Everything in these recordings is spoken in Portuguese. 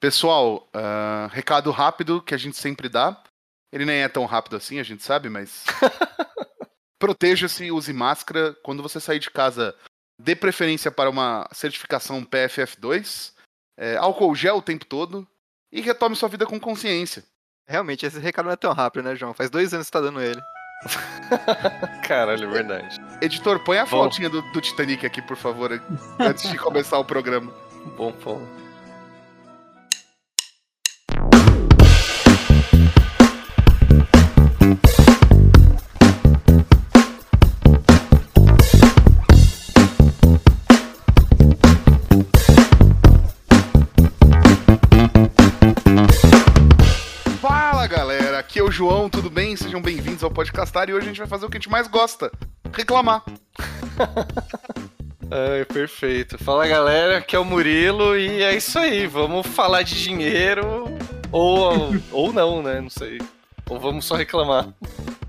Pessoal, uh, recado rápido que a gente sempre dá. Ele nem é tão rápido assim, a gente sabe, mas. Proteja-se, use máscara. Quando você sair de casa, dê preferência para uma certificação PFF2. É, álcool gel o tempo todo. E retome sua vida com consciência. Realmente, esse recado não é tão rápido, né, João? Faz dois anos que você tá dando ele. Caralho, é verdade. Editor, põe a Bom. fotinha do, do Titanic aqui, por favor, antes de começar o programa. Bom ponto. João, tudo bem? Sejam bem-vindos ao Podcastar e hoje a gente vai fazer o que a gente mais gosta: reclamar. Ai, perfeito. Fala galera, aqui é o Murilo e é isso aí. Vamos falar de dinheiro ou, ou não, né? Não sei. Ou vamos só reclamar.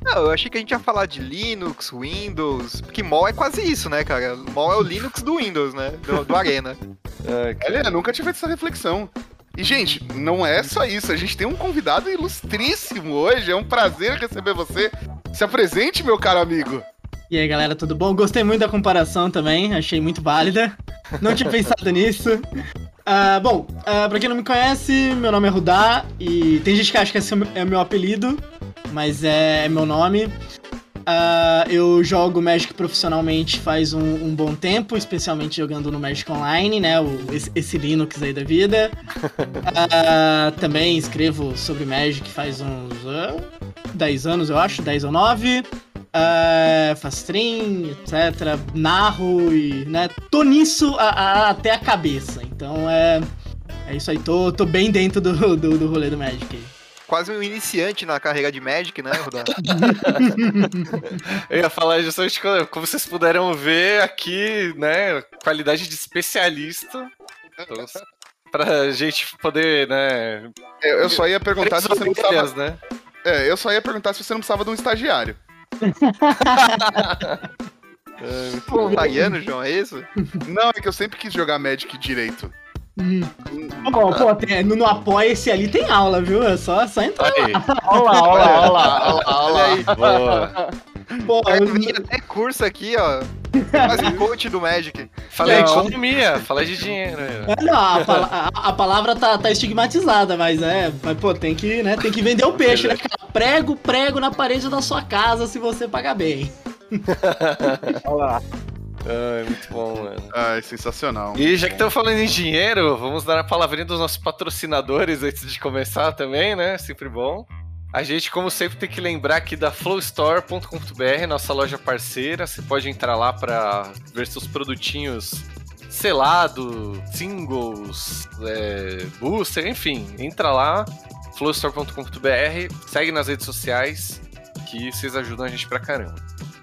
Não, eu achei que a gente ia falar de Linux, Windows, porque MOL é quase isso, né, cara? MOL é o Linux do Windows, né? Do, do Arena. Ai, Olha, nunca tive essa reflexão. E, gente, não é só isso. A gente tem um convidado ilustríssimo hoje. É um prazer receber você. Se apresente, meu caro amigo. E aí, galera, tudo bom? Gostei muito da comparação também. Achei muito válida. Não tinha pensado nisso. Uh, bom, uh, pra quem não me conhece, meu nome é Rudá. E tem gente que acha que esse é o meu apelido, mas é, é meu nome. Uh, eu jogo Magic profissionalmente faz um, um, bom tempo, especialmente jogando no Magic Online, né? O, esse, esse Linux aí da vida. Uh, também escrevo sobre Magic faz uns uh, 10 anos, eu acho, 10 ou 9. Uh, faz stream, etc. Narro e, né? Tô nisso a, a, até a cabeça. Então é, é isso aí. Tô, tô bem dentro do, do, do rolê do Magic aí quase um iniciante na carreira de Magic, né, Rodar? Eu ia falar justamente como vocês puderam ver aqui, né, qualidade de especialista. Então, pra gente poder, né... Eu, eu só ia perguntar se você não precisava... Né? É, eu só ia perguntar se você não precisava de um estagiário. Pô, Voluntariano, João, é isso? Não, é que eu sempre quis jogar Magic direito. Hum. Pô, pô tem, no, no Apoia-se ali tem aula, viu? É só, só entrar aí. lá. Olha lá, olha lá, olha lá, olha aí. Boa. Pô, eu... até curso aqui, ó. Quase coach do Magic. Falei de economia, falei de dinheiro. É, não, a, a, a, palavra tá, tá estigmatizada, mas é. Mas, pô, tem que, né, tem que vender o peixe, né, cara? Prego, prego na parede da sua casa se você pagar bem. Olha lá. Ai, muito bom, mano. Ai, sensacional. E já que estamos falando em dinheiro, vamos dar a palavrinha dos nossos patrocinadores antes de começar também, né? Sempre bom. A gente, como sempre, tem que lembrar aqui da flowstore.com.br, nossa loja parceira. Você pode entrar lá para ver seus produtinhos selado, singles, é, booster, enfim. Entra lá, flowstore.com.br, segue nas redes sociais que vocês ajudam a gente pra caramba.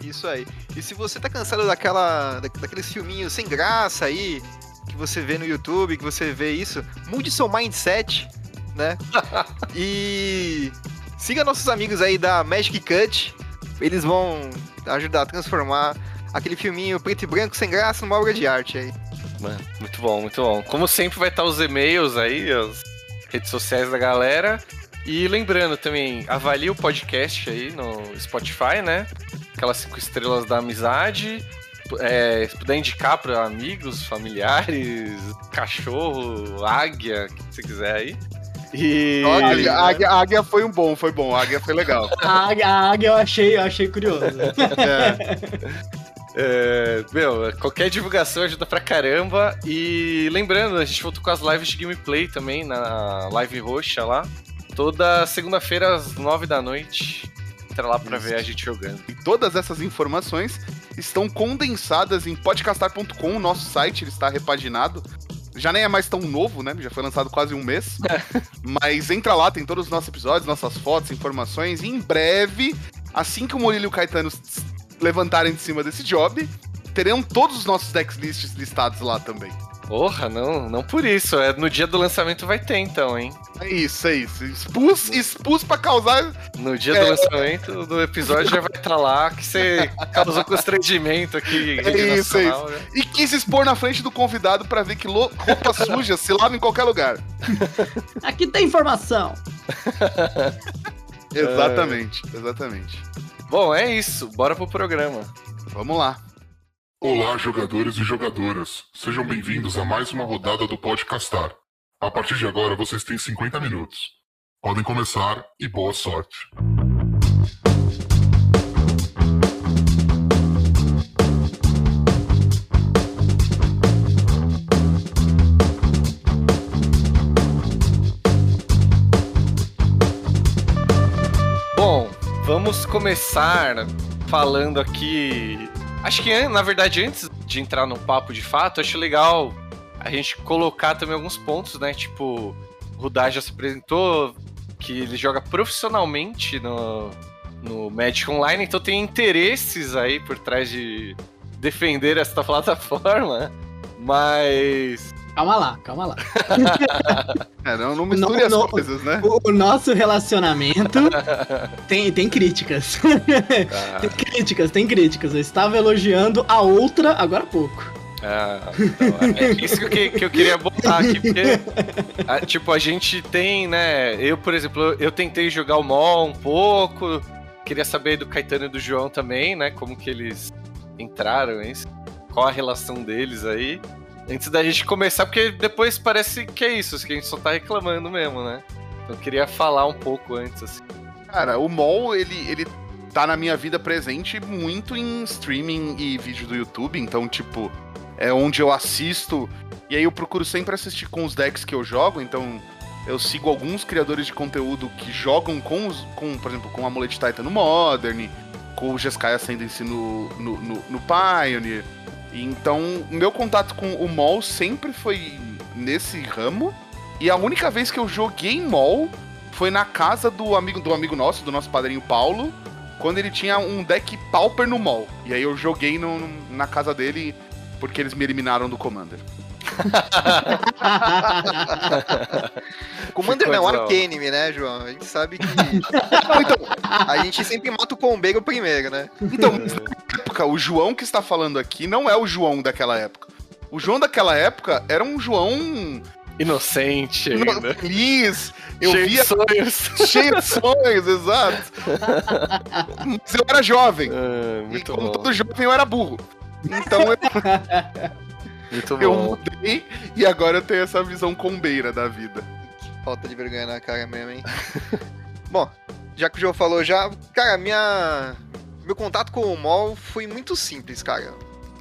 Isso aí. E se você tá cansado daquela, da, daqueles filminhos sem graça aí, que você vê no YouTube, que você vê isso, mude seu mindset, né? e siga nossos amigos aí da Magic Cut. Eles vão ajudar a transformar aquele filminho preto e branco sem graça numa obra de arte aí. Mano, muito bom, muito bom. Como sempre vai estar os e-mails aí, as redes sociais da galera. E lembrando também, avalie o podcast aí no Spotify, né? Aquelas cinco estrelas da amizade. É, se puder indicar para amigos, familiares, cachorro, águia, o que você quiser aí. E... Águia, águia, águia, foi um bom, foi bom. Águia foi legal. a, águia, a águia eu achei, eu achei curioso. é. É, meu, qualquer divulgação ajuda pra caramba. E lembrando, a gente voltou com as lives de gameplay também na live roxa lá. Toda segunda-feira às nove da noite. Entra lá pra Isso. ver a gente jogando. E todas essas informações estão condensadas em podcastar.com, nosso site, ele está repaginado. Já nem é mais tão novo, né? Já foi lançado quase um mês. Mas entra lá, tem todos os nossos episódios, nossas fotos, informações. E em breve, assim que o Murilo e o Caetano levantarem de cima desse job, terão todos os nossos deck lists listados lá também. Porra, não, não por isso. É no dia do lançamento vai ter, então, hein? É isso, é isso. Expus, expus pra causar. No dia É. do lançamento do episódio já vai estar lá que você causou constrangimento aqui. É isso, é nacional, né? E quis expor na frente do convidado pra ver que lo- roupa suja se lava em qualquer lugar. Aqui tem informação. Exatamente, exatamente. Bom, é isso. Bora pro programa. Vamos lá. Olá, jogadores e jogadoras. Sejam bem-vindos a mais uma rodada do Podcastar. A partir de agora, vocês têm 50 minutos. Podem começar e boa sorte. Bom, vamos começar falando aqui. Acho que na verdade, antes de entrar no papo de fato, acho legal a gente colocar também alguns pontos, né? Tipo, o Rudá já se apresentou que ele joga profissionalmente no, no Magic Online, então tem interesses aí por trás de defender esta plataforma. Mas. Calma lá, calma lá. É, não, não misture Não, as não. coisas, né? O, o nosso relacionamento tem, tem críticas. ah, tem críticas, tem críticas. Eu estava elogiando a outra agora há pouco. Ah, então, é isso que eu, que- eu queria botar aqui, porque, ah, tipo, a gente tem, né? Eu, por exemplo, eu, tentei jogar o MOL um pouco, queria saber do Caetano e do João também, né? Como que eles entraram, isso, qual a relação deles aí. Antes da gente começar, porque depois parece que é isso, que a gente só tá reclamando mesmo, né? Então eu queria falar um pouco antes, assim. Cara, o MOL, ele, ele tá na minha vida presente muito em streaming e vídeo do YouTube, então, tipo, é onde eu assisto. E aí eu procuro sempre assistir com os decks que eu jogo, então eu sigo alguns criadores de conteúdo que jogam com, os, com por exemplo, com a Amulet Titan no Modern, com o Jeskai Ascendancy no, no, no, no Pioneer. Então, meu contato com o MOL sempre foi nesse ramo. E a única vez que eu joguei MOL foi na casa do amigo do amigo nosso, do nosso padrinho Paulo, quando ele tinha um deck Pauper no MOL. E aí eu joguei no- na casa dele porque eles me eliminaram do Commander. Commander não, coisa Arcanime, né, João? A gente sabe que Não, então, a gente sempre mata o pombeiro primeiro, né? então, na época, o João que está falando aqui não é o João daquela época. O João daquela época era um João Inocente ainda. feliz. Eu Cheio via de sonhos. cheio de sonhos, exato. Mas eu era jovem. Ah, e como bom. todo jovem, eu era burro. Então eu, Muito eu bom. mudei e agora eu tenho essa visão combeira da vida. Falta de vergonha na cara mesmo, hein? Bom, já que o João falou já, cara, minha. Meu contato com o mall foi muito simples, cara.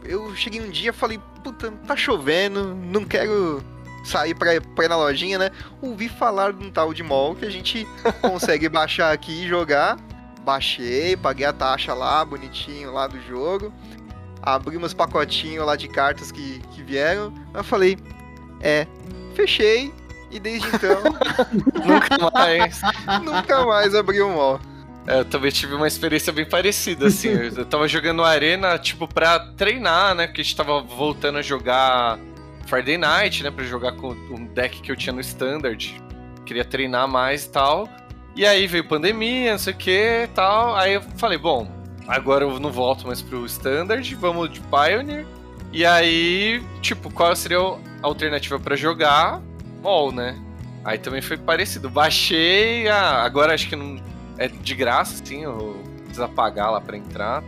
Eu cheguei um dia e falei, puta, tá chovendo, não quero sair pra, pra ir na lojinha, né? Ouvi falar de um tal de mall que a gente consegue baixar aqui e jogar. Baixei, paguei a taxa lá, bonitinho lá do jogo. Abri meus pacotinhos lá de cartas que, que vieram. Eu falei, é, fechei. E desde então, Nunca mais. nunca mais abri o mall. É, eu também tive uma experiência bem parecida, assim. Eu eu tava jogando Arena, tipo, pra treinar, né? Porque a gente tava voltando a jogar Friday Night, né? Pra jogar com um deck que eu tinha no Standard. Queria treinar mais e tal. E aí veio pandemia, não sei o que e tal. Aí eu falei, bom, agora eu não volto mais pro Standard, vamos de Pioneer. E aí, tipo, qual seria a alternativa pra jogar? Mol, né? Aí também foi parecido. Baixei, ah, agora acho que não é de graça, assim, eu precisa pagar lá pra entrar.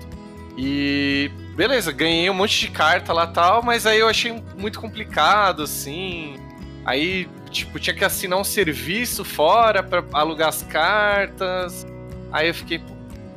E beleza, ganhei um monte de carta lá tal, mas aí eu achei muito complicado, assim. Aí, tipo, tinha que assinar um serviço fora pra alugar as cartas. Aí eu fiquei, pô,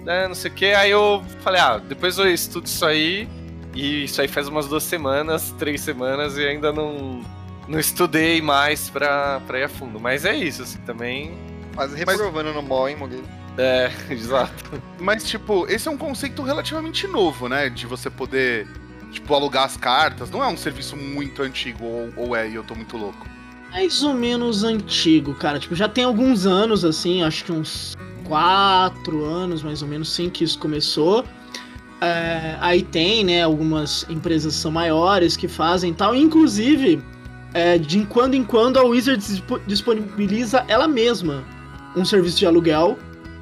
né, não sei o que. Aí eu falei, ah, depois eu estudo isso aí. E isso aí faz umas duas semanas, três semanas, e ainda não, não estudei mais pra, pra ir a fundo. Mas é isso, assim, também. Quase reprovando no mall, hein, Mogueiro? É, exato. Mas, tipo, esse é um conceito relativamente novo, né? De você poder, tipo, alugar as cartas. Não é um serviço muito antigo, ou, ou é, e eu tô muito louco. Mais ou menos antigo, cara. Tipo, já tem alguns anos, assim, acho que uns quatro anos, mais ou menos, sim, que isso começou. É, aí tem, né, algumas empresas são maiores que fazem tal. Inclusive, é, de quando em quando a Wizards disponibiliza ela mesma um serviço de aluguel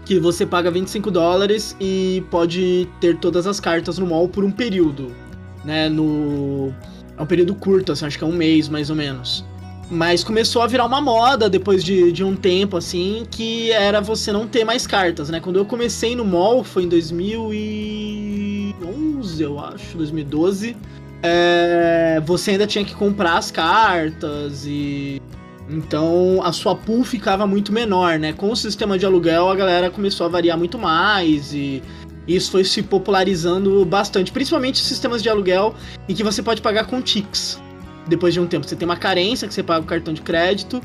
que você paga 25 dólares e pode ter todas as cartas no mall por um período, né? No é um período curto, assim, acho que é um mês mais ou menos. Mas começou a virar uma moda depois de, de um tempo, assim, que era você não ter mais cartas, né? Quando eu comecei no mall, foi em 2011, eu acho, 2012 é, você ainda tinha que comprar as cartas e. Então a sua pool ficava muito menor, né? Com o sistema de aluguel a galera começou a variar muito mais e isso foi se popularizando bastante, principalmente sistemas de aluguel em que você pode pagar com Tix. Depois de um tempo, você tem uma carência que você paga o cartão de crédito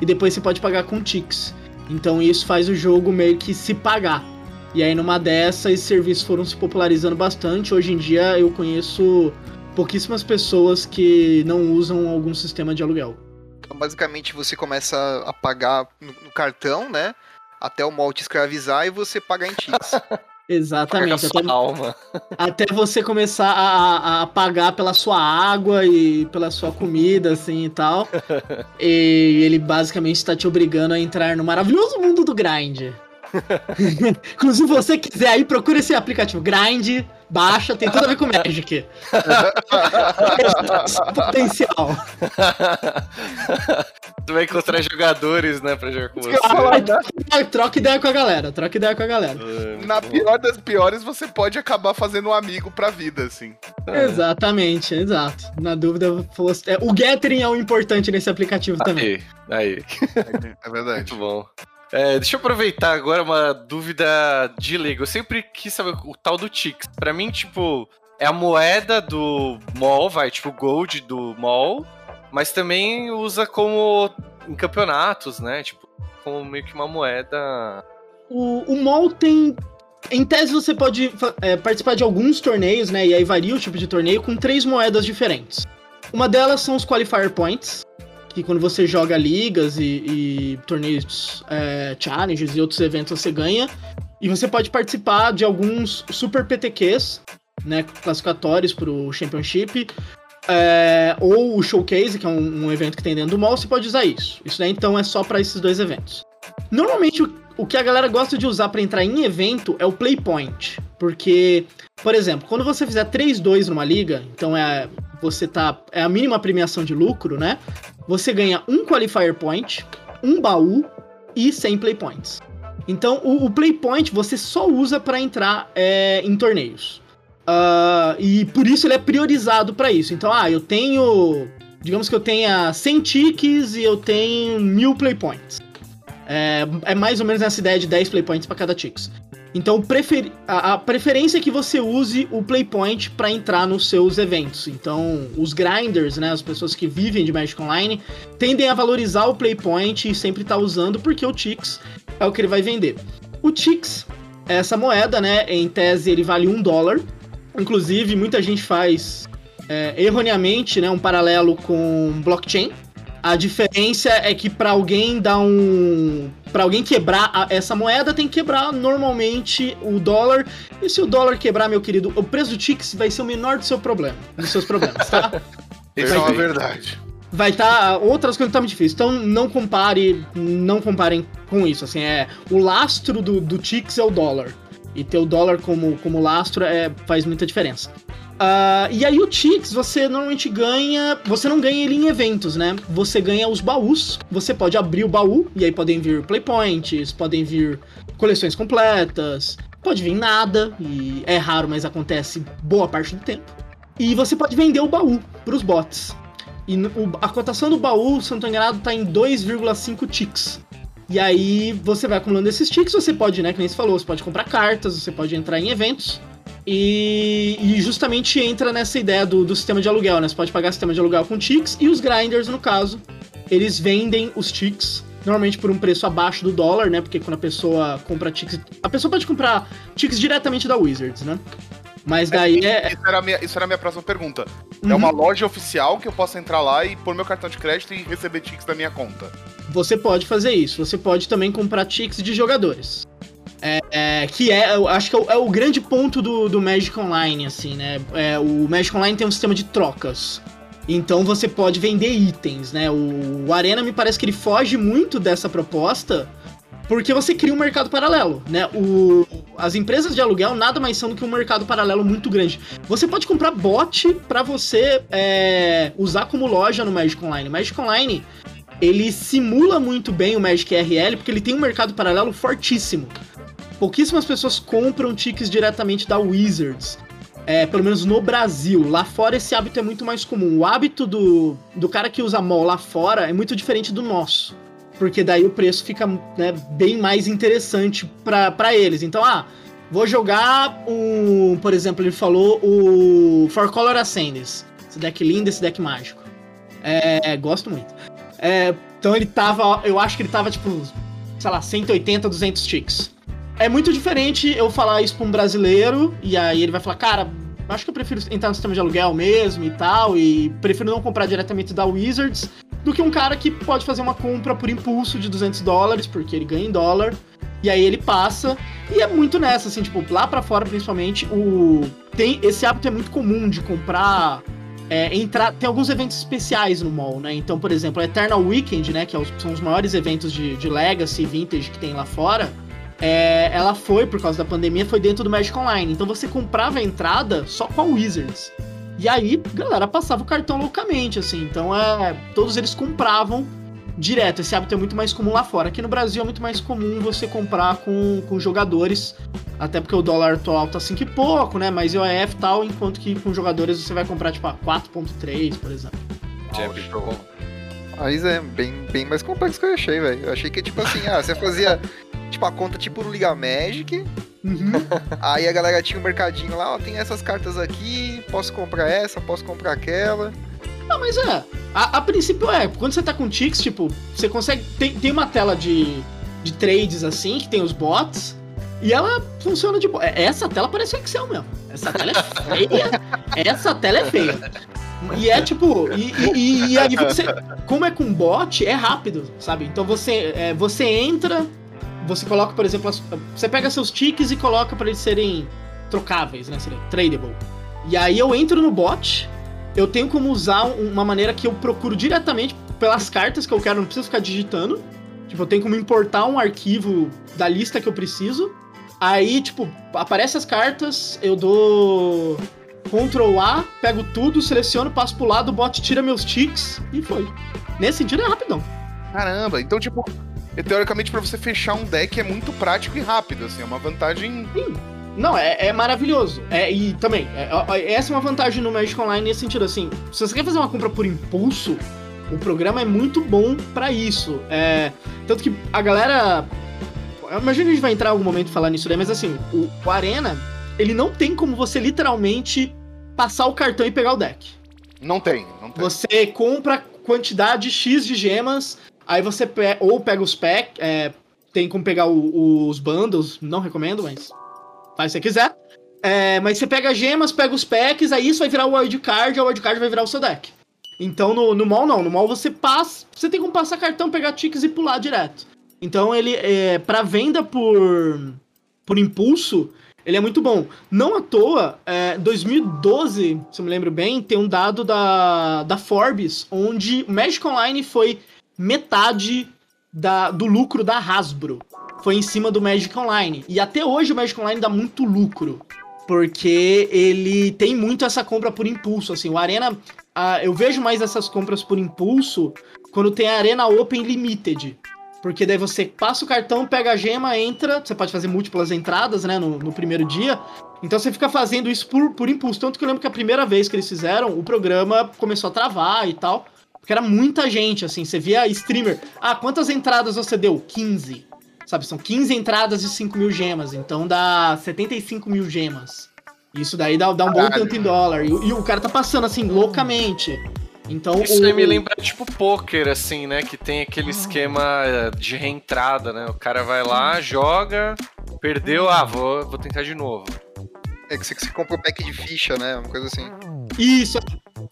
e depois você pode pagar com Tix. Então isso faz o jogo meio que se pagar. E aí numa dessas, esses serviços foram se popularizando bastante. Hoje em dia eu conheço pouquíssimas pessoas que não usam algum sistema de aluguel. Então, basicamente, você começa a pagar no, no cartão, né? Até o mall te escravizar e você pagar em TIX. Exatamente. Até, alma. até você começar a, a, pagar pela sua água e pela sua comida, assim e tal. e ele basicamente está te obrigando a entrar no maravilhoso mundo do grind. Inclusive, se você quiser aí, procura esse aplicativo Grind, baixa, tem tudo a ver com Magic. Potencial. Tu vai encontrar jogadores, né, pra jogar com você. Ah, troca ideia com a galera, troca ideia com a galera. É, Na pior das piores, você pode acabar fazendo um amigo pra vida, assim. É. Exatamente, exato. Na dúvida, é, o Gathering é o importante nesse aplicativo aí, também. Aí, É verdade. Muito bom. É, deixa eu aproveitar agora uma dúvida de leigo. Eu sempre quis saber o tal do Tix. Pra mim, tipo, é a moeda do mall, vai, tipo, gold do mall, mas também usa como em campeonatos, né? Tipo, como meio que uma moeda. O, o mall tem. Em tese, você pode é, participar de alguns torneios, né? E aí varia o tipo de torneio com três moedas diferentes. Uma delas são os Qualifier Points, que quando você joga ligas e, e torneios é, challenges e outros eventos você ganha. E você pode participar de alguns super PTQs, né, classificatórios para o Championship, é, ou o Showcase, que é um, um, evento que tem dentro do mall, você pode usar isso. Isso daí então é só para esses dois eventos. Normalmente o, o que a galera gosta de usar para entrar em evento é o Playpoint, porque, por exemplo, quando você fizer 3-2 numa liga, então é você tá é a mínima premiação de lucro, né? você ganha um Qualifier Point, um baú e 100 Play Points. Então, o, o Play Point você só usa para entrar é, em torneios. Uh, e por isso ele é priorizado para isso. Então, ah, eu tenho. Digamos que eu tenha 100 tickets e eu tenho 1000 Play Points. É, é mais ou menos essa ideia de 10 Play Points para cada tickets. Então, prefer... a, preferência é que você use o Playpoint para entrar nos seus eventos. Então, os grinders, né, as pessoas que vivem de Magic Online, tendem a valorizar o Playpoint e sempre estar tá usando porque o Tix é o que ele vai vender. O Tix, essa moeda, né, em tese ele vale um dólar. Inclusive, muita gente faz é, erroneamente, né, um paralelo com blockchain. A diferença é que para alguém dar um para alguém quebrar a, essa moeda, tem que quebrar normalmente o dólar. E se o dólar quebrar, meu querido, o preço do Tix vai ser o menor do seu problema, dos seus problemas, tá? Isso é uma verdade. Vai estar tá, outras coisas tá muito difíceis. Então não compare, não comparem com isso. Assim, é o lastro do, do Tix é o dólar. E ter o dólar como, como lastro é, faz muita diferença. Uh, e aí o Tix, você normalmente ganha. Você não ganha ele em eventos, né? Você ganha os baús. Você pode abrir o baú, e aí podem vir playpoints, podem vir coleções completas, pode vir nada, e é raro, mas acontece boa parte do tempo. E você pode vender o baú para os bots. E a cotação do baú, não estou enganado, tá em 2,5 ticks. E aí você vai acumulando esses ticks, você pode, né, que nem você falou, você pode comprar cartas, você pode entrar em eventos. E, e, justamente entra nessa ideia do, do, sistema de aluguel, né? Você pode pagar sistema de aluguel com ticks e os grinders, no caso, eles vendem os ticks normalmente por um preço abaixo do dólar, né? Porque quando a pessoa compra ticks. A pessoa pode comprar ticks diretamente da Wizards, né? Mas daí é. Isso era a minha, isso era a minha próxima pergunta. Uhum. É uma loja oficial que eu posso entrar lá e pôr meu cartão de crédito e receber ticks da minha conta? Você pode fazer isso. Você pode também comprar ticks de jogadores. É, é, que é, eu acho que é o, é o, grande ponto do, do Magic Online, assim, né? É, o Magic Online tem um sistema de trocas. Então você pode vender itens, né? O, o Arena me parece que ele foge muito dessa proposta porque você cria um mercado paralelo, né? O, as empresas de aluguel nada mais são do que um mercado paralelo muito grande. Você pode comprar bot para você é, usar como loja no Magic Online. O Magic Online ele simula muito bem o Magic RL porque ele tem um mercado paralelo fortíssimo. Pouquíssimas pessoas compram tickets diretamente da Wizards. É, pelo menos no Brasil. Lá fora esse hábito é muito mais comum. O hábito do, do cara que usa mall lá fora é muito diferente do nosso porque daí o preço fica né, bem mais interessante para eles. Então, ah, vou jogar um, por exemplo, ele falou o For Color Ascendance, esse deck lindo, esse deck mágico. É, gosto muito. É, então ele tava, eu acho que ele tava tipo, sei lá, 180, 200 ticks. É muito diferente eu falar isso pra um brasileiro e aí ele vai falar, cara, acho que eu prefiro entrar no sistema de aluguel mesmo e tal, e prefiro não comprar diretamente da Wizards do que um cara que pode fazer uma compra por impulso de 200 dólares, porque ele ganha em dólar, e aí ele passa. E é muito nessa, assim, tipo, lá para fora principalmente, o tem esse hábito é muito comum de comprar. É, entrar, tem alguns eventos especiais no mall, né? Então, por exemplo, a Eternal Weekend, né? Que é são os maiores eventos de, de Legacy Vintage que tem lá fora. É, ela foi, por causa da pandemia, foi dentro do Magic Online. Então você comprava a entrada só com a Wizards. E aí, galera passava o cartão loucamente, assim. Então, é, todos eles compravam direto. Esse hábito é muito mais comum lá fora. Aqui no Brasil é muito mais comum você comprar com, com jogadores, até porque o dólar atual tá 5 e pouco, né? Mas IOF tal, enquanto que com jogadores você vai comprar, tipo, a 4.3, por exemplo. Show. Mas é bem, bem mais complexo que eu achei, velho. Eu achei que, tipo assim, ah, você fazia, tipo, a conta tipo no Liga Magic, Uhum. Aí a galera tinha um mercadinho lá, ó, tem essas cartas aqui, posso comprar essa, posso comprar aquela. Não, mas é. A, a princípio é, quando você tá com Tix, tipo, você consegue. Tem, tem uma tela de, de trades assim, que tem os bots, e ela funciona de boa. É, essa tela parece Excel mesmo. Essa tela é feia. essa tela é feia. E é tipo. E, e, e, aí você. Como é com bot, é rápido, sabe? Então você, é, você entra, você coloca, por exemplo, você pega seus tickets e coloca para eles serem trocáveis, né? Serem tradable. E aí eu entro no bot, eu tenho como usar uma maneira que eu procuro diretamente pelas cartas que eu quero, não preciso ficar digitando. Tipo, eu tenho como importar um arquivo da lista que eu preciso. Aí, tipo, aparece as cartas, eu dou Ctrl A, pego tudo, seleciono, passo pro lado, o bot tira meus ticks e foi. Nesse sentido é rapidão. Caramba, então tipo, e, teoricamente, para você fechar um deck é muito prático e rápido, assim, é uma vantagem. Sim. Não, é, é maravilhoso. É, e também, é, essa é uma vantagem no Magic Online nesse sentido, assim, se você quer fazer uma compra por impulso, o programa é muito bom para isso. É, tanto que a galera. Eu imagino que a gente vai entrar em algum momento e falar nisso daí, mas assim, o, o Arena, ele não tem como você literalmente passar o cartão e pegar o deck. Não tem, não tem. Você compra quantidade X de gemas, Aí você pe ou pega os packs, é, tem como pegar o, os bundles, não recomendo, mas faz se você quiser. É, mas você pega gemas, pega os packs, aí isso vai virar o wildcard, e o wildcard vai virar o seu deck. Então no, no mall não, no mall você passa, você tem como passar cartão, pegar tickets e pular direto. Então ele, é, para venda por, por impulso, ele é muito bom. Não à toa, é, 2012, se eu me lembro bem, tem um dado da, da Forbes, onde o Magic Online foi metade da, do lucro da Hasbro. Foi em cima do Magic Online. E até hoje o Magic Online dá muito lucro. Porque ele tem muito essa compra por impulso. Assim, o Arena. Eu vejo mais essas compras por impulso quando tem a Arena Open Limited. Porque daí você passa o cartão, pega a gema, entra. Você pode fazer múltiplas entradas, né? No, no primeiro dia. Então você fica fazendo isso por, por impulso. Tanto que eu lembro que a primeira vez que eles fizeram, o programa começou a travar e tal. Porque era muita gente, assim. Você via streamer. Ah, quantas entradas você deu? 15. Sabe, são 15 entradas de 5 mil gemas. Então dá 75 mil gemas. Isso daí dá, dá um bom tanto em dólar. E, e, o cara tá passando, assim, loucamente. Então, Isso o... aí me lembra tipo poker, assim, né? Que tem aquele esquema de reentrada, né? O cara vai lá, joga, perdeu, ah, vou, vou tentar de novo. É que você, você compra o pack de ficha, né? Uma coisa assim. Isso.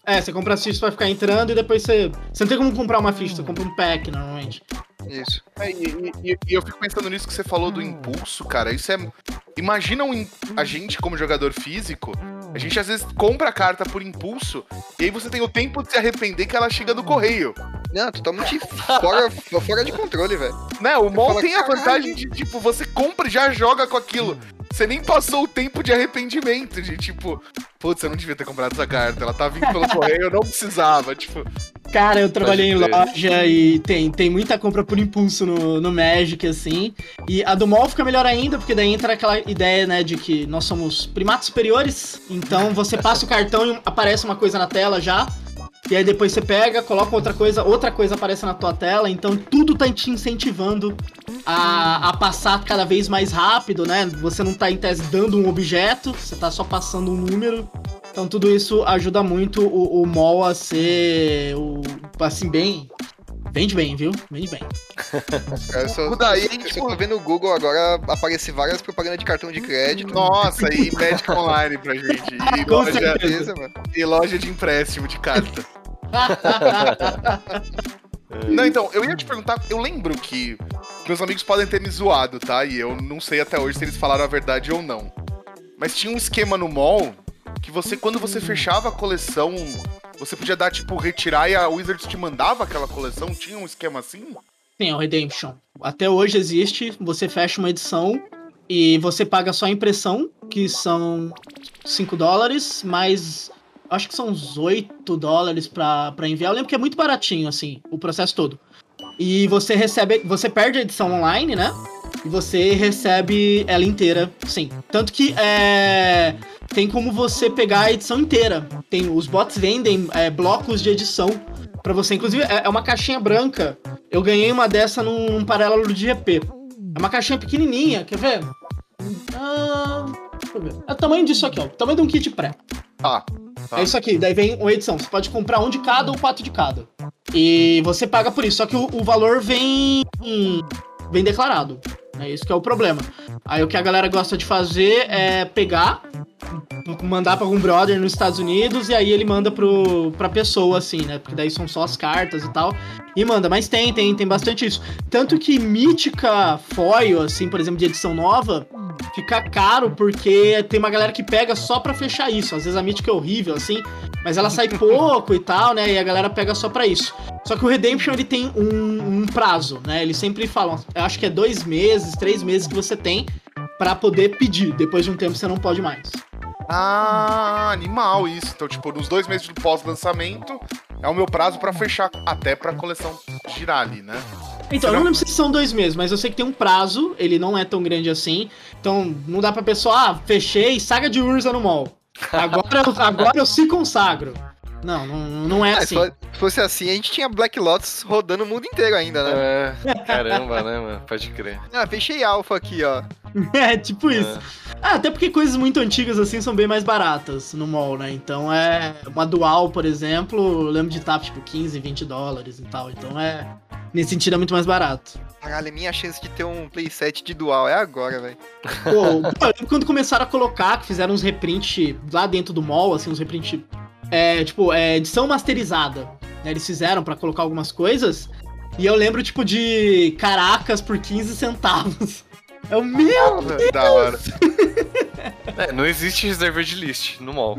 É, você compra as fichas pra ficar entrando e depois você. Você não tem como comprar uma ficha, você compra um pack normalmente. Isso. É, e, e, e, eu fico pensando nisso que você falou do impulso, cara. Isso é. Imagina um, a gente, como jogador físico, A gente às vezes compra a carta por impulso e aí você tem o tempo de se arrepender que ela chega no correio. Não, totalmente fora, fora de controle, velho. Né? O mall fala, tem a "Caralho." vantagem de, tipo, você compra e já joga com aquilo. Você nem passou o tempo de arrependimento, de tipo, putz, eu não devia ter comprado essa carta. Ela tá vindo pelo correio, eu não precisava. Tipo, Cara, eu trabalhei em loja e tem, tem muita compra por impulso no, no Magic, assim. E a do mall fica melhor ainda, porque daí entra aquela ideia, né, de que nós somos primatos superiores. Então você passa o cartão e aparece uma coisa na tela já. E aí depois você pega, coloca outra coisa, outra coisa aparece na tua tela. Então tudo tá te incentivando a, a passar cada vez mais rápido, né? Você não tá em tese dando um objeto, você tá só passando um número. Então tudo isso ajuda muito o, o mall a ser o assim bem vende bem, viu? Vende bem. Cara, eu só, O daí, eu tipo- só tô vendo no Google agora aparecer várias propagandas de cartão de crédito. nossa, e Magic Online pra gente. E Com loja, certeza. Beleza, mano. e loja de empréstimo de carta. Não, então, eu ia te perguntar, eu lembro que meus amigos podem ter me zoado, tá? E eu não sei até hoje se eles falaram a verdade ou não. Mas tinha um esquema no mall que você, quando você fechava a coleção, você podia dar, tipo, retirar e a Wizards te mandava aquela coleção? Tinha um esquema assim? Sim, é o Redemption. Até hoje existe, você fecha uma edição e você paga só a impressão, que são 5 dólares, mais acho que são uns 8 dólares pra enviar. Eu lembro que é muito baratinho, assim, o processo todo. E você recebe, você perde a edição online, né? E você recebe ela inteira, sim. Tanto que é, tem como você pegar a edição inteira. Tem os bots vendem é, blocos de edição pra você. Inclusive é é uma caixinha branca. Eu ganhei uma dessa num, num paralelo de GP. É uma caixinha pequenininha, quer ver? Ah, deixa eu ver. É o tamanho disso aqui, ó. O tamanho de um kit pré. Tá. Tá. É isso aqui, daí vem uma edição. Você pode comprar um de cada ou quatro de cada. E você paga por isso, só que o, o valor vem. Vem declarado. É isso que é o problema. Aí o que a galera gosta de fazer é pegar, mandar pra algum brother nos Estados Unidos e aí ele manda pro, pra pessoa, assim, né? Porque daí são só as cartas e tal. E manda, mas tem, tem, tem bastante isso. Tanto que mítica foil, assim, por exemplo, de edição nova, fica caro porque tem uma galera que pega só pra fechar isso. Às vezes a mítica é horrível, assim, mas ela sai pouco e tal, né? E a galera pega só pra isso. Só que o Redemption ele tem um, um prazo, né? Eles sempre falam, eu acho que é dois meses, três meses que você tem pra poder pedir. Depois de um tempo você não pode mais. Ah, animal isso. Então, tipo, nos dois meses do pós-lançamento, é o meu prazo pra fechar até pra coleção girar ali, né? Então, eu Será- não lembro se são dois meses, mas eu sei que tem um prazo, ele não é tão grande assim. Então, não dá pra pessoa, ah, fechei saga de Urza no mall. Agora, eu- agora eu se consagro. Não, não, não é Ah, assim. se fo- se fosse assim, a gente tinha Black Lotus rodando o mundo inteiro ainda, né? É, caramba, né, mano? Pode crer. Ah, fechei alfa aqui, ó. É, tipo isso. Ah, até porque coisas muito antigas assim são bem mais baratas no mall, né? Então é. Uma dual, por exemplo, eu lembro de estar tipo 15, 20 dólares e tal. Então é. Nesse sentido é muito mais barato. Caralho, a minha chance de ter um playset de dual é agora, velho. Pô, pô, eu lembro quando começaram a colocar, que fizeram uns reprint lá dentro do mall, assim, uns reprint. É, tipo, é, edição masterizada. né? Eles fizeram pra colocar algumas coisas. E eu lembro, tipo, de caracas por 15 centavos. É o meu! Da hora. É, não existe reserved list no mall.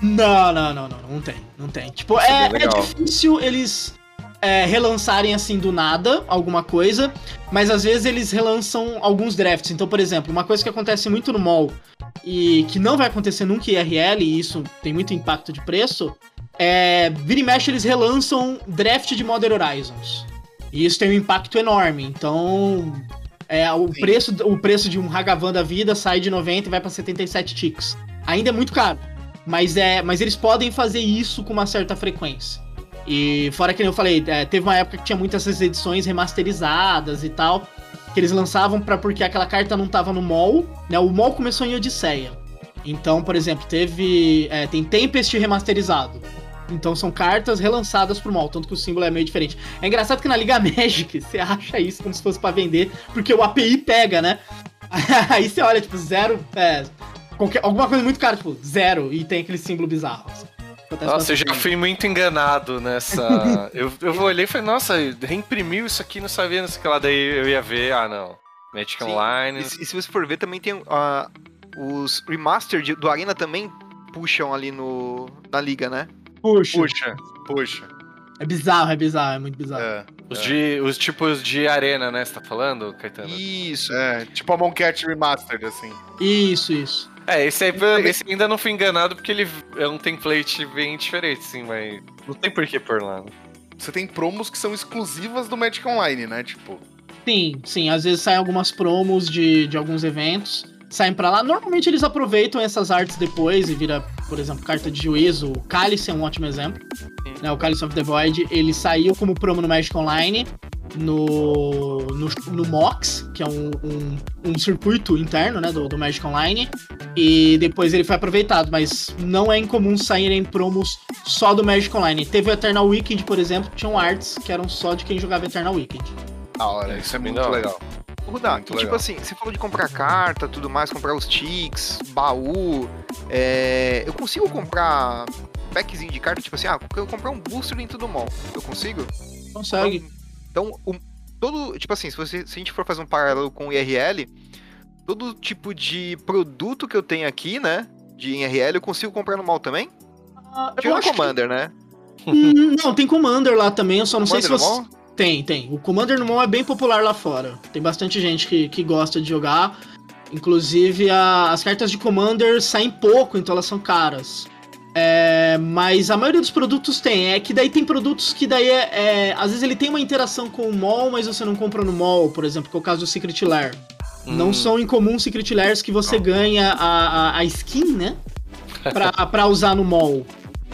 Não, não, não, não, não tem. Não tem. Tipo, é é, é difícil eles é, relançarem assim do nada alguma coisa, mas às vezes eles relançam alguns drafts. Então, por exemplo, uma coisa que acontece muito no mall e que não vai acontecer nunca em IRL, e isso tem muito impacto de preço, é. Vira e mexe, eles relançam draft de Modern Horizons. E isso tem um impacto enorme. Então. É, o, Sim. preço, o preço de um Hagavan da vida sai de 90 e vai pra 77 ticks. Ainda é muito caro. Mas, é, mas eles podem fazer isso com uma certa frequência. E fora que eu falei, é, teve uma época que tinha muitas essas edições remasterizadas e tal, que eles lançavam para porque aquela carta não tava no mall, né? O mall começou em Odisseia. Então, por exemplo, teve é, tem Tempest remasterizado. Então são cartas relançadas pro mall, tanto que o símbolo é meio diferente. É engraçado que na Liga Magic você acha isso como se fosse pra vender, porque o API pega, né? Aí você olha, tipo, zero, é, qualquer, alguma coisa muito cara, tipo, zero, e tem aquele símbolo bizarro. assim. Acontece Nossa, eu já fui muito enganado nessa. eu, eu olhei e falei, nossa, reimprimiu isso aqui, não sabia, não sei o que lá. Daí eu ia ver, ah, não. Magic Sim, Online. E, se- e se você for ver, também tem ah, os remaster de- do Arena também puxam ali no, na liga, né? Puxa. Puxa, puxa. É bizarro, é bizarro, é muito bizarro. É. Os, de, os tipos de arena, né? Você tá falando, Caetano? Isso. É, tipo a Moncat Remastered, assim. Isso, isso. É, esse aí esse ainda não fui enganado porque ele é um template bem diferente, sim, mas não tem por que pôr lá. né? Você tem promos que são exclusivas do Magic Online, né? Tipo, Sim, sim. Às vezes saem algumas promos de, de alguns eventos. Saem pra lá. Normalmente eles aproveitam essas artes depois e vira, por exemplo, carta de juízo. O Cálice é um ótimo exemplo. Né, o Cálice of the Void, ele saiu como promo no Magic Online. No, no, no MOX, que é um, um, um circuito interno né, do, do Magic Online. E depois ele foi aproveitado, mas não é incomum saírem promos só do Magic Online. Teve o Eternal Weekend, por exemplo, que tinham artes que eram só de quem jogava Eternal Weekend. da hora, isso é bem muito hora. legal. Rudá, Muito e tipo legal. assim, você falou de comprar carta, tudo mais, comprar os ticks, baú. é, Eu consigo comprar packzinho de carta, tipo assim, ah, eu comprar um booster dentro do mall. Eu consigo? Consegue. Então, o- todo. Tipo assim, se, você, se a gente for fazer um paralelo com o IRL, todo tipo de produto que eu tenho aqui, né? De IRL, eu consigo comprar no mall também? Ah, eu Tirando o acho que- Commander, né? Hum, Não, tem Commander lá também, eu só não sei se Commander você. Tem, tem. O Commander no mall é bem popular lá fora. Tem bastante gente que, que gosta de jogar. Inclusive, a- as cartas de Commander saem pouco, então elas são caras. É, mas a maioria dos produtos tem. É que daí tem produtos que daí é, é- Às vezes ele tem uma interação com o mall, mas você não compra no mall, por exemplo, que é o caso do Secret Lair. Não Hum. são incomuns Secret Lairs que você ganha a, a, a skin, né? Pra, pra usar no mall.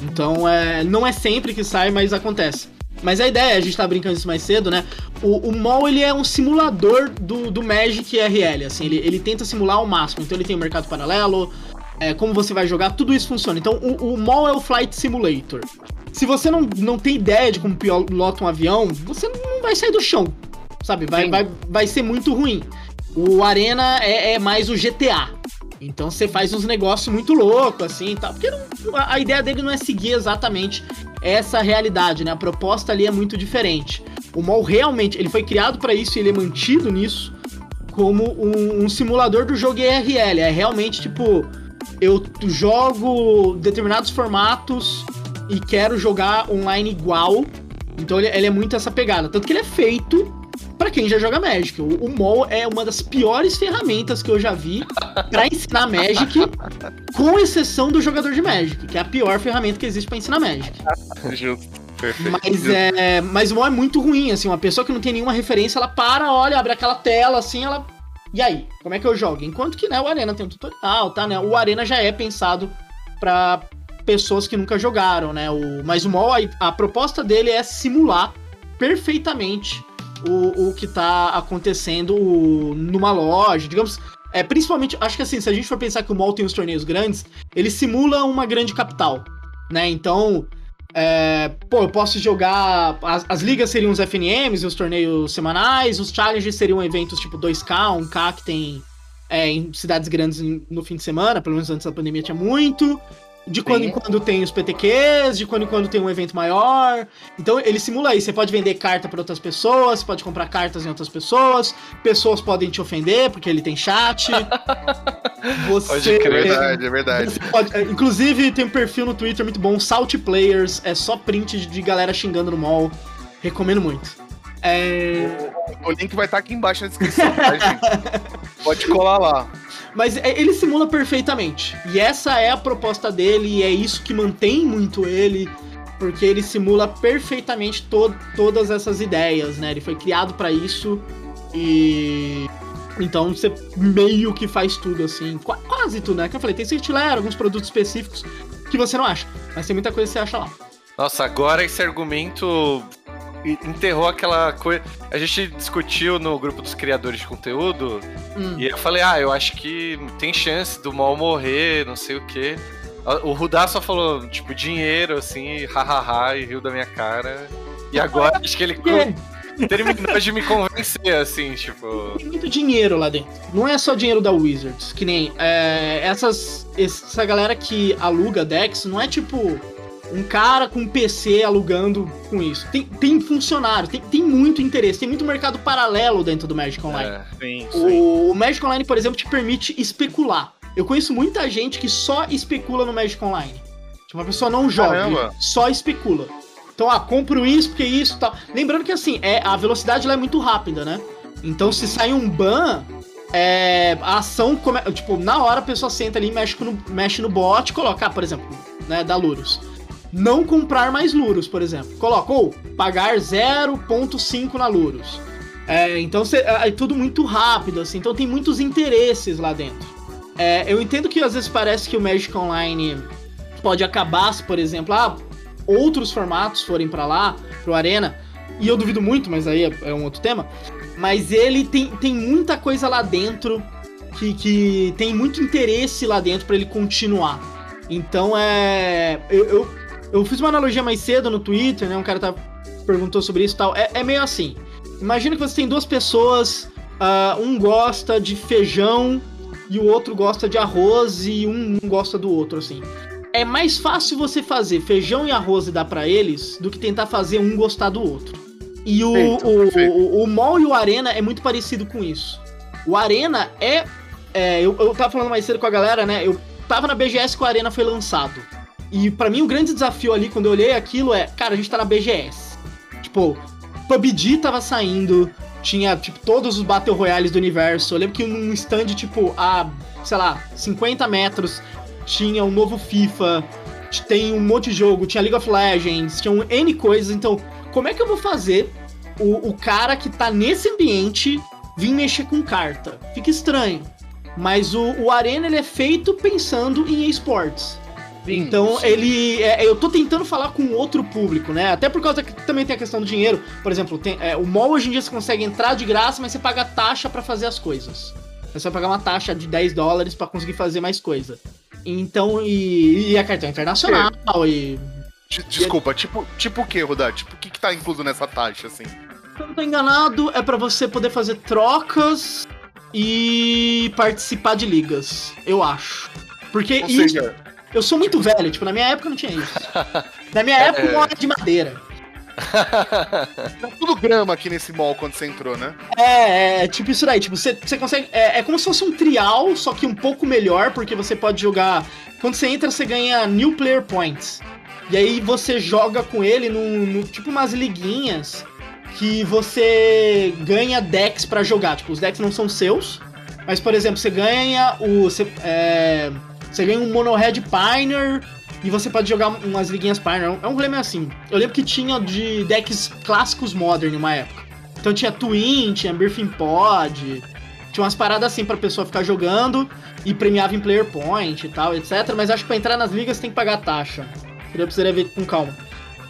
Então, é, não é sempre que sai, mas acontece. Mas a ideia, a gente tá brincando isso mais cedo, né? O, o mall, ele é um simulador do, do Magic RL, assim. Ele, ele tenta simular ao máximo. Então, ele tem o mercado paralelo, é, como você vai jogar, tudo isso funciona. Então, o, o mall é o Flight Simulator. Se você não, não tem ideia de como pilota um avião, você não vai sair do chão, sabe? Vai, Sim. vai, vai ser muito ruim. O Arena é, é mais o GTA. Então você faz uns negócios muito loucos, assim, e tal. Porque não- a, ideia dele não é seguir exatamente essa realidade, né? A proposta ali é muito diferente. O mall realmente, ele foi criado pra isso e ele é mantido nisso como um, um simulador do jogo IRL. É realmente tipo, eu jogo determinados formatos e quero jogar online igual. Então ele, ele é muito essa pegada. Tanto que ele é feito pra quem já joga Magic. O, o mall é uma das piores ferramentas que eu já vi pra ensinar Magic, com exceção do jogador de Magic, que é a pior ferramenta que existe pra ensinar Magic. Justo. Perfeito. Mas, é, mas o mall é muito ruim, assim, uma pessoa que não tem nenhuma referência, ela para, olha, abre aquela tela, assim, ela... E aí, como é que eu jogo? Enquanto que, né, o Arena tem um tutorial, tá, né? O Arena já é pensado pra pessoas que nunca jogaram, né? O, mas o mall, a, a proposta dele é simular perfeitamente o, o que tá acontecendo numa loja, digamos... É, principalmente, acho que assim, se a gente for pensar que o mall tem os torneios grandes, ele simula uma grande capital, né? Então, é, pô, eu posso jogar. As, as ligas seriam os FNMs, os torneios semanais, os challenges seriam eventos tipo 2K, 1K que tem é, em cidades grandes no fim de semana, pelo menos antes da pandemia tinha muito. De quando Sim. em quando tem os PTQs, de quando em quando tem um evento maior. Então ele simula isso. Você pode vender carta para outras pessoas, você pode comprar cartas em outras pessoas, pessoas podem te ofender porque ele tem chat. Você Pode É crer. verdade, é verdade. pode- é, inclusive, tem um perfil no Twitter muito bom, Salt Players, é só print de- galera xingando no mall. Recomendo muito. É, O link vai estar aqui embaixo na descrição, tá, gente? Pode colar lá. Mas é- ele simula perfeitamente. E essa é a proposta dele, e é isso que mantém muito ele, porque ele simula perfeitamente to- todas essas ideias, né? Ele foi criado pra isso e. Então você meio que faz tudo assim, qua- quase tudo, né? Que eu falei, tem Cirtilair, alguns produtos específicos que você não acha, mas tem muita coisa que você acha lá. Nossa, agora esse argumento enterrou aquela coisa. A gente discutiu no grupo dos criadores de conteúdo Hum. e eu falei, ah, eu acho que tem chance do mal morrer, não sei o quê. O Rudá só falou, tipo, dinheiro, assim, hahaha, e riu da minha cara. E agora acho que ele terminou de me convencer, assim, tipo. tem muito dinheiro lá dentro. Não é só dinheiro da Wizards, que nem é, essas essa galera que aluga decks, não é tipo um cara com PC alugando com isso. Tem, tem funcionário, tem, tem muito interesse, tem muito mercado paralelo dentro do Magic Online. é, Sim, O, o Magic Online, por exemplo, te permite especular. Eu conheço muita gente que só especula no Magic Online. Tipo, uma pessoa não joga, só especula. Então, ah, compro isso porque isso e tal. Lembrando que assim, é, a velocidade lá é muito rápida, né? Então, se sai um ban, é, a ação, come, tipo, na hora a pessoa senta ali, mexe no, mexe no bot, coloca, ah, por exemplo, né, da Lurus. Não comprar mais Lurus, por exemplo. Coloca, ou pagar 0.5 na Lurus. É, então, cê, é, é tudo muito rápido, assim. Então, tem muitos interesses lá dentro. É, eu entendo que às vezes parece que o Magic Online pode acabar se, por exemplo, ah, outros formatos forem pra lá, pro Arena. E eu duvido muito, mas aí é, é um outro tema. Mas ele tem, tem muita coisa lá dentro que, que tem muito interesse lá dentro pra ele continuar. Então é. Eu, eu, eu fiz uma analogia mais cedo no Twitter, né? Um cara tá, perguntou sobre isso e tal. É, é meio assim. Imagina que você tem duas pessoas, ah, um gosta de feijão e o outro gosta de arroz e um não gosta do outro, assim. É mais fácil você fazer feijão e arroz e dar pra eles do que tentar fazer um gostar do outro. E o, o, o, o Mall e o Arena é muito parecido com isso. O Arena é. é, eu, eu tava falando mais cedo com a galera, né? Eu tava na BGS que o Arena foi lançado. E pra mim o grande desafio ali, quando eu olhei aquilo, é, cara, a gente tá na BGS. Tipo, PUBG tava saindo, tinha, tipo, todos os Battle Royales do universo. Eu lembro que num stand, tipo, a, sei lá, 50 metros, tinha um novo FIFA, tem um monte de jogo, tinha League of Legends, tinha um N coisas. Então, como é que eu vou fazer o, o cara que tá nesse ambiente vir mexer com carta? Fica estranho. Mas o, o Arena, ele é feito pensando em esportes. Então sim. ele. é, eu tô tentando falar com outro público, né? Até por causa que também tem a questão do dinheiro. Por exemplo, tem, é, o mall hoje em dia você consegue entrar de graça, mas você paga taxa pra fazer as coisas. Você vai pagar uma taxa de 10 dólares pra conseguir fazer mais coisa. Então, e, e a cartão internacional, e. De- Desculpa, tipo, tipo o que, Rodar? Tipo, o que, que tá incluso nessa taxa, assim? Se eu não tô enganado, é pra você poder fazer trocas e participar de ligas, eu acho. Porque Ou isso. seja, Eu sou muito velho, tipo, na minha época não tinha isso. Na minha época, uma hora de madeira. tá tudo grama aqui nesse mall quando você entrou, né? É, é tipo isso daí. Tipo, você, você consegue. É, é como se fosse um trial, só que um pouco melhor, porque você pode jogar. Quando você entra, você ganha New Player Points. E aí você joga com ele no, no- tipo umas liguinhas que você ganha decks pra jogar. Tipo, os decks não são seus. Mas, por exemplo, você ganha o. Você, é, você ganha um Mono Red Pioneer e você pode jogar umas liguinhas Pioneer. É um rolê meio assim. Eu lembro que tinha de decks clássicos Modern uma época. Então tinha Twin, tinha Birthing Pod, tinha umas paradas assim pra pessoa ficar jogando e premiava em Player Point e tal, etc. Mas acho que pra entrar nas ligas tem que pagar taxa. Eu precisaria ver com calma.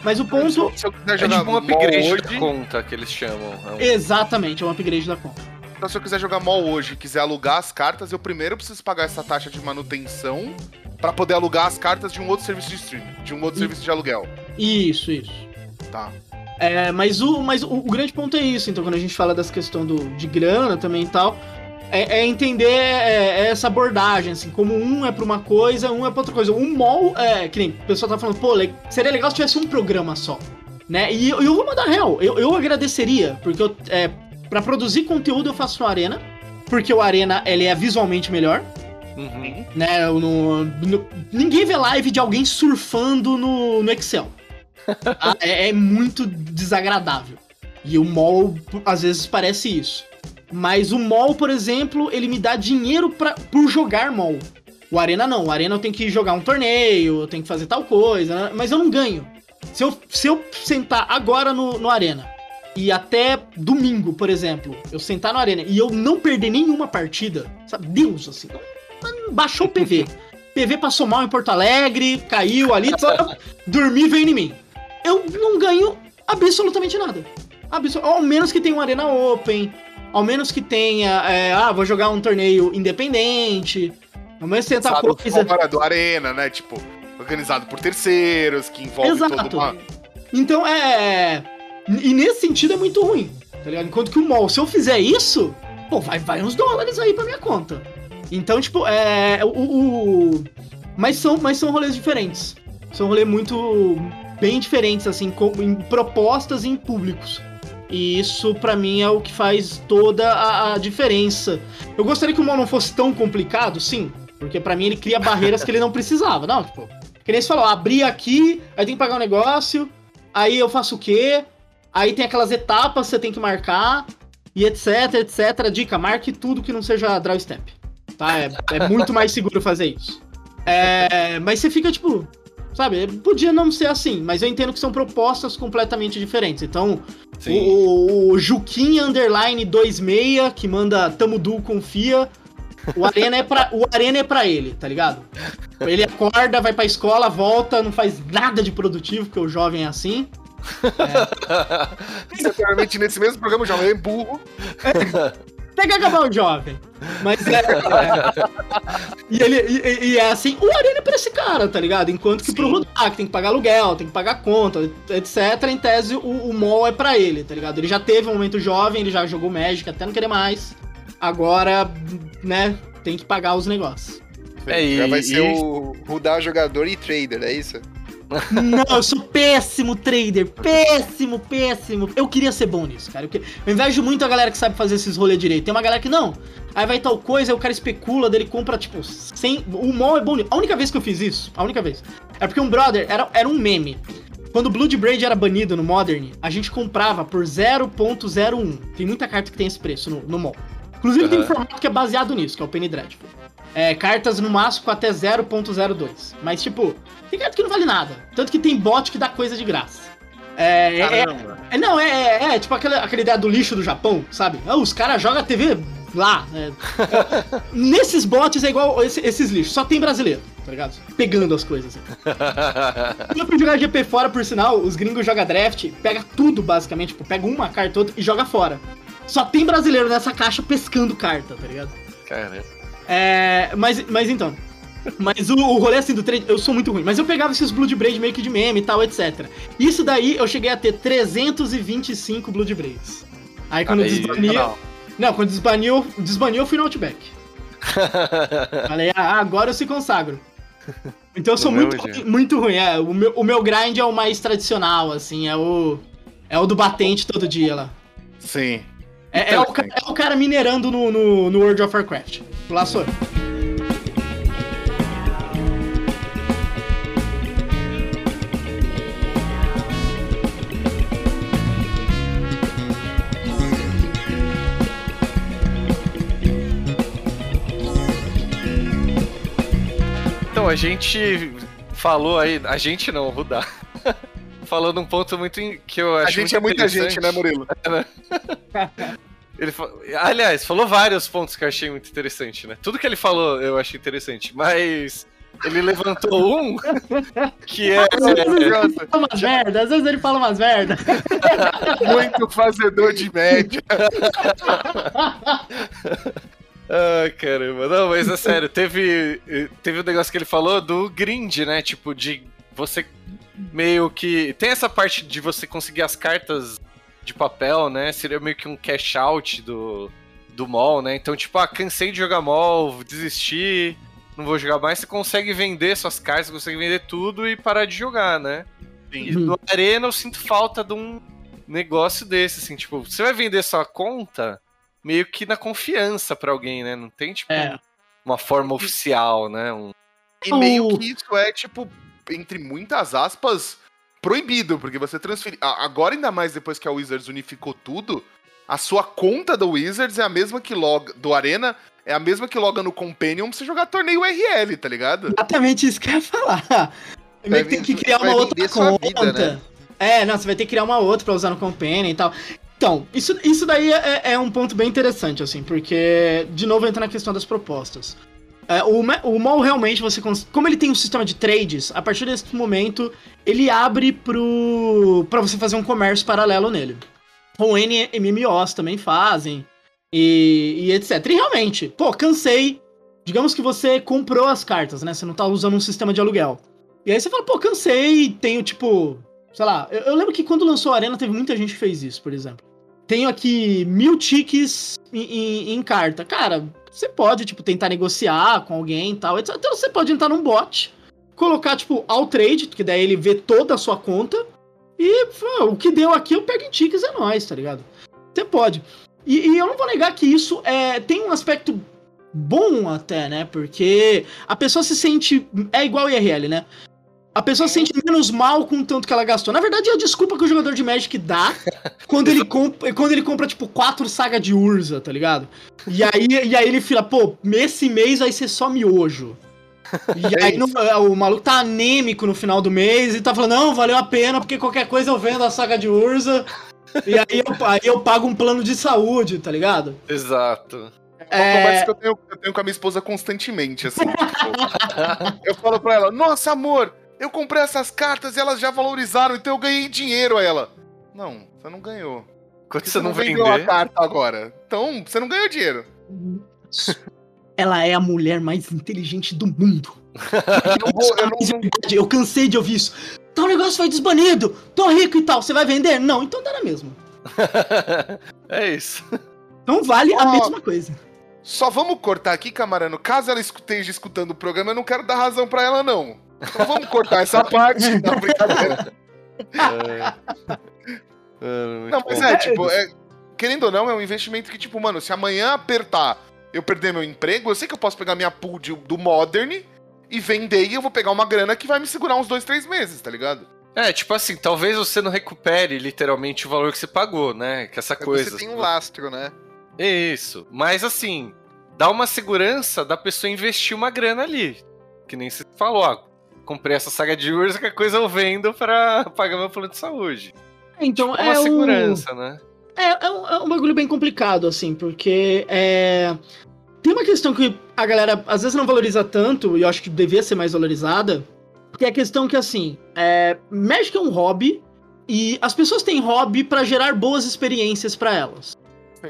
Mas o ponto. Se eu quiser É jogar tipo um upgrade hoje, da conta que eles chamam. É um- Exatamente, é um upgrade da conta. Então se eu quiser jogar mall hoje e quiser alugar as cartas, eu primeiro preciso pagar essa taxa de manutenção pra poder alugar as cartas de um outro serviço de streaming, de um outro serviço de aluguel. Isso, isso. Tá. É, mas o, mas o, o grande ponto é isso, então, quando a gente fala dessa questão do, de grana também e tal, é, é entender é, é essa abordagem, assim, como um é pra uma coisa, um é pra outra coisa. Um mall, é, que nem o pessoal tá falando, pô, seria legal se tivesse um programa só, né? E eu, eu vou mandar real, eu, eu agradeceria, porque eu, pra produzir conteúdo eu faço no Arena, porque o Arena, ele é visualmente melhor, Uhum. né? no- no- ninguém vê live de alguém surfando no, no Excel. Ah, é, é muito desagradável. E o mall, às vezes, parece isso. Mas o mall, por exemplo, ele me dá dinheiro pra, por jogar mall. O Arena não. O Arena eu tenho que jogar um torneio, eu tenho que fazer tal coisa, né? mas eu não ganho. Se eu, se eu sentar agora no, no Arena e até domingo, por exemplo, eu sentar no Arena e eu não perder nenhuma partida, sabe? Deus, assim, não- baixou o PV. PV passou mal em Porto Alegre, caiu ali, só dormir veio em mim. Eu não ganho absolutamente nada. Absol- ao menos que tenha uma Arena Open, ao menos que tenha, é, ah, vou jogar um torneio independente, ao menos tentar Sabe, coisa. fora do Arena, né? Tipo, organizado por terceiros, que envolve Exato. toda uma. Então é. E nesse sentido é muito ruim, tá ligado? Enquanto que o mall, se eu fizer isso, pô, vai, vai uns dólares aí pra minha conta. Então, tipo, é. O. o- Mas, são, mas são rolês diferentes. São rolês muito. bem diferentes, assim, com- em propostas e em públicos. E isso, pra mim, é o que faz toda a, a diferença. Eu gostaria que o mall não fosse tão complicado, sim. Porque pra mim ele cria barreiras que ele não precisava. Não, tipo, que nem você falou, abri aqui, aí tem que pagar um negócio, aí eu faço o quê? Aí tem aquelas etapas que você tem que marcar, e etc, etc. Dica, marque tudo que não seja draw step. Tá? É, é muito mais seguro fazer isso. É, mas você fica tipo, sabe, podia não ser assim, mas eu entendo que são propostas completamente diferentes. Então, o, o, o Juquim Underline 26, que manda Tamo Du Confia, o Arena é pra, o Arena é pra ele, tá ligado? Ele acorda, vai pra escola, volta, não faz nada de produtivo, porque o jovem é assim. É. Exatamente nesse mesmo programa, o jovem é burro. Tem que acabar o jovem. Mas é. é. E, ele, e, e, é assim, o Arena é pra esse cara, tá ligado? Enquanto que Sim. pro Rudak tem que pagar aluguel, tem que pagar conta, etc. Em tese, o, o mall é pra ele, tá ligado? Ele já teve um momento jovem, ele já jogou Magic até não querer mais. Agora, né, tem que pagar os negócios. É, e, Já vai ser e... o Rudar jogador e trader, é isso? Não, eu sou péssimo trader. Péssimo, péssimo. Eu queria ser bom nisso, cara. Eu, eu invejo muito a galera que sabe fazer esses rolês direito. Tem uma galera que não. Aí vai tal coisa, aí o cara especula, dele compra, tipo, sem. O mall é bom nisso. A única vez que eu fiz isso, a única vez, é porque um brother era, era um meme. Quando o Bloodbraid era banido no Modern, a gente comprava por 0.01. Tem muita carta que tem esse preço no, no mall. Inclusive uhum. tem um formato que é baseado nisso, que é o Penny Dreadful. É, cartas no máximo até 0.02. Mas, tipo, tem carta que não vale nada. Tanto que tem bot que dá coisa de graça. É, é, é, não, é, é, é, tipo aquela, aquela ideia do lixo do Japão, sabe? Ah, os caras jogam TV lá. Né? Nesses bots é igual esse, esses lixos, só tem brasileiro, tá ligado? Pegando as coisas. Quando eu fui jogar GP fora, por sinal, os gringos jogam draft, pega tudo basicamente, tipo, pega uma carta outra e joga fora. Só tem brasileiro nessa caixa pescando carta, tá ligado? Caramba. É, mas, mas então. Mas o, o rolê assim do trade, eu sou muito ruim. Mas eu pegava esses Blood Braid meio que de meme e tal, etc. Isso daí eu cheguei a ter 325 Blood Braids. Aí quando desbaniu. Não. não, quando desbaniu, desbaniu eu fui no Outback. Falei, ah, agora eu se consagro. Então eu sou muito, ruim, muito ruim. É, o, meu, o meu grind é o mais tradicional, assim, é o. É o do batente todo dia lá. Sim. É, é, o, é, o, cara minerando no, no, no World of Warcraft. Lá sou Então, a gente falou aí. A gente não, dar. falou num ponto muito que eu acho. A gente é muita gente, né, Murilo? Ele, aliás, falou vários pontos que eu achei muito interessante, né? Tudo que ele falou eu achei interessante, mas ele levantou um que é. Às vezes ele fala umas merda, às vezes ele fala umas merda. Muito fazedor de média. Ah, caramba. Não, mas é sério, teve, teve um negócio que ele falou do grind, né? Tipo, de você meio que. Tem essa parte de você conseguir as cartas de papel, né? Seria meio que um cash out do, do mall, né? Então, tipo, ah, cansei de jogar mall, desisti, não vou jogar mais. Você consegue vender suas cartas, você consegue vender tudo e parar de jogar, né? Sim. E no Arena eu sinto falta de um negócio desse, assim, tipo, você vai vender sua conta meio que na confiança para alguém, né? Não tem, tipo, é. uma forma oficial, né? Um... E meio que isso é, tipo, entre muitas aspas, proibido, porque você transferir. Agora, ainda mais depois que a Wizards unificou tudo, a sua conta do Wizards é a mesma que loga. do Arena é a mesma que loga no Companion pra você jogar torneio URL, tá ligado? Exatamente isso que eu ia falar. Vai, tem que criar uma outra conta. Vida, né? É, não, você vai ter que criar uma outra pra usar no Companion e tal. Então, isso, isso daí é, é um ponto bem interessante, assim, porque, de novo, entra na questão das propostas. É, o, o mall realmente você como ele tem um sistema de trades, a partir desse momento ele abre pro para você fazer um comércio paralelo nele. Com N MMOs também fazem e, e etc. E realmente, pô, cansei. Digamos que você comprou as cartas, né? Você não tá usando um sistema de aluguel. E aí você fala, pô, cansei, tenho tipo, sei lá. Eu, eu lembro que quando lançou a Arena teve muita gente que fez isso, por exemplo. Tenho aqui mil tickets em, em, em carta. Cara, você pode, tipo, tentar negociar com alguém e tal. Então você pode entrar num bot, colocar, tipo, all trade, que daí ele vê toda a sua conta. E o que deu aqui eu pego em tickets, é nóis, tá ligado? Você pode. E, e, eu não vou negar que isso é, tem um aspecto bom até, né? Porque a pessoa se sente. É igual IRL, né? A pessoa se sente menos mal com o tanto que ela gastou. Na verdade, é a desculpa que o jogador de Magic dá quando ele compra, quando ele compra tipo, quatro sagas de Urza, tá ligado? E aí, e aí ele fala, pô, esse mês vai ser só miojo. E aí no- o maluco tá anêmico no final do mês e tá falando, não, valeu a pena, porque qualquer coisa eu vendo a saga de Urza. E aí eu, aí eu pago um plano de saúde, tá ligado? Exato. É uma É. conversa que eu tenho, eu tenho com a minha esposa constantemente, assim. tipo, eu falo pra ela, nossa, amor, eu comprei essas cartas e elas já valorizaram, então eu ganhei dinheiro a ela. Não, você não ganhou. Quando Porque você não vendeu a vender. carta agora. Então, você não ganhou dinheiro. Ela é a mulher mais inteligente do mundo. Eu não vou, eu não, eu cansei de ouvir isso. Tal negócio foi desbanido, tô rico e tal, você vai vender? Não, então dá na mesma. é isso. Então vale a Ó. mesma coisa. Só vamos cortar aqui, camarano. Caso ela esteja escutando o programa, eu não quero dar razão pra ela, não. Então vamos cortar essa parte. Não, brincadeira. É. É, Não, mas é, tipo, é- querendo ou não, é um investimento que, tipo, mano, se amanhã apertar, eu perder meu emprego, eu sei que eu posso pegar minha pool de- do Modern e vender e eu vou pegar uma grana que vai me segurar uns dois, três meses, tá ligado? É, tipo assim, talvez você não recupere literalmente o valor que você pagou, né? Que essa coisa. Você tem um lastro, né? Isso. Mas assim, dá uma segurança da pessoa investir uma grana ali. Que nem você falou, ó. Comprei essa saga de Urza, que a coisa eu vendo pra pagar meu plano de saúde. Então É uma é um, segurança, né? é, é um, é um bagulho bem complicado, assim, porque é, tem uma questão que a galera às vezes não valoriza tanto, e eu acho que devia ser mais valorizada, que é a questão que, assim, é, Magic é um hobby, e as pessoas têm hobby pra gerar boas experiências pra elas.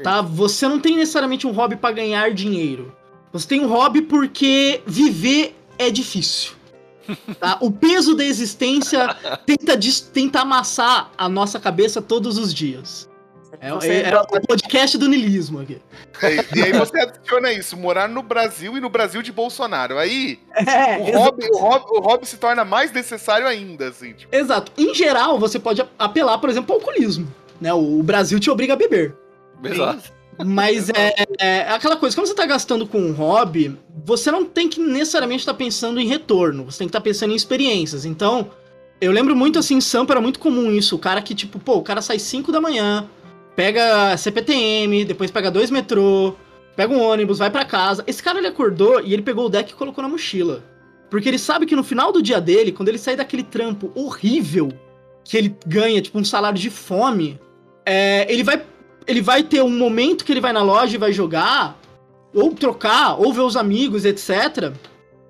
Tá? Você não tem necessariamente um hobby pra ganhar dinheiro. Você tem um hobby porque viver é difícil. Tá? O peso da existência tenta, tenta amassar a nossa cabeça todos os dias. É, é- é o podcast do nilismo aqui. E, e aí você adiciona isso, morar no Brasil e no Brasil de Bolsonaro. Aí É, o, hobby, o, hobby, o hobby se torna mais necessário ainda, assim. Tipo, Exato. Em geral, você pode apelar, por exemplo, ao alcoolismo. Né? O o Brasil te obriga a beber. Exato. Mas é, é aquela coisa, quando você tá gastando com um hobby, você não tem que necessariamente estar pensando em retorno, você tem que estar pensando em experiências. Então, eu lembro muito assim, em Sampa era muito comum isso, o cara que, tipo, pô, o cara sai 5 da manhã, pega CPTM, depois pega dois metrô, pega um ônibus, vai pra casa. Esse cara ele acordou e ele pegou o deck e colocou na mochila. Porque ele sabe que no final do dia dele, quando ele sair daquele trampo horrível, que ele ganha, tipo, um salário de fome, é, ele vai ele vai ter um momento que ele vai na loja e vai jogar, ou trocar, ou ver os amigos, etc.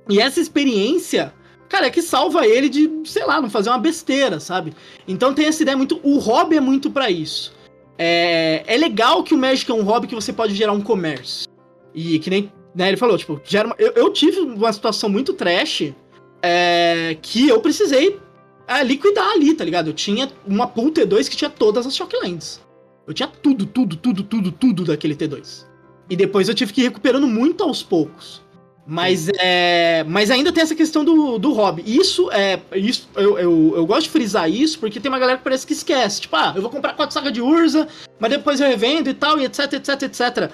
E essa experiência, cara, é que salva ele de, sei lá, não fazer uma besteira, sabe? Então tem essa ideia muito. O hobby é muito pra isso. É, é legal que o Magic é um hobby que você pode gerar um comércio. E que nem né, ele falou, tipo, gera uma- eu, eu tive uma situação muito trash é, que eu precisei é, liquidar ali, tá ligado? Eu tinha uma pool T2 que tinha todas as Shocklands. Eu tinha tudo, tudo, tudo, tudo, tudo daquele T2. E depois eu tive que ir recuperando muito aos poucos. Mas, é, mas ainda tem essa questão do, do hobby. Isso é. Isso, eu, eu, eu gosto de frisar isso porque tem uma galera que parece que esquece. Tipo, ah, eu vou comprar quatro sagas de Urza, mas depois eu revendo e tal, e etc, etc, etc.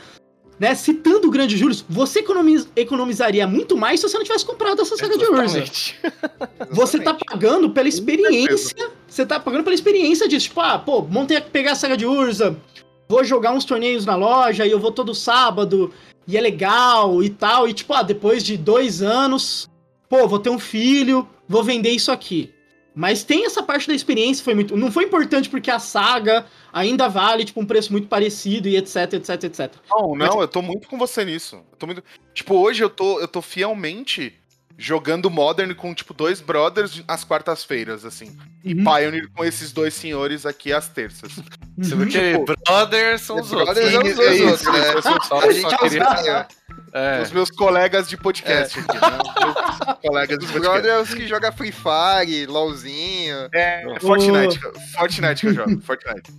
Né? Citando o grande Júlio, você economiz- economizaria muito mais se você não tivesse comprado essa saga de Urza. Você tá pagando pela experiência. Você tá pagando pela experiência disso. Tipo, ah, pô, montei a pegar a saga de Urza. Vou jogar uns torneios na loja e eu vou todo sábado. E é legal e tal. E tipo, ah, depois de dois anos, pô, vou ter um filho, vou vender isso aqui. Mas tem essa parte da experiência, foi muito. Não foi importante porque a saga ainda vale, tipo, um preço muito parecido e etc, etc, etc. Não, não, eu tô muito com você nisso. Eu tô muito... Tipo, hoje eu tô, eu tô fielmente jogando Modern com, tipo, dois brothers às quartas-feiras, assim. E Uhum. Pioneer com esses dois senhores aqui às terças. Uhum. viu que Tipo, brothers são os outros. Brothers é os É dois isso, outros, né? sou Só- A gente só é os queria-. É. Os meus colegas de podcast aqui, né? Meus colegas de Os podcast. brothers é os que jogam Free Fire, LOLzinho. É, Fortnite, Fortnite que eu jogo, Fortnite.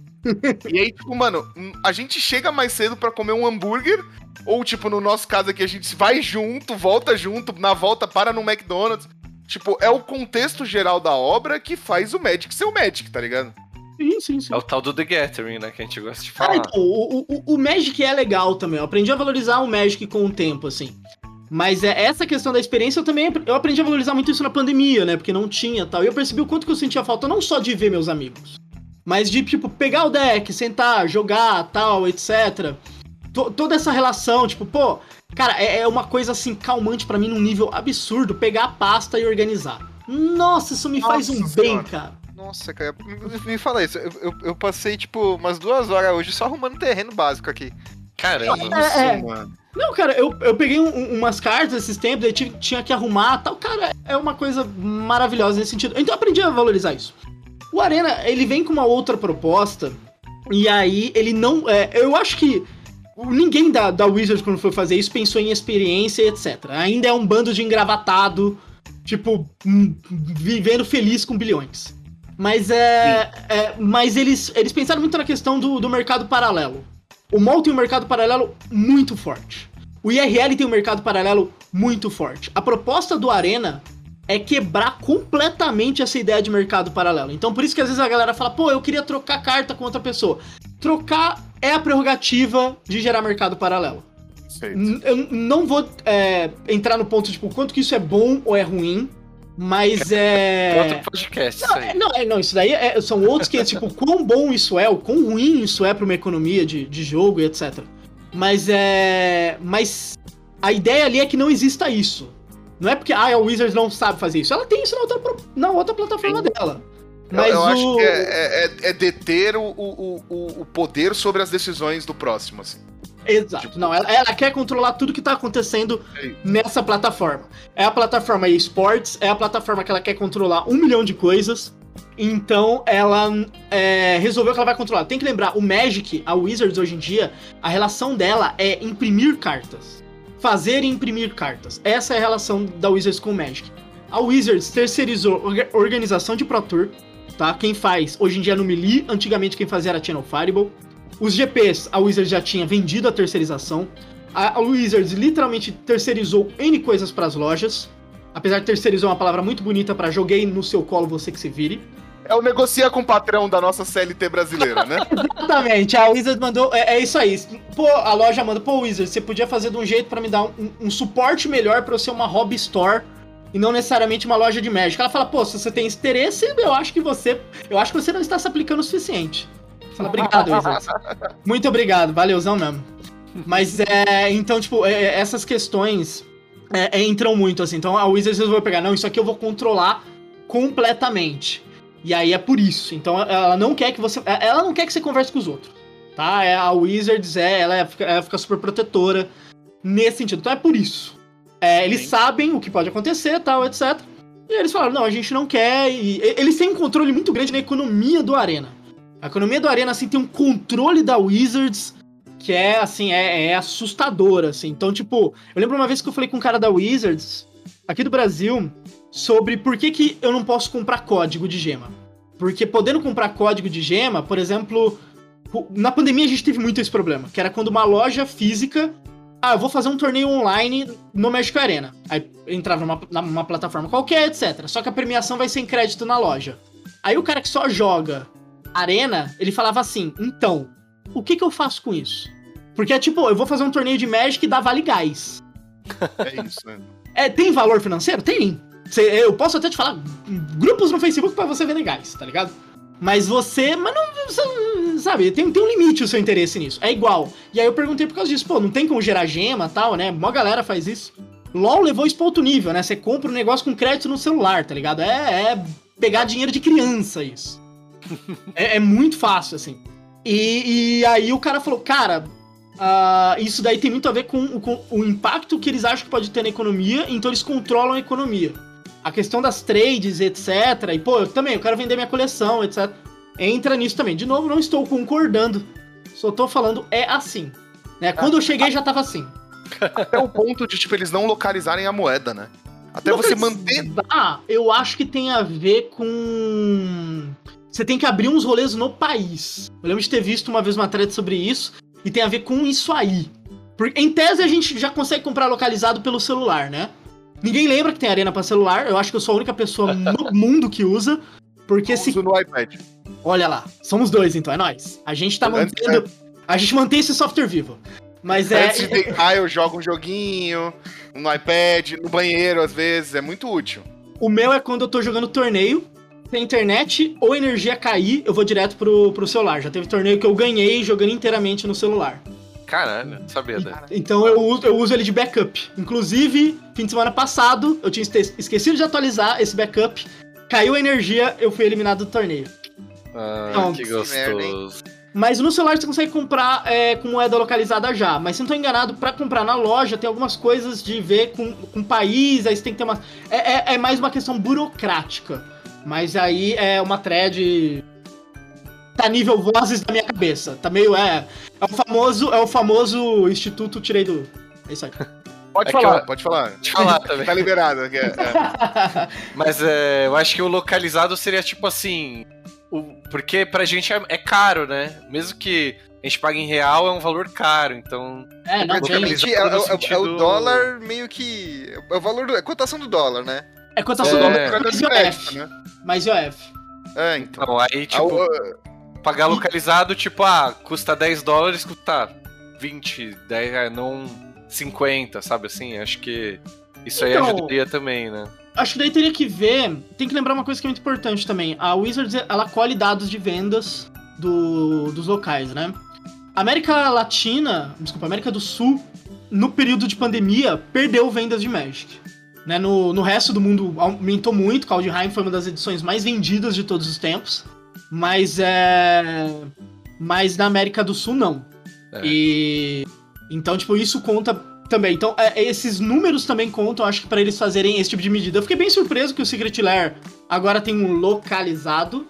E aí, tipo, mano, hum, a gente chega mais cedo pra comer um hambúrguer, ou, tipo, no nosso caso aqui, a gente vai junto, volta junto, na volta para no McDonald's. Tipo, é o contexto geral da obra que faz o Magic ser o Magic, tá ligado? Sim, sim, sim. É o tal do The Gathering, né? Que a gente gosta de Ah, falar. então, o, o, o Magic é legal também. Eu aprendi a valorizar o Magic com o tempo, assim. Mas é essa questão da experiência eu também eu aprendi a valorizar muito isso na pandemia, né? Porque não tinha tal. E eu percebi o quanto que eu sentia falta não só de ver meus amigos, mas de, tipo, pegar o deck, sentar, jogar, tal, etc. To- toda essa relação, tipo, pô, cara, é, é uma coisa assim calmante pra mim num nível absurdo pegar a pasta e organizar. Nossa, isso me faz um Nossa bem, Senhora. cara. Nossa, cara, me, fala isso. Eu, eu, eu passei, tipo, umas duas horas hoje só arrumando terreno básico aqui. Caramba. É, é. mano. Não, cara, eu, eu peguei um- um- umas cartas esses tempos, aí tinha que arrumar tal. Cara, é uma coisa maravilhosa nesse sentido. Então eu aprendi a valorizar isso. O Arena, ele vem com uma outra proposta, e aí ele não. é, eu acho que ninguém da, da Wizards, quando foi fazer isso, pensou em experiência e etc. Ainda é um bando de engravatado, tipo, hum, vivendo feliz com bilhões. Mas é. é, mas eles, eles pensaram muito na questão do, do mercado paralelo. O MOL tem um mercado paralelo muito forte. O IRL tem um mercado paralelo muito forte. A proposta do Arena é quebrar completamente essa ideia de mercado paralelo. Então por isso que às vezes a galera fala, pô, eu queria trocar carta com outra pessoa. Trocar é a prerrogativa de gerar mercado paralelo. Eu não vou é, entrar no ponto, tipo, quanto que isso é bom ou é ruim, mas é. Outro podcast, isso Não, é, aí. não, é, não, isso daí é- são outros que, tipo, quão bom isso é, o quão ruim isso é pra uma economia de, de jogo e etc. Mas é. Mas a ideia ali é que não exista isso. Não é porque ah, a Wizards não sabe fazer isso. Ela tem isso na outra, na outra plataforma dela. Eu- Mas eu, o... acho que é, é- é- é deter o, o, o, o poder sobre as decisões do próximo. assim. Exato. Não, ela, ela quer controlar tudo que tá acontecendo nessa plataforma. É a plataforma eSports, é a plataforma que ela quer controlar um milhão de coisas. Então ela é, resolveu que ela vai controlar. Tem que lembrar, o Magic, a Wizards hoje em dia, a relação dela é imprimir cartas. Fazer e imprimir cartas. Essa é a relação da Wizards com o Magic. A Wizards terceirizou orga- organização de Pro Tour, tá? Quem faz hoje em dia é no Melee, antigamente quem fazia era Channel Fireball. Os GPs, a Wizards já tinha vendido a terceirização. A Wizards literalmente terceirizou N coisas para as lojas. Apesar de terceirizou uma palavra muito bonita para joguei no seu colo, você que se vire. É o negocia com o patrão da nossa CLT brasileira, né? Exatamente, a Wizards mandou. É, é isso aí. Pô, a loja manda, pô, Wizards, você podia fazer de um jeito para me dar um, um suporte melhor para eu ser uma hobby store e não necessariamente uma loja de Magic. Ela fala, pô, se você tem interesse, eu acho que você. Eu acho que você não está se aplicando o suficiente. Fala, obrigado, Wizards. Muito obrigado, valeuzão mesmo. Mas é. Então, tipo, é, é, essas questões é, é, entram muito, assim. Então a Wizards resolveu pegar, não, isso aqui eu vou controlar completamente. E aí é por isso. Então ela não quer que você. é, Ela não quer que você converse com os outros. Tá? A Wizards é, ela, é, ela fica super protetora nesse sentido. Então é por isso. É, eles Sim. sabem o que pode acontecer, tal, etc. E eles falaram, não, a gente não quer. E- eles têm um controle muito grande na economia do Arena. A economia do Arena, assim, tem um controle da Wizards que é, assim, é, é assustador, assim. Então, tipo, eu lembro uma vez que eu falei com um cara da Wizards, aqui do Brasil, sobre por que, que eu não posso comprar código de gema. Porque podendo comprar código de gema, por exemplo, na pandemia a gente teve muito esse problema, que era quando uma loja física ah, eu vou fazer um torneio online no Magic Arena. Aí entrava numa, numa plataforma qualquer, etc. Só que a premiação vai ser em crédito na loja. Aí o cara que só joga Arena, ele falava assim: então, o que que eu faço com isso? Porque é tipo, eu vou fazer um torneio de Magic e dá vale gás. É isso, né? É, tem valor financeiro? Tem. Cê- eu posso até te falar grupos no Facebook pra você vender gás, tá ligado? Mas você. Mas não. você- sabe, tem, tem um limite o seu interesse nisso. É igual. E aí eu perguntei por causa disso, pô, não tem como gerar gema e tal, né? Mó galera faz isso. LOL levou isso pra outro nível, né? Você compra um negócio com crédito no celular, tá ligado? É, é pegar dinheiro de criança isso. É, é muito fácil, assim. E, e aí o cara falou, cara, ah, isso daí tem muito a ver com, com o impacto que eles acham que pode ter na economia, então eles controlam a economia. A questão das trades, etc. E, pô, eu também, eu quero vender minha coleção, etc. Entra nisso também. De novo, não estou concordando. Só tô falando, é assim. Né? Quando eu cheguei, já tava assim. Até o ponto de, tipo, eles não localizarem a moeda, né? Até você manter. Ah, eu acho que tem a ver com. Você tem que abrir uns rolês no país. Eu lembro de ter visto uma vez uma thread sobre isso. E tem a ver com isso aí. Porque, em tese, a gente já consegue comprar localizado pelo celular, né? Ninguém lembra que tem arena pra celular. Eu acho que eu sou a única pessoa no mundo que usa. Porque se Uso no iPad. Olha lá, somos dois então, é nóis. A gente tá mantendo. A gente mantém esse software vivo. Mas é. Antes de deitar, eu jogo um joguinho no iPad, no banheiro, às vezes. É muito útil. O meu é quando eu tô jogando torneio, tem internet ou energia cair, eu vou direto pro, pro celular. Já teve torneio que eu ganhei jogando inteiramente no celular. Caralho, sabia dessa. Então eu uso, eu uso ele de backup. Inclusive, fim de semana passado, eu tinha esque- esquecido de atualizar esse backup. Caiu a energia, eu fui eliminado do torneio. Ah, Não, que que merda, hein? gostoso. Mas no celular você consegue comprar é, com moeda localizada já. Mas se não tô enganado, pra comprar na loja tem algumas coisas de ver com, com país, aí você tem que ter uma. É, é, é mais uma questão burocrática. Mas aí é uma thread. Tá nível vozes da minha cabeça. Tá meio. É. É o famoso, é o famoso Instituto Tirei do. É isso aí. Pode É falar, eu- pode falar. Eu falar também. Tá liberado. é, é. Mas é, eu acho que o localizado seria tipo assim. o- porque pra gente é, é caro, né? Mesmo que a gente pague em real, é um valor caro. Então. É, não. Praticamente é, no é- é- é sentido- o dólar meio que. É o valor do. É a cotação do dólar, né? É cotação É. do de IOF. crédito, né? Mais IOF. É, então. Não, aí, tipo, Ah, o- pagar localizado, tipo, ah, custa 10 dólares, custa 20, 10, é, não 50, sabe assim? Acho que isso aí Então- ajudaria também, né? Acho que daí teria que ver. Tem que lembrar uma coisa que é muito importante também. A Wizards ela colhe dados de vendas do- dos locais, né? América Latina, desculpa, América do Sul, no período de pandemia, perdeu vendas de Magic. Né? No, no resto do mundo aumentou muito. Kaldheim foi uma das edições mais vendidas de todos os tempos. Mas é. Mas na América do Sul não. É. E. Então, tipo, isso conta também. Então, é, esses números também contam, acho que, pra eles fazerem esse tipo de medida. Eu fiquei bem surpreso que o Secret Lair agora tem um localizado.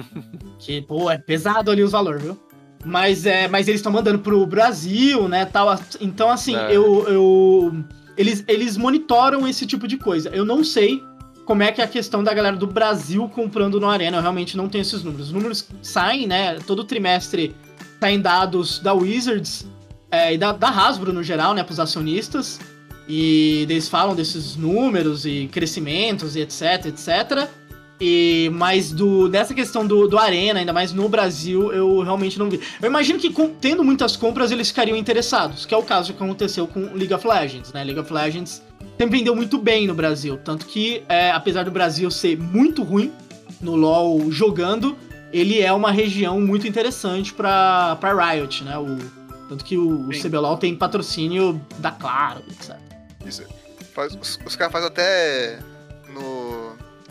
que, pô, é pesado ali os valores, viu? Mas, é, mas eles estão mandando pro Brasil, né, tal. Então, assim, É. eu... eu eles, eles monitoram esse tipo de coisa. Eu não sei como é que é a questão da galera do Brasil comprando no Arena. Eu realmente não tenho esses números. Os números saem, né, todo trimestre saem dados da Wizards é, e da, da Hasbro no geral, né, pros acionistas. E eles falam desses números e crescimentos e etc, etc. E, mas do, dessa questão do, do Arena, ainda mais no Brasil, eu realmente não vi. Eu imagino que com- tendo muitas compras eles ficariam interessados, que é o caso que aconteceu com League of Legends, né? League of Legends sempre vendeu muito bem no Brasil. Tanto que, é, apesar do Brasil ser muito ruim no LoL jogando, ele é uma região muito interessante pra, pra Riot, né? O, tanto que o, o. CBLOL tem patrocínio da Claro, etc. Isso. Faz- os, os caras fazem até no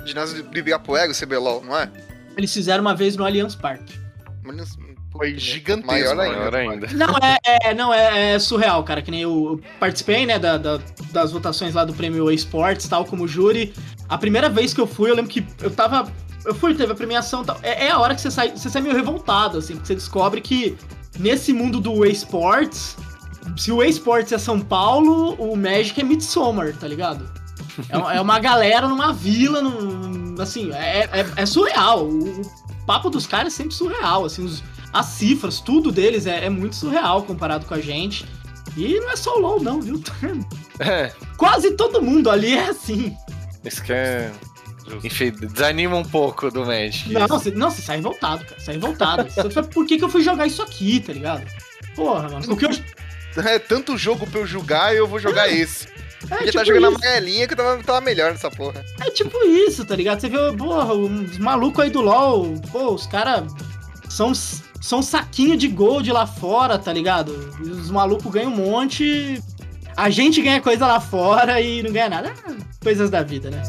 ginásio de Ibirapuera, o CBLOL, não é? Eles fizeram uma vez no Allianz Parque. Mas, Foi gigantesco. Maior ainda. Maior ainda. Não, é, é- não, é, é surreal, cara. Que nem eu, eu participei, né, da- da- das votações lá do prêmio eSports, tal, como júri. A primeira vez que eu fui, eu lembro que eu tava. Eu fui, teve a premiação e tal. É, é a hora que você sai, você sai meio revoltado, assim, porque você descobre que nesse mundo do eSports, se o eSports é São Paulo, o Magic é Midsommar, tá ligado? É, uma- é uma galera numa vila, num, assim, é, é, é surreal. O, o papo dos caras é sempre surreal, assim, os, as cifras, tudo deles é, é muito surreal comparado com a gente. E não é só o LoL, não, viu? É, Quase todo mundo ali é assim. isso que é. Enfim, desanima um pouco do Magic. Não, você, não, você sai revoltado, cara. Sai revoltado. Você fala, por que, que eu fui jogar isso aqui, tá ligado? Porra, mano. Porque eu. É tanto jogo pra eu jogar, eu vou jogar esse. É, Porque tipo tá jogando a isso. amarelinha que eu tava, tava melhor nessa porra. É tipo isso, tá ligado? Você vê, porra, os malucos aí do LoL, pô, os caras são, são saquinho de gold lá fora, tá ligado? Os malucos ganham um monte. A gente ganha coisa lá fora e não ganha nada. Ah, Coisas da vida, né?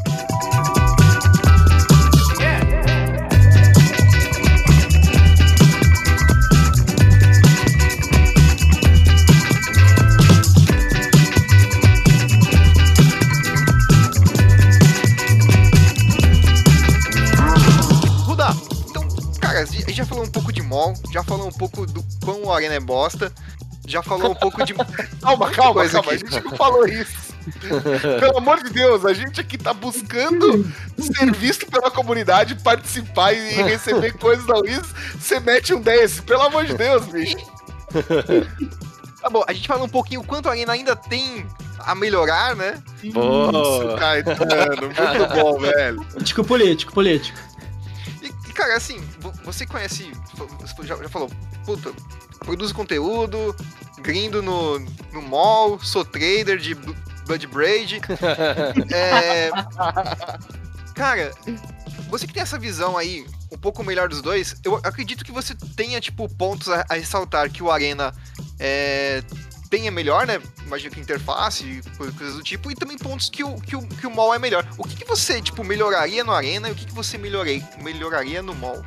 Gente já falou um pouco de mall, já falou um pouco do quão o Arena é bosta, já falou um pouco de. Calma, calma, calma. aqui. A gente não falou isso. Pelo amor de Deus, a gente aqui tá buscando ser visto pela comunidade, participar e receber coisas da Wiz. Você mete um desse, pelo amor de Deus, bicho. Tá bom, a gente falou um pouquinho o quanto o Arena ainda tem a melhorar, né? Boa. Isso, Caetano, muito bom, velho. Político, político, político. Cara, assim, você conhece. Já, já falou, puta, produz conteúdo, grindo no, no mall, sou trader de Blood Braid. é, cara, você que tem essa visão aí um pouco melhor dos dois, eu acredito que você tenha, tipo, pontos a, a ressaltar que o Arena é, tenha melhor, né? Imagino que interface, coisas do tipo, e também pontos que o, que o, que o mall é melhor. O que, que você, tipo, melhoraria no Arena e o que, que você melhorei, melhoraria no mall?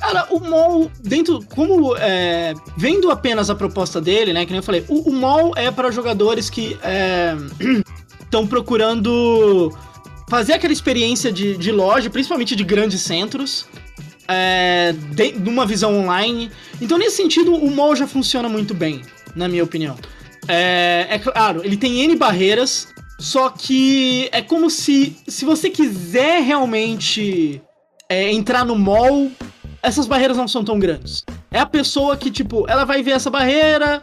Cara, o mall, dentro, como é, vendo apenas a proposta dele, né, que nem eu falei, o, o mall é para jogadores que estão é, procurando fazer aquela experiência de, de loja, principalmente de grandes centros, é, de, numa visão online. Então, nesse sentido, o mall já funciona muito bem, na minha opinião. É, é claro, ele tem N barreiras, só que é como se, se você quiser realmente é, entrar no mall, essas barreiras não são tão grandes. É a pessoa que, tipo, ela vai ver essa barreira,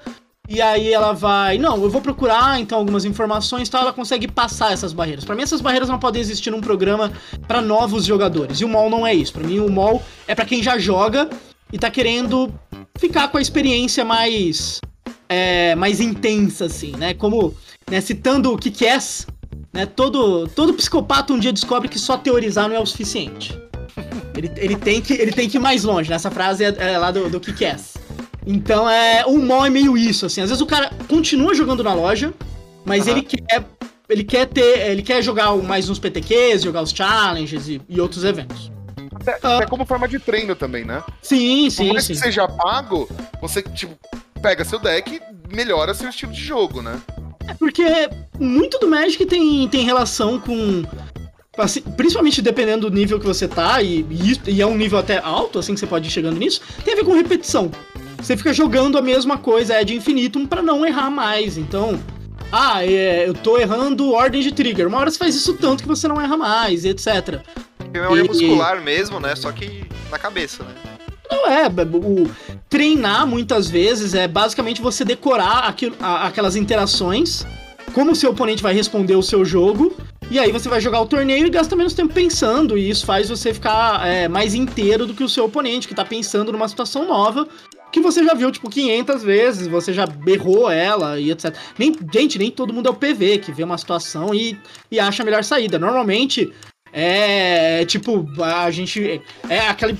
e aí ela vai, não, eu vou procurar então algumas informações, tal, ela consegue passar essas barreiras. Para mim essas barreiras não podem existir num programa para novos jogadores. E o mall não é isso. Para mim o mall é para quem já joga e tá querendo ficar com a experiência mais é, mais intensa, assim, né? Como, né, citando o que que é, né? Todo, todo psicopata um dia descobre que só teorizar não é o suficiente. Ele, ele, tem, que, ele tem que ir mais longe, né? Essa frase é, é lá do, do que que é. Então é. O mall é meio isso, assim. Às vezes o cara continua jogando na loja, mas uhum. ele quer. Ele quer ter. Ele quer jogar mais uns PTQs, jogar os challenges e, e outros eventos. Até, uh, até, como forma de treino também, né? Sim, sim. Por mais sim. que seja pago, você, tipo, pega seu deck e melhora seu estilo de jogo, né? É porque muito do Magic tem, tem relação com. Assim, principalmente dependendo do nível que você tá, e, e, é um nível até alto, assim que você pode ir chegando nisso, tem a ver com repetição. Você fica jogando a mesma coisa, é de infinitum, para não errar mais. Então, ah, é, eu tô errando ordem de trigger. Uma hora você faz isso tanto que você não erra mais, etc. Memória e, muscular mesmo, né? Só que na cabeça, né? Não é, o treinar muitas vezes é basicamente você decorar aquilo, a, aquelas interações, como o seu oponente vai responder o seu jogo, e aí você vai jogar o torneio e gasta menos tempo pensando, e isso faz você ficar é, mais inteiro do que o seu oponente, que tá pensando numa situação nova, que você já viu, tipo, 500 vezes, você já berrou ela e etc. Nem, gente, nem todo mundo é o PV, que vê uma situação e, e acha a melhor saída. Normalmente, é tipo, a gente. É aquele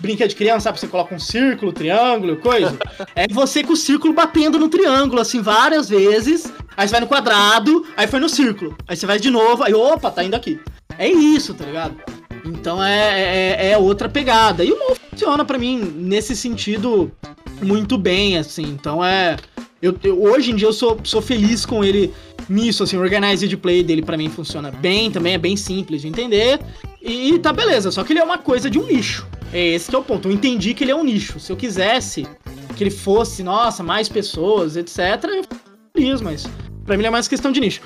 brinquedo de criança, sabe? Você coloca um círculo, triângulo, coisa. É você com o círculo batendo no triângulo, assim, várias vezes. Aí você vai no quadrado, aí foi no círculo. Aí você vai de novo, aí opa, tá indo aqui. É isso, tá ligado? Então é, é, é outra pegada. E o MOL funciona para mim nesse sentido muito bem, assim. Então é. Eu, eu, hoje em dia eu sou, sou feliz com ele nisso, assim, o organized play dele para mim funciona bem, também é bem simples de entender. E tá beleza, só que ele é uma coisa de um nicho. É esse que é o ponto. Eu entendi que ele é um nicho. Se eu quisesse que ele fosse, nossa, mais pessoas, etc, eu feliz, mas pra mim ele é mais questão de nicho.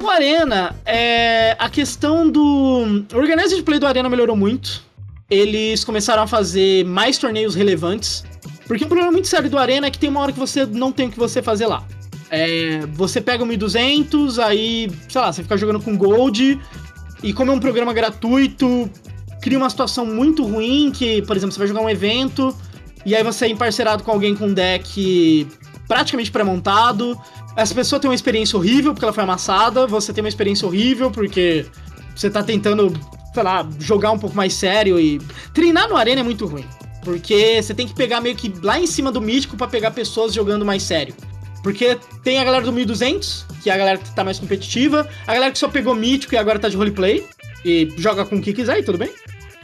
O Arena, é, a questão do. O organized play do Arena melhorou muito. Eles começaram a fazer mais torneios relevantes. Porque o problema muito sério do Arena é que tem uma hora que você não tem o que você fazer lá. É, você pega o 1200, aí, sei lá, você fica jogando com Gold, e como é um programa gratuito, cria uma situação muito ruim que, por exemplo, você vai jogar um evento, e aí você é emparcerado com alguém com um deck praticamente pré-montado. Essa pessoa tem uma experiência horrível porque ela foi amassada, você tem uma experiência horrível porque você tá tentando, sei lá, jogar um pouco mais sério e. Treinar no Arena é muito ruim. Porque você tem que pegar meio que lá em cima do mítico para pegar pessoas jogando mais sério. Porque tem a galera do 1200, que é a galera que tá mais competitiva, a galera que só pegou mítico e agora tá de roleplay, e joga com o que quiser e tudo bem.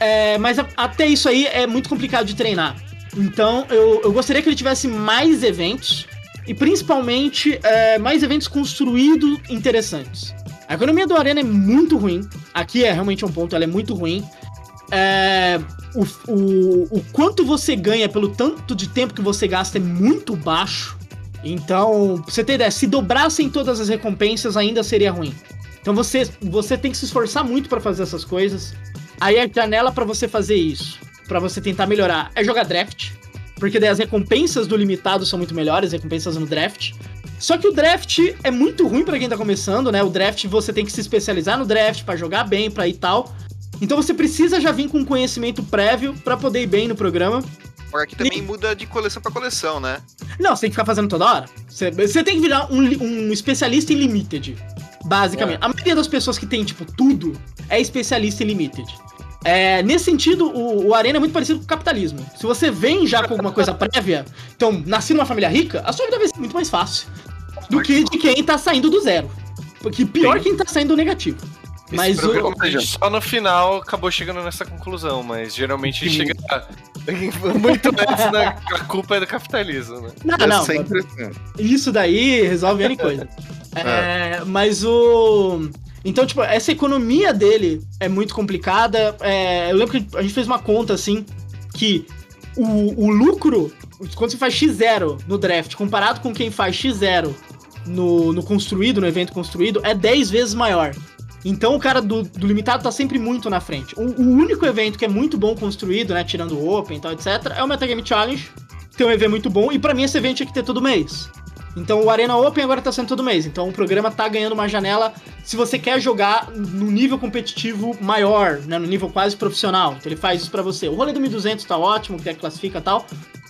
É, mas a, até isso aí é muito complicado de treinar. Então eu, eu gostaria que ele tivesse mais eventos, e principalmente é, mais eventos construídos interessantes. A economia do Arena é muito ruim. Aqui é realmente um ponto, ela é muito ruim. É, o, o, o quanto você ganha pelo tanto de tempo que você gasta é muito baixo. Então, pra você ter ideia, se dobrassem todas as recompensas ainda seria ruim. Então você, você tem que se esforçar muito para fazer essas coisas. Aí a janela para você fazer isso, para você tentar melhorar, é jogar draft. Porque daí as recompensas do limitado são muito melhores, recompensas no draft. Só que o draft é muito ruim para quem tá começando, né? O draft você tem que se especializar no draft para jogar bem, para ir tal. Então você precisa já vir com conhecimento prévio pra poder ir bem no programa. Agora aqui também muda de coleção pra coleção, né? Não, você tem que ficar fazendo toda hora. Você, você tem que virar um, um especialista em limited. Basicamente. A maioria das pessoas que tem, tipo, tudo é especialista em limited. É, nesse sentido, o, o Arena é muito parecido com o capitalismo. Se você vem já com alguma coisa prévia, então, nasci numa família rica, a sua vida vai ser muito mais fácil do que de quem tá saindo do zero. Porque pior quem tá saindo do negativo. Esse Mas o. a gente só no final acabou chegando nessa conclusão, mas geralmente Sim. chega muito antes, né? A culpa é do capitalismo, né? Não, É não. sempre assim. Isso daí resolve N coisa. É, mas o. Então, tipo, essa economia dele é muito complicada. É, eu lembro que a gente fez uma conta assim que o, o lucro, quando você faz X0 no draft, comparado com quem faz X0 no, no construído, no evento construído, é 10 vezes maior. Então o cara do, do limitado tá sempre muito na frente. O, o único evento que é muito bom construído, né, tirando o Open e tal, etc, é o Metagame Challenge. Tem um evento muito bom, e pra mim esse evento tinha que ter todo mês. Então o Arena Open agora tá sendo todo mês. Então o programa tá ganhando uma janela se você quer jogar no nível competitivo maior, né, no nível quase profissional. Então ele faz isso pra você. O rolê do 1200 tá ótimo, que é classifica e tal.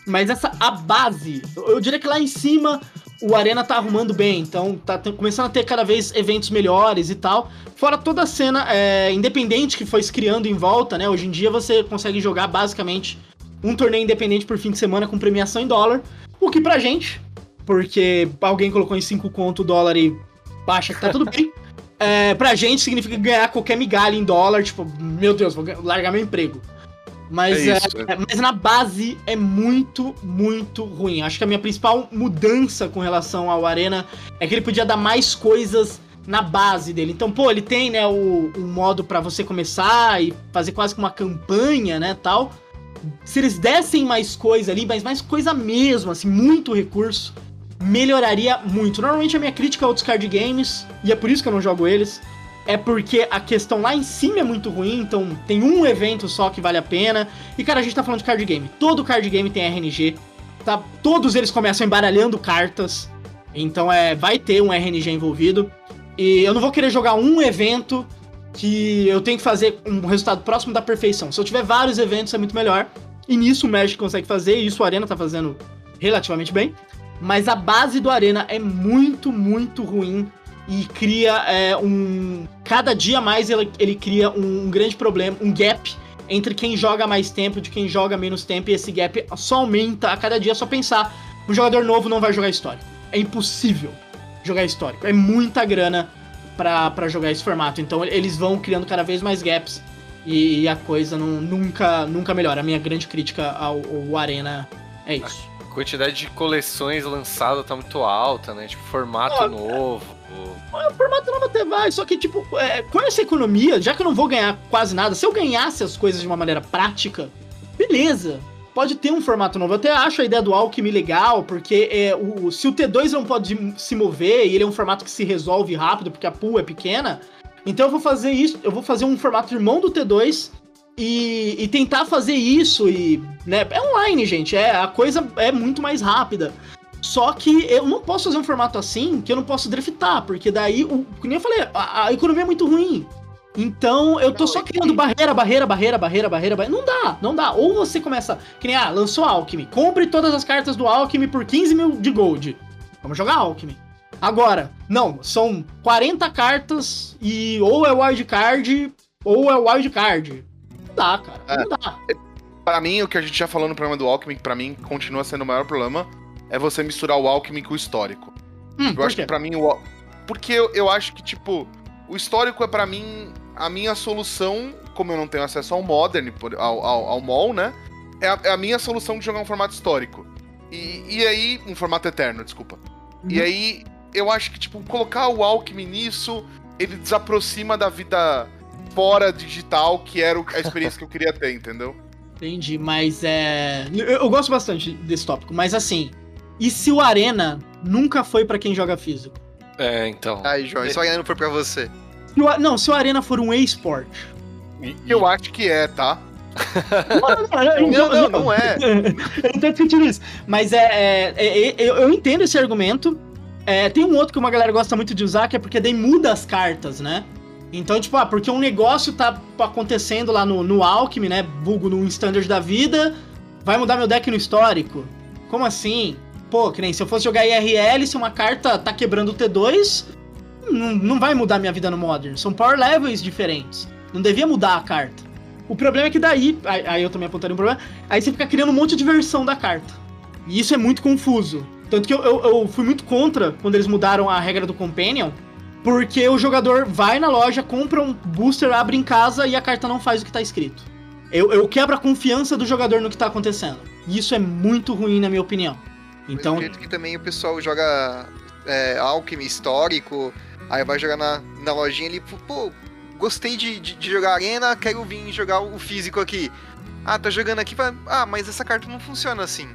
Mas essa a base, eu diria que lá em cima o Arena tá arrumando bem, então tá começando a ter cada vez eventos melhores e tal. Fora toda a cena é, independente que foi se criando em volta, né? Hoje em dia você consegue jogar basicamente um torneio independente por fim de semana com premiação em dólar. O que pra gente, porque alguém colocou em 5 conto o dólar e acha que tá tudo bem. É, pra gente significa ganhar qualquer migalha em dólar, tipo, meu Deus, vou ga- largar meu emprego. Mas, É é, isso, é, mas na base é muito, muito ruim. Acho que a minha principal mudança com relação ao Arena é que ele podia dar mais coisas na base dele. Então, pô, ele tem, né, o, um modo pra você começar e fazer quase que uma campanha, né, tal. Se eles dessem mais coisa ali, mas mais coisa mesmo, assim, muito recurso, melhoraria muito. Normalmente a minha crítica a outros card games, e é por isso que eu não jogo eles, é porque a questão lá em cima é muito ruim, então tem um evento só que vale a pena. E cara, a gente tá falando de card game. Todo card game tem RNG, tá? Todos eles começam embaralhando cartas. Então é, vai ter um RNG envolvido. E eu não vou querer jogar um evento que eu tenho que fazer um resultado próximo da perfeição. Se eu tiver vários eventos é muito melhor. E nisso o Magic consegue fazer, e isso o Arena tá fazendo relativamente bem. Mas a base do Arena é muito, muito ruim e cria é, um. Cada dia mais ele, ele cria um, grande problema, um gap entre quem joga mais tempo de quem joga menos tempo, e esse gap só aumenta a cada dia. É só pensar: um jogador novo não vai jogar histórico. É impossível jogar histórico. É muita grana pra jogar esse formato. Então eles vão criando cada vez mais gaps e, e a coisa não, nunca, nunca melhora. A minha grande crítica ao, ao Arena é isso. Quantidade de coleções lançadas tá muito alta, né? Tipo, formato Ah, novo. O formato não até vai, só que, tipo, é, com essa economia, já que eu não vou ganhar quase nada, se eu ganhasse as coisas de uma maneira prática, beleza. Pode ter um formato novo. Eu até acho a ideia do Alchemy legal, porque é, o, se o T2 não pode se mover e ele é um formato que se resolve rápido, porque a pool é pequena, então eu vou fazer isso, eu vou fazer um formato irmão do T2 e, e tentar fazer isso e, né, é online, gente, é, a coisa é muito mais rápida. Só que eu não posso fazer um formato assim que eu não posso draftar, porque daí, o, como eu falei, a, a economia é muito ruim. Então eu tô Não, só é criando barreira, barreira, barreira, barreira, barreira, barreira. Não dá, não dá. Ou você começa, que nem, ah, lançou Alchemy. Compre todas as cartas do Alchemy por 15 mil de gold. Vamos jogar Alchemy. Agora, não, são 40 cartas e ou é wildcard ou é wildcard. Não dá, cara. É. Não dá. Pra mim, o que a gente já falou no programa do Alckmin, que pra mim continua sendo o maior problema, é você misturar o Alckmin com o histórico. Hum, Eu acho quê? que pra mim o. Porque eu, eu acho que, tipo, o histórico é pra mim a minha solução, como eu não tenho acesso ao Modern, ao, ao, ao MOL, né? É a, é a minha solução de jogar um formato histórico. E, e aí. Um formato eterno, desculpa. E Uhum. aí, eu acho que, tipo, colocar o Alckmin nisso, ele desaproxima da vida fora digital, que era o- a experiência que eu queria ter, entendeu? Entendi, mas é. Eu, eu gosto bastante desse tópico, mas assim. E se o Arena nunca foi pra quem joga físico? É, então. Aí, João, isso aí não foi pra você. Se o não, se o Arena for um e-sport. E- Eu acho que é, tá? Não, não, não é. Eu não tô discutindo isso. Mas é, é- é- é- eu, eu entendo esse argumento. É, tem um outro que uma galera gosta muito de usar, que é porque daí muda as cartas, né? Então, tipo, ah, porque um negócio tá acontecendo lá no, no Alchemy, né? Vulgo no Standard da vida, vai mudar meu deck no histórico. Como assim? Pô, que nem se eu fosse jogar IRL, se uma carta tá quebrando o T2, não, não vai mudar minha vida no Modern. São power levels diferentes. Não devia mudar a carta. O problema é que daí, aí eu também apontaria um problema, aí você fica criando um monte de versão da carta. E isso é muito confuso. Tanto que eu, eu, eu fui muito contra quando eles mudaram a regra do Companion, porque o jogador vai na loja, compra um booster, abre em casa e a carta não faz o que tá escrito. Eu, eu quebro a confiança do jogador no que tá acontecendo. E isso é muito ruim, na minha opinião. Então. Do que também o pessoal joga é, Alchemy histórico, aí vai jogar na, na lojinha ali, pô, gostei de, de, de, jogar arena, quero vir jogar o físico aqui. Ah, tá jogando aqui, ah, mas essa carta não funciona assim.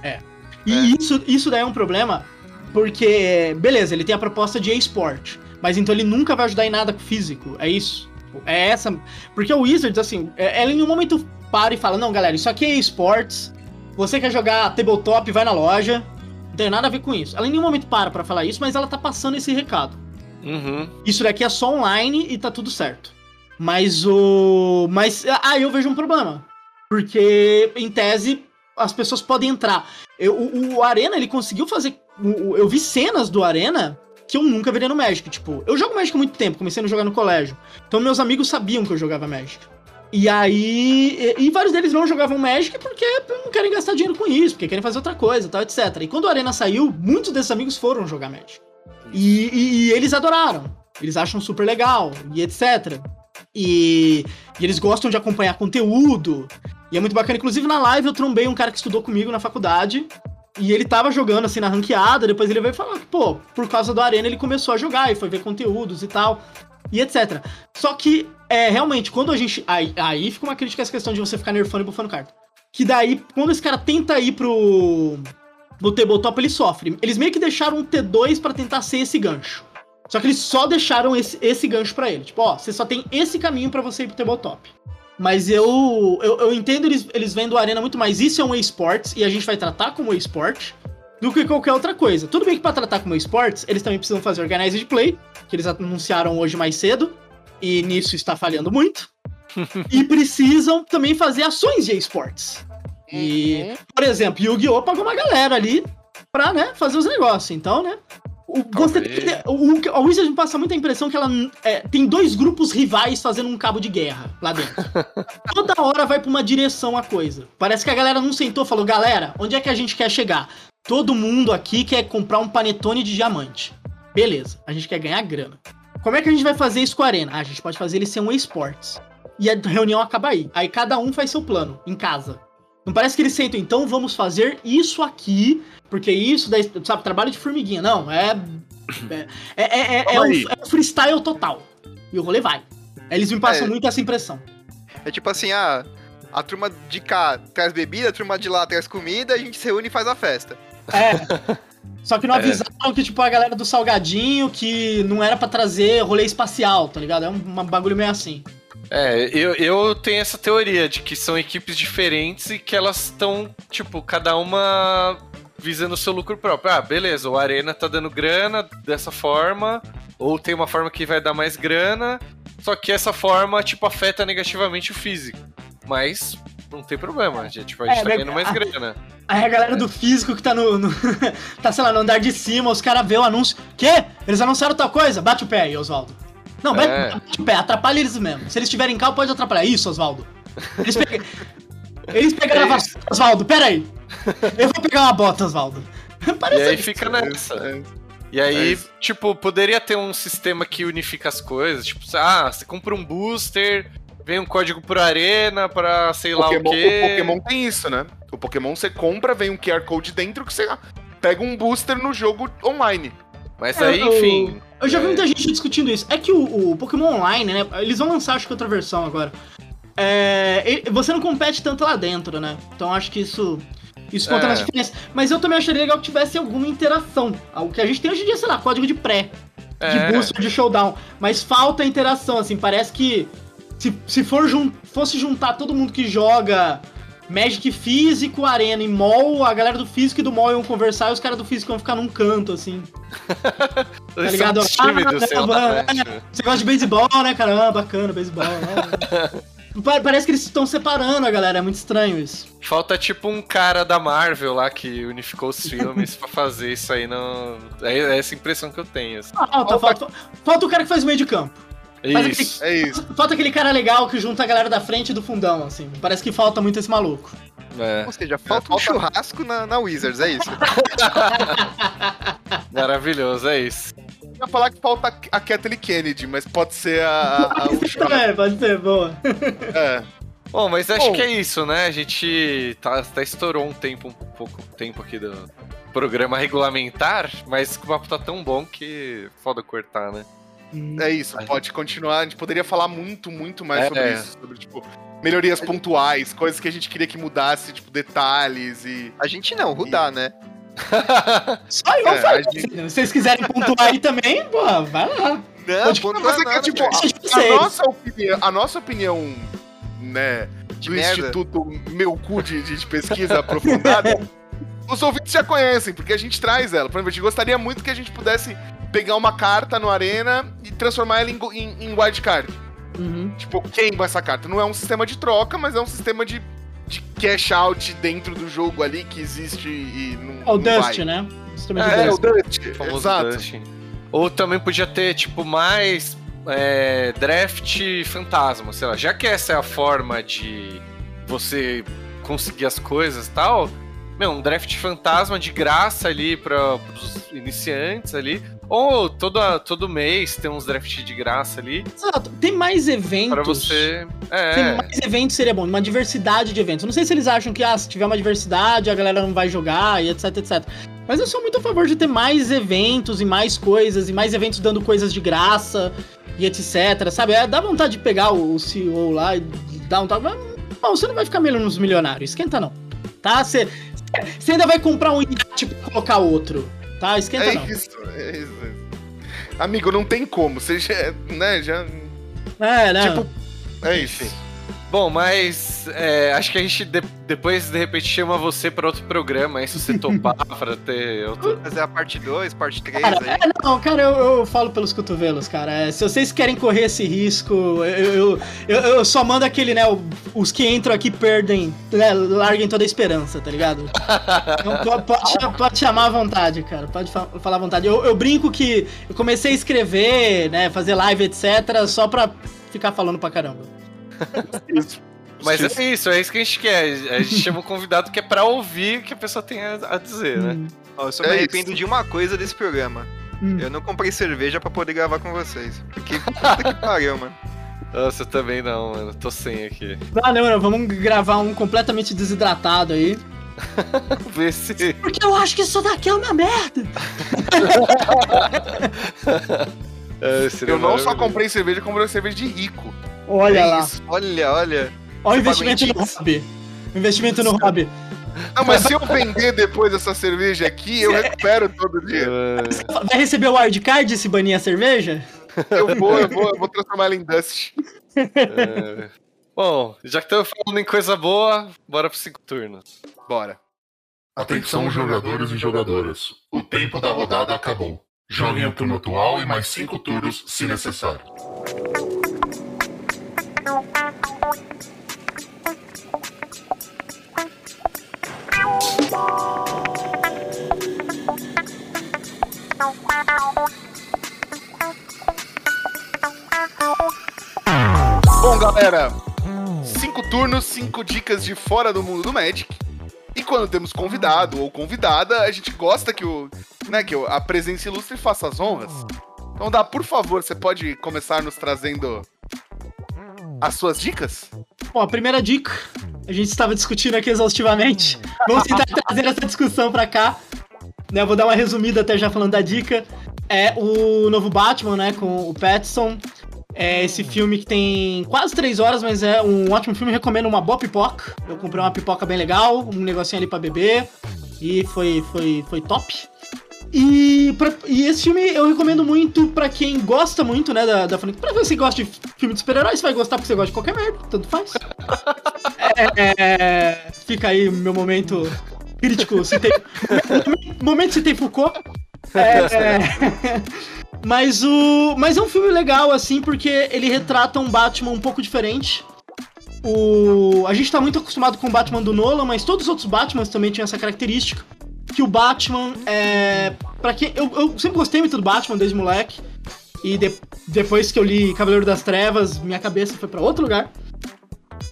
É. E é. Isso, isso daí é um problema, porque, beleza, ele tem a proposta de e-sport, mas então ele nunca vai ajudar em nada com físico, é isso. É essa. Porque o Wizards, assim, é, ela em um momento para e fala: não, galera, isso aqui é esportes. Você quer jogar tabletop, vai na loja. Não tem nada a ver com isso. Ela em nenhum momento para pra falar isso, mas ela tá passando esse recado. Uhum. Isso daqui é só online e tá tudo certo. Mas o. Mas aí ah, eu vejo um problema. Porque, em tese, as pessoas podem entrar. Eu, o, o Arena, ele conseguiu fazer. O, eu vi cenas do Arena que eu nunca veria no Magic. Tipo, eu jogo Magic há muito tempo, comecei a jogar no colégio. Então meus amigos sabiam que eu jogava Magic. E aí. E, e, vários deles não jogavam Magic porque não querem gastar dinheiro com isso, porque querem fazer outra coisa, tal, etc. E quando o Arena saiu, muitos desses amigos foram jogar Magic. E, e, e eles adoraram. Eles acham super legal, e etc. E, e, eles gostam de acompanhar conteúdo. E é muito bacana. Inclusive, na live eu trombei um cara que estudou comigo na faculdade. E ele tava jogando assim na ranqueada. Depois ele veio falar que, pô, por causa do Arena ele começou a jogar e foi ver conteúdos e tal. E etc. Só que, é, realmente, quando a gente. Aí, aí fica uma crítica essa questão de você ficar nerfando e bufando carta. Que daí, quando esse cara tenta ir pro no tabletop ele sofre. Eles meio que deixaram um T2 para tentar ser esse gancho. Só que eles só deixaram esse, esse gancho para ele. Tipo, ó, você só tem esse caminho para você ir pro tabletop. Mas eu, eu, eu entendo eles, eles vendo o Arena muito mais. Isso é um esportes e a gente vai tratar como esporte do que qualquer outra coisa. Tudo bem que para tratar como esportes, eles também precisam fazer organized play, que eles anunciaram hoje mais cedo, e nisso está falhando muito. e precisam também fazer ações de esportes. E, uhum. por exemplo, Yu-Gi-Oh! pagou uma galera ali pra, né, fazer os negócios. Então, né? O, você tem que, o, a Wizard me passa muita impressão que ela é, tem dois grupos rivais fazendo um cabo de guerra lá dentro. Toda hora vai pra uma direção a coisa. Parece que a galera não sentou e falou: galera, onde é que a gente quer chegar? Todo mundo aqui quer comprar um panetone de diamante. Beleza, a gente quer ganhar grana. Como é que a gente vai fazer isso com a Arena? Ah, a gente pode fazer ele ser um esportes. E a reunião acaba aí. Aí cada um faz seu plano, em casa. Não parece que eles sentam, então vamos fazer isso aqui, porque isso, daí, sabe, trabalho de formiguinha. Não, é. É, é, é, é, um, é um freestyle total. E o rolê vai. Eles me passam é. muito essa impressão. É tipo assim, ah, a turma de cá traz bebida, a turma de lá traz comida, a gente se reúne e faz a festa. É. Só que não avisaram que, tipo, a galera do Salgadinho, que não era para trazer rolê espacial, tá ligado? É um, um bagulho meio assim. É, eu, eu tenho essa teoria de que são equipes diferentes e que elas estão, tipo, cada uma visando o seu lucro próprio. Ah, beleza, o Arena tá dando grana dessa forma, ou tem uma forma que vai dar mais grana, só que essa forma, tipo, afeta negativamente o físico. Mas não tem problema, a gente, tipo, a gente é, tá ganhando mais grana. Aí a galera do físico que tá no, no tá, sei lá, no andar de cima, os caras vê o anúncio. Quê? Eles anunciaram tal coisa? Bate o pé aí, Oswaldo. Não, é. bate o pé, atrapalha eles mesmo. Se eles estiverem cá, pode atrapalhar. Isso, Oswaldo. Eles, pe... eles pegaram a vassoura. Oswaldo, pera aí. Eu vou pegar uma bota, Oswaldo. Parece e aí fica nessa. É. E aí, é tipo, poderia ter um sistema que unifica as coisas. Tipo, ah, você compra um booster, vem um código por arena pra sei lá Pokémon, o quê. O Pokémon tem isso, né? O Pokémon você compra, vem um QR Code dentro que você pega um booster no jogo online. Mas é, aí, enfim. Eu, já vi é... muita gente discutindo isso. É que o, o, Pokémon Online, né? Eles vão lançar, acho que outra versão agora. É, você não compete tanto lá dentro, né? Então acho que isso. Isso conta é. nas diferenças. Mas eu também acharia legal que tivesse alguma interação. O que a gente tem hoje em dia, sei lá, código de pré. É. De booster, de showdown. Mas falta interação, assim. Parece que se, se for jun fosse juntar todo mundo que joga Magic físico, arena e mall, a galera do físico e do mall iam conversar e os caras do físico iam ficar num canto, assim. Eles ligado? Ah, caramba, né? Você gosta de beisebol, né, cara? Ah, bacana, beisebol. né? Pa- Parece que eles estão separando a galera, é muito estranho isso. Falta tipo um cara da Marvel lá que unificou os filmes pra fazer isso aí. No... É essa impressão que eu tenho. assim. Falta, falta, falta o cara que faz o meio de campo. Mas Isso. É isso. Falta aquele cara legal que junta a galera da frente e do fundão, assim. Parece que falta muito esse maluco. É, Ou seja, falta um churrasco na, na Wizards, é isso. maravilhoso, é isso. Eu ia falar que falta a Kathleen Kennedy, mas pode ser a, a, a o churrasco. É, pode ser, boa. É. Bom, mas acho Bom. que é isso, né? A gente tá, até estourou um tempo, um pouco tempo aqui do programa regulamentar, mas o papo tá tão bom que foda cortar, né? É isso, pode continuar. A gente poderia falar muito, muito mais É. sobre isso. Sobre, tipo, melhorias pontuais, coisas que a gente queria que mudasse, tipo, detalhes e. A gente não, Rudá, né? Só eu É, falei. a gente- Se vocês quiserem pontuar aí também, pô, vai lá. Não, Pode- ponto Mas é tipo, a vocês. nossa opinião, a nossa opinião, né, De do merda. Instituto Meu Cu de, de Pesquisa Aprofundada, os ouvintes já conhecem, porque a gente traz ela. Por exemplo, a gente gostaria muito que a gente pudesse pegar uma carta no Arena e transformar ela em, em, em wildcard. Uhum. Tipo, queima essa carta. Não é um sistema de troca, mas é um sistema de, de cash out dentro do jogo ali que existe e não, É o não Dust, vai. né? De É, Dust. o Dust. O famoso Exato. Dust. Ou também podia ter, tipo, mais é, draft fantasma, sei lá. Já que essa é a forma de você conseguir as coisas e tal, meu, um draft fantasma de graça ali para os iniciantes ali. Ou todo, todo mês tem uns drafts de graça ali Exato. Tem mais eventos. para você. Tem É, mais eventos seria bom, uma diversidade de eventos. Não sei se eles acham que, ah, se tiver uma diversidade, a galera não vai jogar e etc, etc. Mas eu sou muito a favor de ter mais eventos e mais coisas, e mais eventos dando coisas de graça e etc, sabe? É, dá vontade de pegar o, CEO lá e dar um tal. Mas, bom, você não vai ficar menos milionário, esquenta não. Tá? Você, você ainda vai comprar um iate pra colocar outro. Tá? Esquenta É não. isso, é isso. Amigo, não tem como. Você já, né, já... É, né? Tipo, é isso. Bom, mas é, acho que a gente de- depois, de repente, chama você para outro programa, aí se você topar pra ter outro. Fazer a parte 2, parte 3 Cara, aí. é, não, cara, eu, eu falo pelos cotovelos, cara. É, se vocês querem correr esse risco, eu, eu, eu, eu só mando aquele, né? Os que entram aqui perdem, né, larguem toda a esperança, tá ligado? Então, po- pode, pode chamar à vontade, cara. Pode fa- falar à vontade. Eu, eu brinco que eu comecei a escrever, né? Fazer live, etc., só pra ficar falando pra caramba. Isso. Mas é isso, é isso que a gente quer. A gente chama um convidado que é pra ouvir o que a pessoa tem a, dizer, né? Hum, Ó, eu só É me isso. arrependo de uma coisa desse programa. hum. Eu não comprei cerveja pra poder gravar com vocês. Porque puta que pariu, mano. Nossa, eu também não, mano. Tô sem aqui. Ah, não, não, vamos gravar um completamente desidratado aí. Vê se. Porque eu acho que isso daqui é uma merda. É, Eu não só comprei cerveja, comprei cerveja de rico. Olha É lá. isso. Olha, olha. Olha o investimento no hobby. Investimento no hobby. Não, mas se eu vender depois essa cerveja aqui, eu recupero todo dia. Vai receber o wildcard se banir a cerveja? Eu vou, eu vou, eu vou transformar ela em Dust. é. Bom, já que estamos falando em coisa boa, bora pros cinco turnos. Bora. Atenção, jogadores e jogadoras. O tempo da rodada acabou. Joguem a turno atual e mais cinco turnos, se necessário. Bom, galera, cinco turnos, cinco dicas de fora do mundo do Magic. E quando temos convidado ou convidada, a gente gosta que o, né, que a presença ilustre faça as honras. Então, dá, por favor, você pode começar nos trazendo as suas dicas? Bom, a primeira dica, a gente estava discutindo aqui exaustivamente. Vamos tentar trazer essa discussão pra cá. Né, vou dar uma resumida até já falando da dica. É o novo Batman, né, com o Pattinson. É esse filme que tem quase três horas, mas é um ótimo filme. Recomendo uma boa pipoca. Eu comprei uma pipoca bem legal, um negocinho ali pra beber. E foi, foi, foi top. E, pra- e esse filme eu recomendo muito pra quem gosta muito, né, da, da franquia. Pra você que gosta de filme de super-herói, você vai gostar porque você gosta de qualquer merda, tanto faz. É, fica aí meu momento crítico. Citei, momento citei Foucault. É, é, mas, o, mas é um filme legal, assim, porque ele retrata um Batman um pouco diferente. O, a gente tá muito acostumado com o Batman do Nolan, mas todos os outros Batmans também tinham essa característica. Que o Batman é. Pra quem. Eu, eu sempre gostei muito do Batman desde moleque. E de, depois que eu li Cavaleiro das Trevas, minha cabeça foi para outro lugar.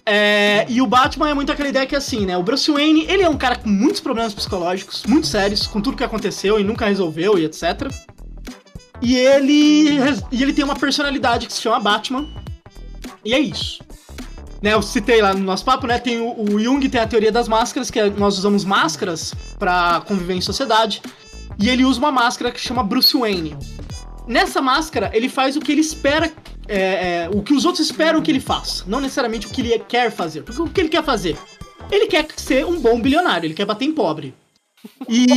É, e o Batman é muito aquela ideia que assim, né? O Bruce Wayne, ele é um cara com muitos problemas psicológicos, muito sérios, com tudo que aconteceu e nunca resolveu e etc. E ele, e ele tem uma personalidade que se chama Batman. E é isso. Né, eu citei lá no nosso papo, né? Tem o, o Jung tem a teoria das máscaras, que é, nós usamos máscaras para conviver em sociedade. E ele usa uma máscara que chama Bruce Wayne. Nessa máscara, ele faz o que ele espera, é, é, o que os outros esperam que ele faça, não necessariamente o que ele quer fazer. Porque o que ele quer fazer? Ele quer ser um bom bilionário, ele quer bater em pobre. E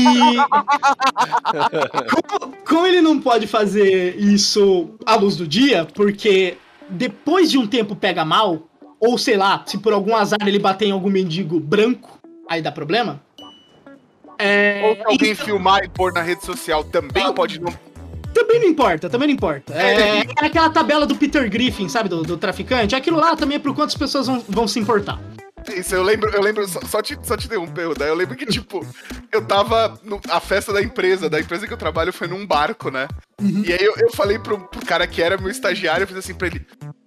como, como, ele não pode fazer isso à luz do dia, porque depois de um tempo pega mal, ou sei lá, se por algum azar ele bater em algum mendigo branco, aí dá problema. É, ou se alguém então... filmar e pôr na rede social também ah, pode não também não importa, também não importa. É, é aquela tabela do Peter Griffin, sabe, do, do traficante. Aquilo lá também é por quantas pessoas vão, vão se importar. Isso, eu lembro, eu lembro, só, só te, só te interromper, daí eu lembro que, tipo, eu tava. No, a festa da empresa, da empresa que eu trabalho foi num barco, né? Uhum. E aí eu, eu falei pro, pro cara que era meu estagiário, eu fiz assim pra ele: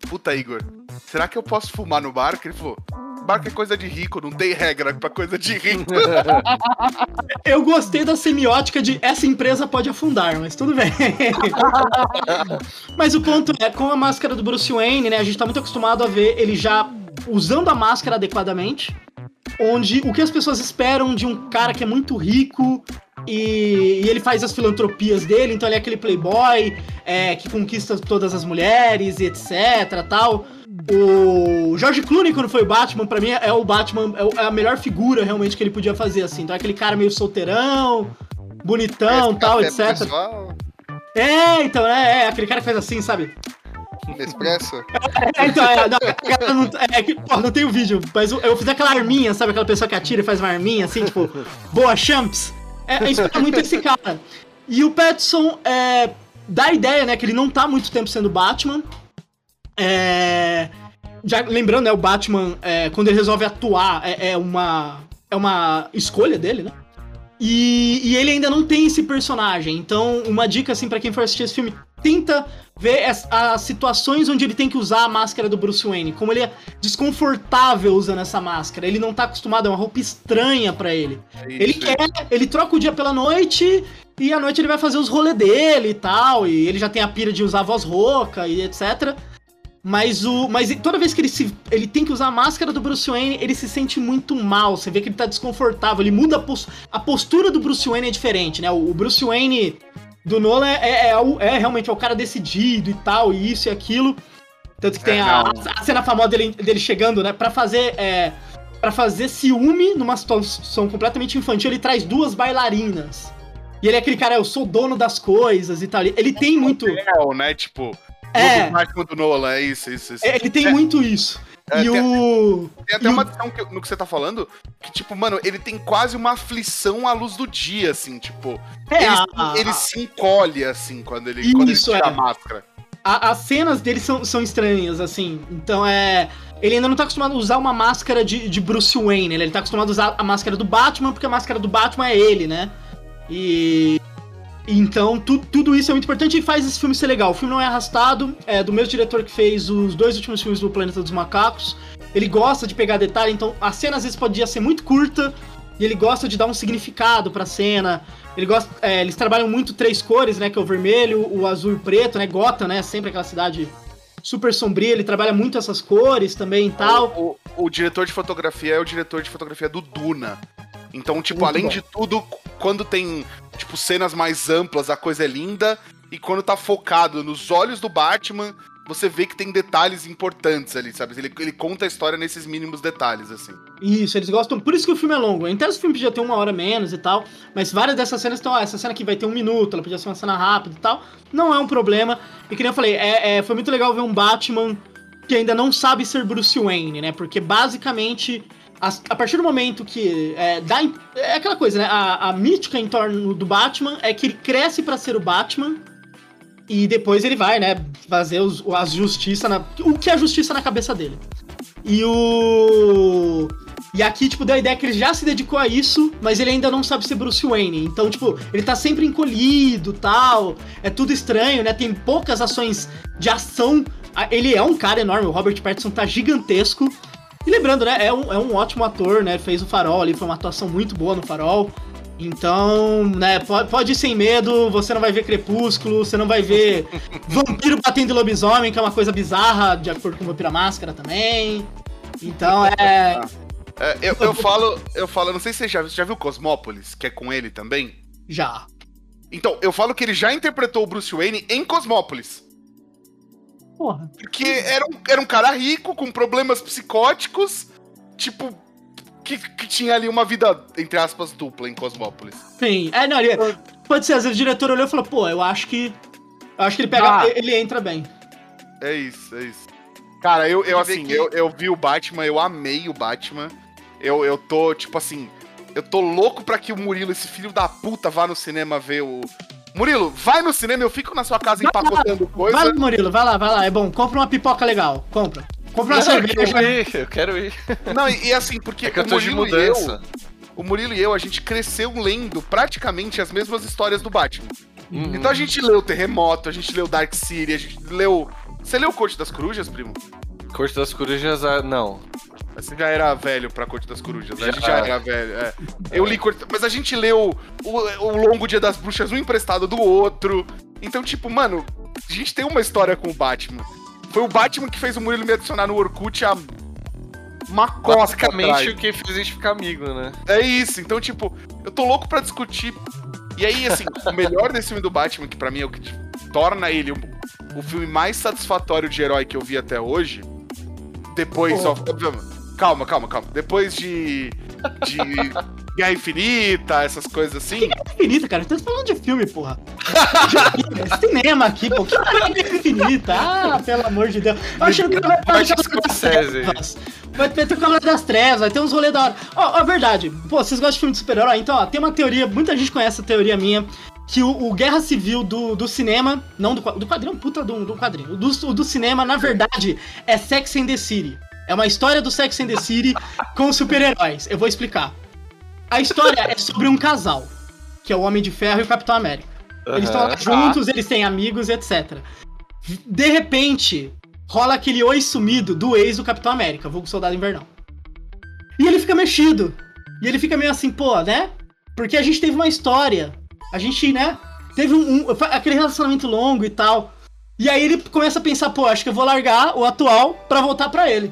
Puta, Igor, será que eu posso fumar no barco? Ele falou: Barco é coisa de rico, não tem regra pra coisa de rico. Eu gostei da semiótica de essa empresa pode afundar, mas tudo bem. mas o ponto é, com a máscara do Bruce Wayne, né, a gente tá muito acostumado a ver ele já usando a máscara adequadamente, onde o que as pessoas esperam de um cara que é muito rico e, e, ele faz as filantropias dele, então ele é aquele playboy é, que conquista todas as mulheres e etc, tal. O George Clooney, quando foi o Batman, pra mim é o Batman, é, é a melhor figura realmente que ele podia fazer, assim. Então é aquele cara meio solteirão, bonitão, tal, etc. Pessoal. É, então, é, é, aquele cara que faz assim, sabe? Nespresso? É, então, é, não, não, é que, pô, não tem o vídeo, mas eu, eu fiz aquela arminha, sabe? Aquela pessoa que atira e faz uma arminha, assim, tipo, boa champs. É, é inspira muito esse cara. E o Petson é, dá a ideia, né, que ele não tá muito tempo sendo Batman. É, já lembrando, né, o Batman, é, quando ele resolve atuar, é, é, uma, é uma escolha dele, né? E, e, ele ainda não tem esse personagem. Então, uma dica, assim, para quem for assistir esse filme, tenta ver as, as, situações onde ele tem que usar a máscara do Bruce Wayne. Como ele é desconfortável usando essa máscara. Ele não tá acostumado, é uma roupa estranha para ele. É ele quer, ele troca o dia pela noite e à noite ele vai fazer os rolês dele e tal. E ele já tem a pira de usar voz rouca e etc. Mas o. Mas toda vez que ele se. Ele tem que usar a máscara do Bruce Wayne, ele se sente muito mal. Você vê que ele tá desconfortável. Ele muda a, post, a postura do Bruce Wayne é diferente, né? O, Bruce Wayne do Nolan é, é, é, é, realmente é o cara decidido e tal, e isso e aquilo. Tanto que tem é, a, a, cena famosa dele, dele chegando, né? Pra fazer. É, para fazer ciúme numa situação completamente infantil, ele traz duas bailarinas. E ele é aquele cara, eu sou dono das coisas e tal. Ele, ele tem muito. Real, né? Tipo, é. Do do Nolan, é isso, isso, isso. É, ele tem é. muito isso. É, e tem, o. Tem até e uma questão que, no que você tá falando, que, tipo, mano, ele tem quase uma aflição à luz do dia, assim, tipo. É, ele, a... ele se encolhe, assim, quando ele, isso, quando ele tira é. a máscara. A, as cenas dele são, são estranhas, assim. Então é. Ele ainda não tá acostumado a usar uma máscara de, de Bruce Wayne, né? Ele tá acostumado a usar a máscara do Batman, porque a máscara do Batman é ele, né? E então, tu, tudo isso é muito importante e faz esse filme ser legal. O filme não é arrastado, é do mesmo diretor que fez os dois últimos filmes do Planeta dos Macacos. Ele gosta de pegar detalhe, então a cena às vezes podia ser muito curta e ele gosta de dar um significado pra cena. Ele gosta, é, eles trabalham muito três cores, né? Que é o vermelho, o azul e o preto, né? Gotham, né? Sempre aquela cidade super sombria. Ele trabalha muito essas cores também e tal. O, o, o diretor de fotografia é o diretor de fotografia do Duna. Então, tipo, Muito além bom. de tudo, quando tem, tipo, cenas mais amplas, a coisa é linda. E quando tá focado nos olhos do Batman, você vê que tem detalhes importantes ali, sabe? Ele, ele conta a história nesses mínimos detalhes, assim. Isso, eles gostam. Por isso que o filme é longo. Em tese o filme podia ter uma hora menos e tal. Mas várias dessas cenas estão. essa cena aqui vai ter um minuto, ela podia ser uma cena rápida e tal. Não é um problema. E que nem eu falei, é, é foi muito legal ver um Batman que ainda não sabe ser Bruce Wayne, né? Porque basicamente, a, a partir do momento que. É, dá, é aquela coisa, né? A, a mítica em torno do Batman é que ele cresce para ser o Batman. E depois ele vai, né, fazer os, as justiça na. O que é justiça na cabeça dele. E o. E aqui, tipo, deu a ideia que ele já se dedicou a isso, mas ele ainda não sabe ser Bruce Wayne. Então, tipo, ele tá sempre encolhido tal. É tudo estranho, né? Tem poucas ações de ação. Ah, ele é um cara enorme, o Robert Pattinson tá gigantesco. E lembrando, né? É um, é um ótimo ator, né? Fez o farol ali, foi uma atuação muito boa no farol. Então, né, pode, pode ir sem medo, você não vai ver Crepúsculo, você não vai ver vampiro batendo lobisomem, que é uma coisa bizarra, de acordo com o Vampira Máscara também. Então é. É, eu, eu falo, eu falo, não sei se você já, você já viu Cosmópolis, que é com ele também? Já. Então, eu falo que ele já interpretou o Bruce Wayne em Cosmópolis. Porra. Porque era um, era um cara rico, com problemas psicóticos, tipo, que, que tinha ali uma vida, entre aspas, dupla em Cosmópolis. Sim. É, não, ele, pode ser, às vezes o diretor olhou e falou, pô, eu acho que. Eu acho que ele pega. Ah. Ele entra bem. É isso, é isso. Cara, eu, eu assim, eu, eu vi o Batman, eu amei o Batman. Eu, eu tô, tipo assim, eu tô louco pra que o Murilo, esse filho da puta, vá no cinema ver o. Murilo, vai no cinema, eu fico na sua casa Vai lá, empacotando coisa. Vai lá, Murilo, vai lá, vai lá. É bom, compra uma pipoca legal. Compra. Compra uma Não, eu cerveja. quero ir, eu quero ir. Não, e, e assim, porque É que eu o tô de Murilo e eu, mudança. o Murilo e eu, a gente cresceu lendo praticamente as mesmas histórias do Batman. Uhum. Então a gente leu Terremoto, a gente leu Dark City, a gente leu. Você leu Corte das Corujas, primo? Corte das Corujas, ah, não. Você já era velho pra Corte das Corujas, né? A gente Já. era velho, é. Eu li Corte... Mas a gente leu o, o Longo Dia das Bruxas, um emprestado do outro. Então, tipo, mano, a gente tem uma história com o Batman. Foi o Batman que fez o Murilo me adicionar no Orkut há uma costa Basicamente o que fez a gente ficar amigo, né? É isso, então, tipo, eu tô louco pra discutir. E aí, assim, o melhor desse filme do Batman, que pra mim é o que tipo, torna ele o, o filme mais satisfatório de herói que eu vi até hoje, depois, ó, calma, calma, calma. Depois de. de Guerra Infinita, essas coisas assim. infinita, cara. Estamos falando de filme, porra. De cinema aqui, pô. Que maravilha infinita. Ah, pelo amor de Deus. Eu achando que vai ter Scorsese. trevas. Vai ter o Cavaleiro das Trevas, vai ter uns rolês da hora. Ó, ó, verdade. Pô, vocês gostam de filme de super-herói? Então, ó, tem uma teoria, muita gente conhece a teoria minha, que o, o Guerra Civil do, do cinema, não do, do quadrinho, puta do, do quadrinho, o do, o do cinema, na verdade, é Sex and the City. É uma história do Sex and the City com super-heróis. Eu vou explicar. A história é sobre um casal, que é o Homem de Ferro e o Capitão América. Eles estão lá Aham. juntos, eles têm amigos, etc. De repente, rola aquele oi sumido do ex do Capitão América, vulgo Soldado Invernal. E ele fica mexido. E ele fica meio assim, pô, né? Porque a gente teve uma história. A gente, né? Teve um, um- aquele relacionamento longo e tal. E aí ele começa a pensar, pô, acho que eu vou largar o atual pra voltar pra ele.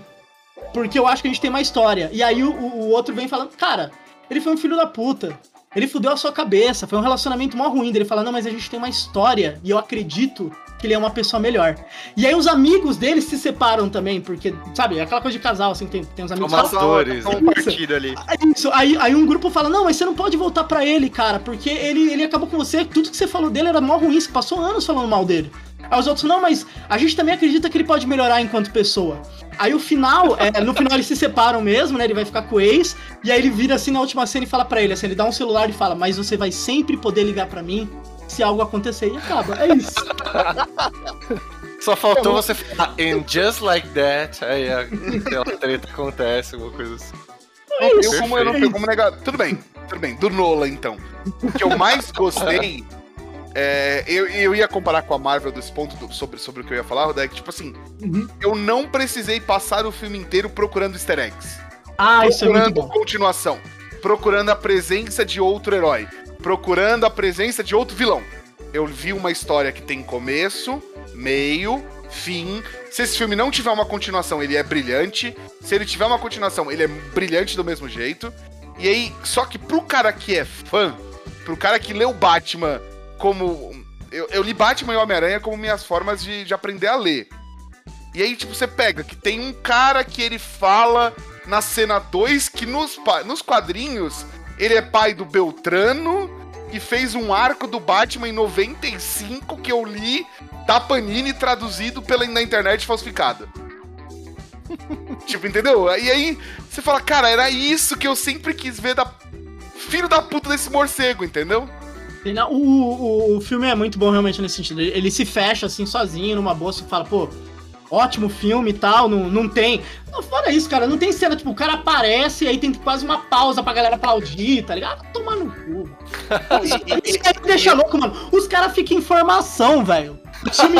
Porque eu acho que a gente tem uma história. E aí o, o- outro vem falando, cara, ele foi um filho da puta. Ele fudeu a sua cabeça, foi um relacionamento mó ruim. Ele fala, não, mas a gente tem uma história e eu acredito que ele é uma pessoa melhor. E aí os amigos dele se separam também, porque, sabe, é aquela coisa de casal, assim, tem, tem uns amigos Como que as dores. Só um partido ali. Aí, isso, aí, aí um grupo fala, não, mas você não pode voltar pra ele, cara, porque ele, ele acabou com você, tudo que você falou dele era mó ruim, você passou anos falando mal dele. Aí os outros, não, mas a gente também acredita que ele pode melhorar enquanto pessoa. Aí o final, é, no final eles se separam mesmo, né? Ele vai ficar com o ex, e aí ele vira assim na última cena e fala pra ele, assim, ele dá um celular e fala, mas você vai sempre poder ligar pra mim se algo acontecer e acaba. É isso. Só faltou você falar, and just like that, aí a, aquela treta acontece, alguma coisa assim. Não tenho como, eu não tenho como negar. Tudo bem, tudo bem. Do Nolan, então. O que eu mais gostei. É, eu, eu ia comparar com a Marvel desse ponto do- sobre, sobre o que eu ia falar, que tipo assim, Uhum. eu não precisei passar o filme inteiro procurando easter eggs. Ah, isso é muito procurando bom. continuação, procurando a presença de outro herói, procurando a presença de outro vilão. Eu vi uma história que tem começo, meio, fim. Se esse filme não tiver uma continuação, ele é brilhante. Se ele tiver uma continuação, ele é brilhante do mesmo jeito. E aí, só que pro cara que é fã, pro cara que leu Batman como. Eu, eu li Batman e Homem-Aranha como minhas formas de, de aprender a ler. E aí, tipo, você pega que tem um cara que ele fala na cena 2 que nos, nos quadrinhos ele é pai do Beltrano e fez um arco do Batman em 95 que eu li da Panini traduzido pela, na internet falsificada. tipo, entendeu? E aí você fala, cara, era isso que eu sempre quis ver da filho da puta desse morcego, entendeu? O, o, o filme é muito bom realmente nesse sentido. Ele, se fecha assim sozinho numa bolsa e fala, pô, ótimo filme e tal, não, não tem. Não, fora isso, cara, não tem cena, tipo, o cara aparece e aí tem quase uma pausa pra galera aplaudir, tá ligado? Tomar no cu. Isso aí me deixa louco, mano. Os caras ficam em formação, velho. O time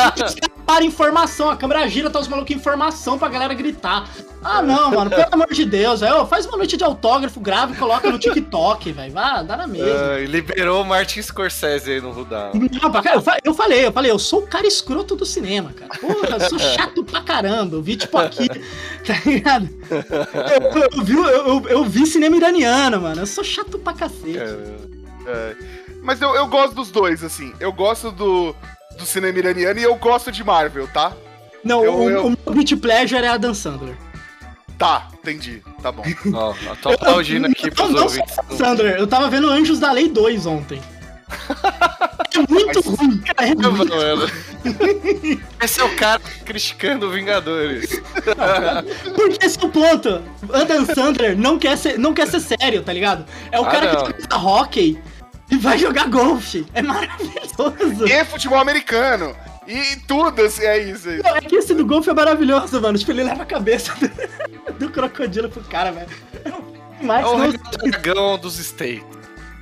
para informação, a câmera gira, tá os malucos informação pra galera gritar. Ah, não, mano, pelo amor de Deus, velho. Faz uma noite de autógrafo, grava e coloca no TikTok, velho. Vá, dá na mesma. Uh, liberou o Martin Scorsese aí no Rudá. Não, eu, eu falei, eu falei, eu sou o cara escroto do cinema, cara. Porra, eu sou chato pra caramba. Eu vi, tipo, aqui, tá ligado? Eu, eu, vi, eu, eu, vi cinema iraniano, mano. Eu sou chato pra cacete. É, é. Mas eu, eu gosto dos dois, assim. Eu gosto do, do cinema iraniano e eu gosto de Marvel, tá? Não, eu, o, eu... o meu beat pleasure é a Dan Sandler. Tá, entendi. Tá bom. Ó, oh, tô aplaudindo aqui pros não, ouvintes. Não Sandler, eu tava vendo Anjos da Lei 2 ontem. É muito Mas, ruim, cara. É muito... Esse é o cara criticando Vingadores. Porque esse é o ponto. Adam Sandler não quer ser, não quer ser sério, tá ligado? É o ah, cara não. que joga hockey e vai jogar golfe. É maravilhoso. E futebol americano. E tudo, assim, é isso. É, Não, é que esse do golfe é maravilhoso, mano. Tipo, ele leva a cabeça do, do crocodilo pro cara, velho. Mas, é o dragão dos States.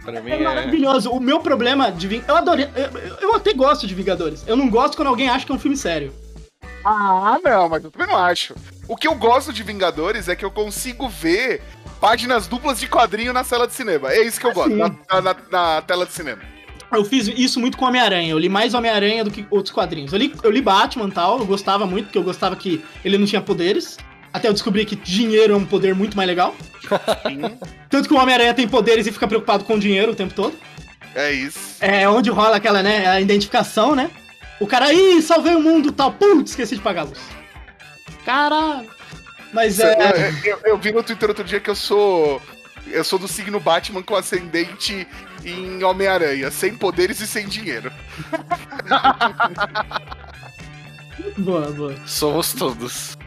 Pra mim é, é maravilhoso. O meu problema de Vingadores. Eu adorei. Eu, eu, até gosto de Vingadores. Eu não gosto quando alguém acha que é um filme sério. Ah, não, mas eu também não acho. O que eu gosto de Vingadores é que eu consigo ver páginas duplas de quadrinho na sala de cinema. É isso que eu gosto, na, na, na, tela de cinema. Eu fiz isso muito com Homem-Aranha. Eu li mais Homem-Aranha do que outros quadrinhos. Eu li, eu li Batman e tal, eu gostava muito, porque eu gostava que ele não tinha poderes. Até eu descobri que dinheiro é um poder muito mais legal. Tanto que o Homem-Aranha tem poderes e fica preocupado com dinheiro o tempo todo. É isso. É onde rola aquela, né, a identificação, né? O cara, aí salvei o mundo tal. Putz, esqueci de pagar a luz. Caralho. Mas é. Eu, eu, eu, vi no Twitter outro dia que eu sou. Eu sou do signo Batman com ascendente em Homem-Aranha, sem poderes e sem dinheiro. boa, boa. Somos todos.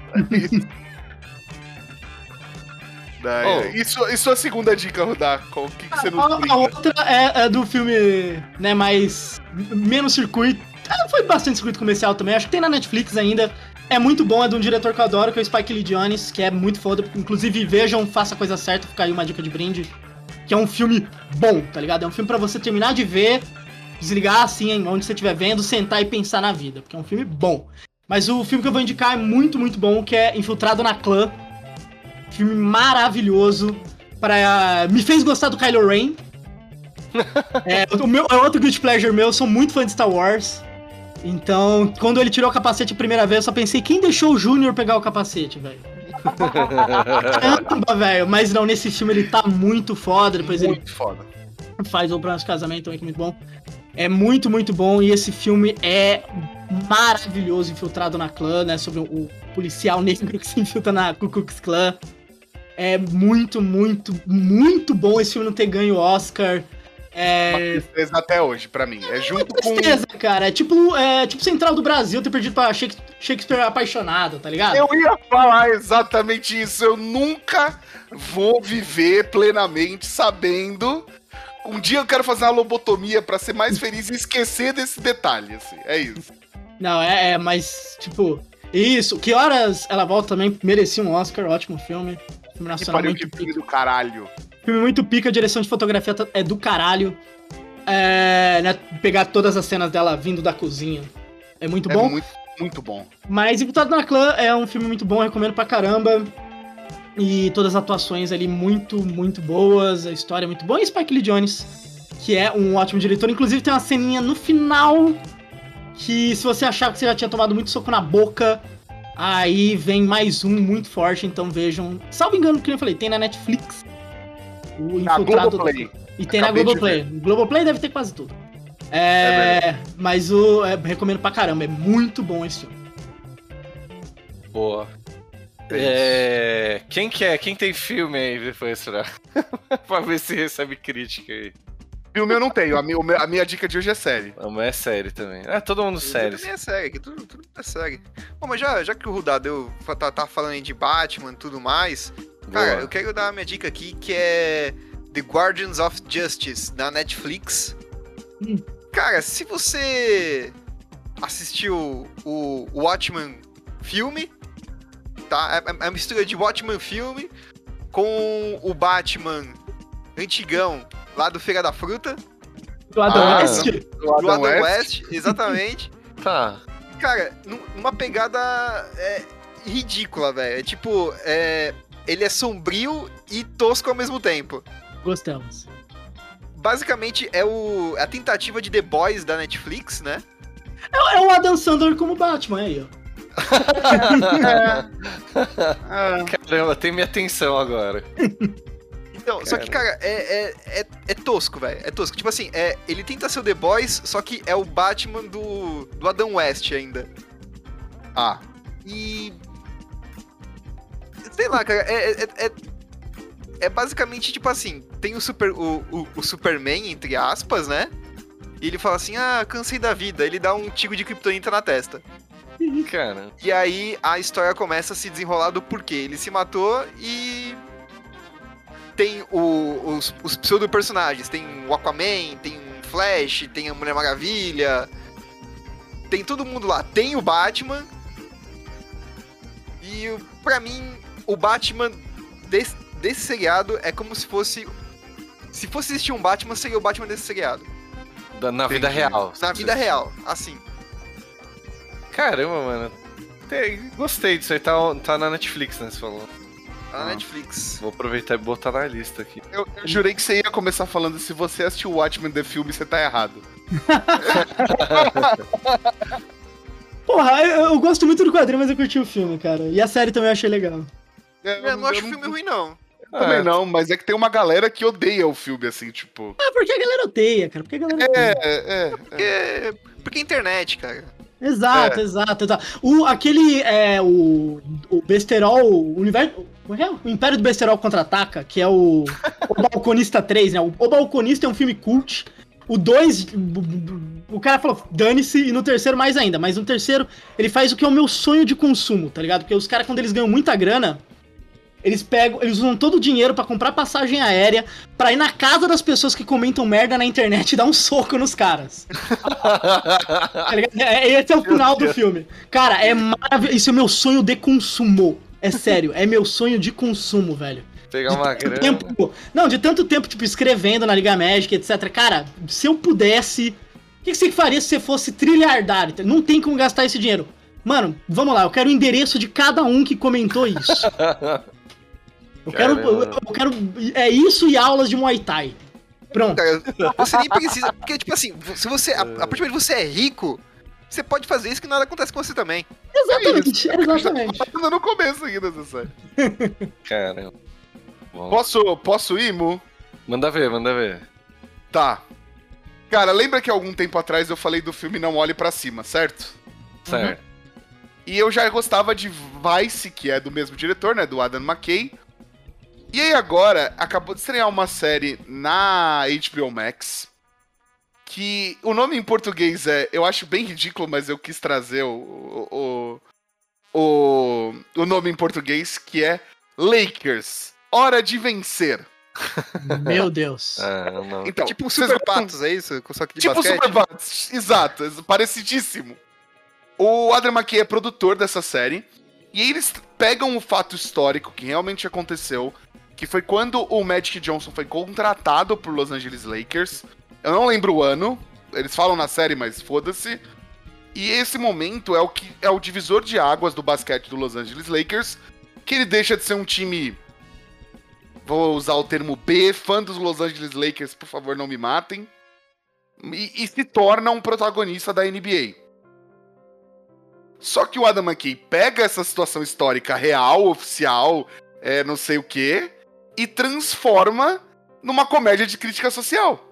oh. Isso, isso é a segunda dica, Rudá. O que, que você nos a, a outra é, é, do filme, né, mais. menos circuito. É, foi bastante circuito comercial também. Acho que tem na Netflix ainda. É muito bom, é de um diretor que eu adoro, que é o Spike Lee Jones, que é muito foda. Inclusive, vejam, faça a coisa certa, fica aí uma dica de brinde. Que é um filme bom, tá ligado? É um filme para você terminar de ver, desligar assim, onde você estiver vendo, sentar e pensar na vida. Porque é um filme bom. Mas o filme que eu vou indicar é muito, muito bom, que é Infiltrado na Clã. Filme maravilhoso. Pra... Me fez gostar do Kylo Ren. é, o meu, é outro good pleasure meu, eu sou muito fã de Star Wars. Então, quando ele tirou o capacete a primeira vez, eu só pensei, quem deixou o Júnior pegar o capacete, velho? Caramba, velho. Mas não, nesse filme ele tá muito foda. Depois muito ele foda. faz o de casamento também, que é muito bom. É muito, muito bom. E esse filme é maravilhoso, infiltrado na clã, né? Sobre o policial negro que se infiltra na Ku Klux Klan. É muito, muito, muito bom esse filme não ter ganho Oscar. É... Uma tristeza até hoje, pra mim. É, é junto com. tristeza, cara. É tipo, é tipo Central do Brasil ter perdido pra Shakespeare apaixonado, tá ligado? Eu ia falar exatamente isso. Eu nunca vou viver plenamente sabendo. Um dia eu quero fazer uma lobotomia para ser mais feliz e esquecer desse detalhe, assim. É isso. Não, é, é, mas, tipo, isso. Que horas ela volta também? Merecia um Oscar, ótimo filme. Filme nacional. Que pariu, que filme do caralho. Filme muito pica, a direção de fotografia tá, é do caralho. É, né, pegar todas as cenas dela vindo da cozinha. É muito é bom. Muito, muito bom. Mas Imputado na Clã é um filme muito bom, recomendo pra caramba. E todas as atuações ali muito, muito boas, a história é muito boa. E Spike Lee Jones, que é um ótimo diretor. Inclusive tem uma ceninha no final que se você achar que você já tinha tomado muito soco na boca, aí vem mais um muito forte, então vejam. Salvo engano, que eu falei, tem na Netflix. O na Globoplay. E tem Acabei na Globoplay. Globoplay deve ter quase tudo. É, é mas o é, recomendo pra caramba, é muito bom esse filme. Boa. É, quem quer? É? Quem tem filme aí depois, será? pra ver se recebe crítica aí. Filme eu não tenho, a minha, o a minha dica de hoje é série. A minha é série também. É, todo mundo sério. Tudo é série, aqui, tudo, tudo é série. Bom, mas já, já que o Rudá deu, tá, tá falando aí de Batman e tudo mais, cara, Boa. eu quero dar minha dica aqui, que é The Guardians of Justice, da Netflix. Hum. Cara, se você assistiu o Watchmen filme, tá? É é uma mistura de Watchmen filme com o Batman antigão lá do Feira da Fruta, Do Adam Ah, West. Do do Adam Adam West. West, exatamente. Tá. Cara, num- numa pegada é, ridícula, velho. É tipo, é, ele é sombrio e tosco ao mesmo tempo. Gostamos. Basicamente é o, a tentativa de The Boys da Netflix, né? É, é o Adam Sandler como Batman aí, ó. Caramba, tem minha atenção agora. Então, só que, cara, é, é, é, é tosco, velho. É tosco. Tipo assim, é, ele tenta ser o The Boys, só que é o Batman do, do Adam West ainda. ah, E. Sei lá, cara, é, é, é, é basicamente tipo assim: tem o, super, o, o, o Superman, entre aspas, né? E ele fala assim: ah, cansei da vida. Ele dá um tico de kryptonita na testa. Cara, E aí a história começa a se desenrolar do porquê. Ele se matou e. Tem o- os, os pseudo-personagens. Tem o Aquaman, tem o Flash, tem a Mulher Maravilha. Tem todo mundo lá. Tem o Batman. E o- pra mim, o Batman desse, desse seriado é como se fosse. Se fosse existir um Batman, seria o Batman desse seriado. da- na vida Entendi. real. Na vida real, assim. Caramba, mano. Tem- gostei disso aí. Tá, tá na Netflix, né? Você falou. Na Ah. Netflix. Vou aproveitar e botar na lista aqui. eu, eu jurei que você ia começar falando se você assistiu o Watchmen The filme, você tá errado. Porra, eu, eu gosto muito do quadrinho, mas eu curti o filme, cara. E a série também eu achei legal. Eu não acho o filme ruim, não. eu Também É. não, mas é que tem uma galera que odeia o filme, assim, tipo. Ah, porque a galera odeia, cara. Porque a galera odeia. É, é. é. Porque, porque é internet, cara. Exato, exato, exato. O, aquele, é, o, o Besterol, o universo, como é é? o Império do Besterol Contra-Ataca, que é o, o Balconista 3, né? O, o Balconista é um filme cult. O 2, o cara falou, dane-se, e no terceiro mais ainda. Mas no terceiro, ele faz o que é o meu sonho de consumo, tá ligado? Porque os caras, quando eles ganham muita grana, eles pegam, eles usam todo o dinheiro pra comprar passagem aérea, pra ir na casa das pessoas que comentam merda na internet e dar um soco nos caras. Tá ligado? É, esse é o final do filme. Cara, é maravilhoso. Isso é meu sonho de consumo. É sério, é meu sonho de consumo, velho. Pegar uma grana. tempo, não, de tanto tempo, tipo, escrevendo na Liga Magic, etc. Cara, se eu pudesse. O que, que você faria se você fosse trilhardário? Não tem como gastar esse dinheiro. Mano, vamos lá, eu quero o endereço de cada um que comentou isso. Eu quero, eu, quero. É isso e aulas de Muay Thai. Pronto. Cara, você nem precisa. Porque, tipo assim, se você. A, a partir de você é rico, você pode fazer isso que nada acontece com você também. Exatamente, exatamente. Tá no começo ainda série. Caramba. Bom, Posso, posso ir, Mu? Manda ver, manda ver. Tá. Cara, lembra que algum tempo atrás eu falei do filme Não Olhe Pra Cima, certo? Certo. E eu já gostava de Vice, que é do mesmo diretor, né? Do Adam McKay. E aí agora, acabou de estrear uma série na HBO Max. Que o nome em português é. Eu acho bem ridículo, mas eu quis trazer o. O, o, o nome em português, que é Lakers. Hora de vencer. Meu Deus. Ah, não. Então, tipo um vocês super patos, é isso? Só que de Tipo basquete? Super Bats, exato, ex- parecidíssimo. O Adam McKay é produtor dessa série, e eles pegam o fato histórico que realmente aconteceu, que foi quando o Magic Johnson foi contratado por Los Angeles Lakers. Eu não lembro o ano, eles falam na série, mas foda-se. E esse momento é o que é o divisor de águas do basquete do Los Angeles Lakers, que ele deixa de ser um time vou usar o termo B, fã dos Los Angeles Lakers, por favor, não me matem e, e se torna um protagonista da NBA. Só que o Adam McKay pega essa situação histórica real, oficial, é, não sei o quê, e transforma numa comédia de crítica social.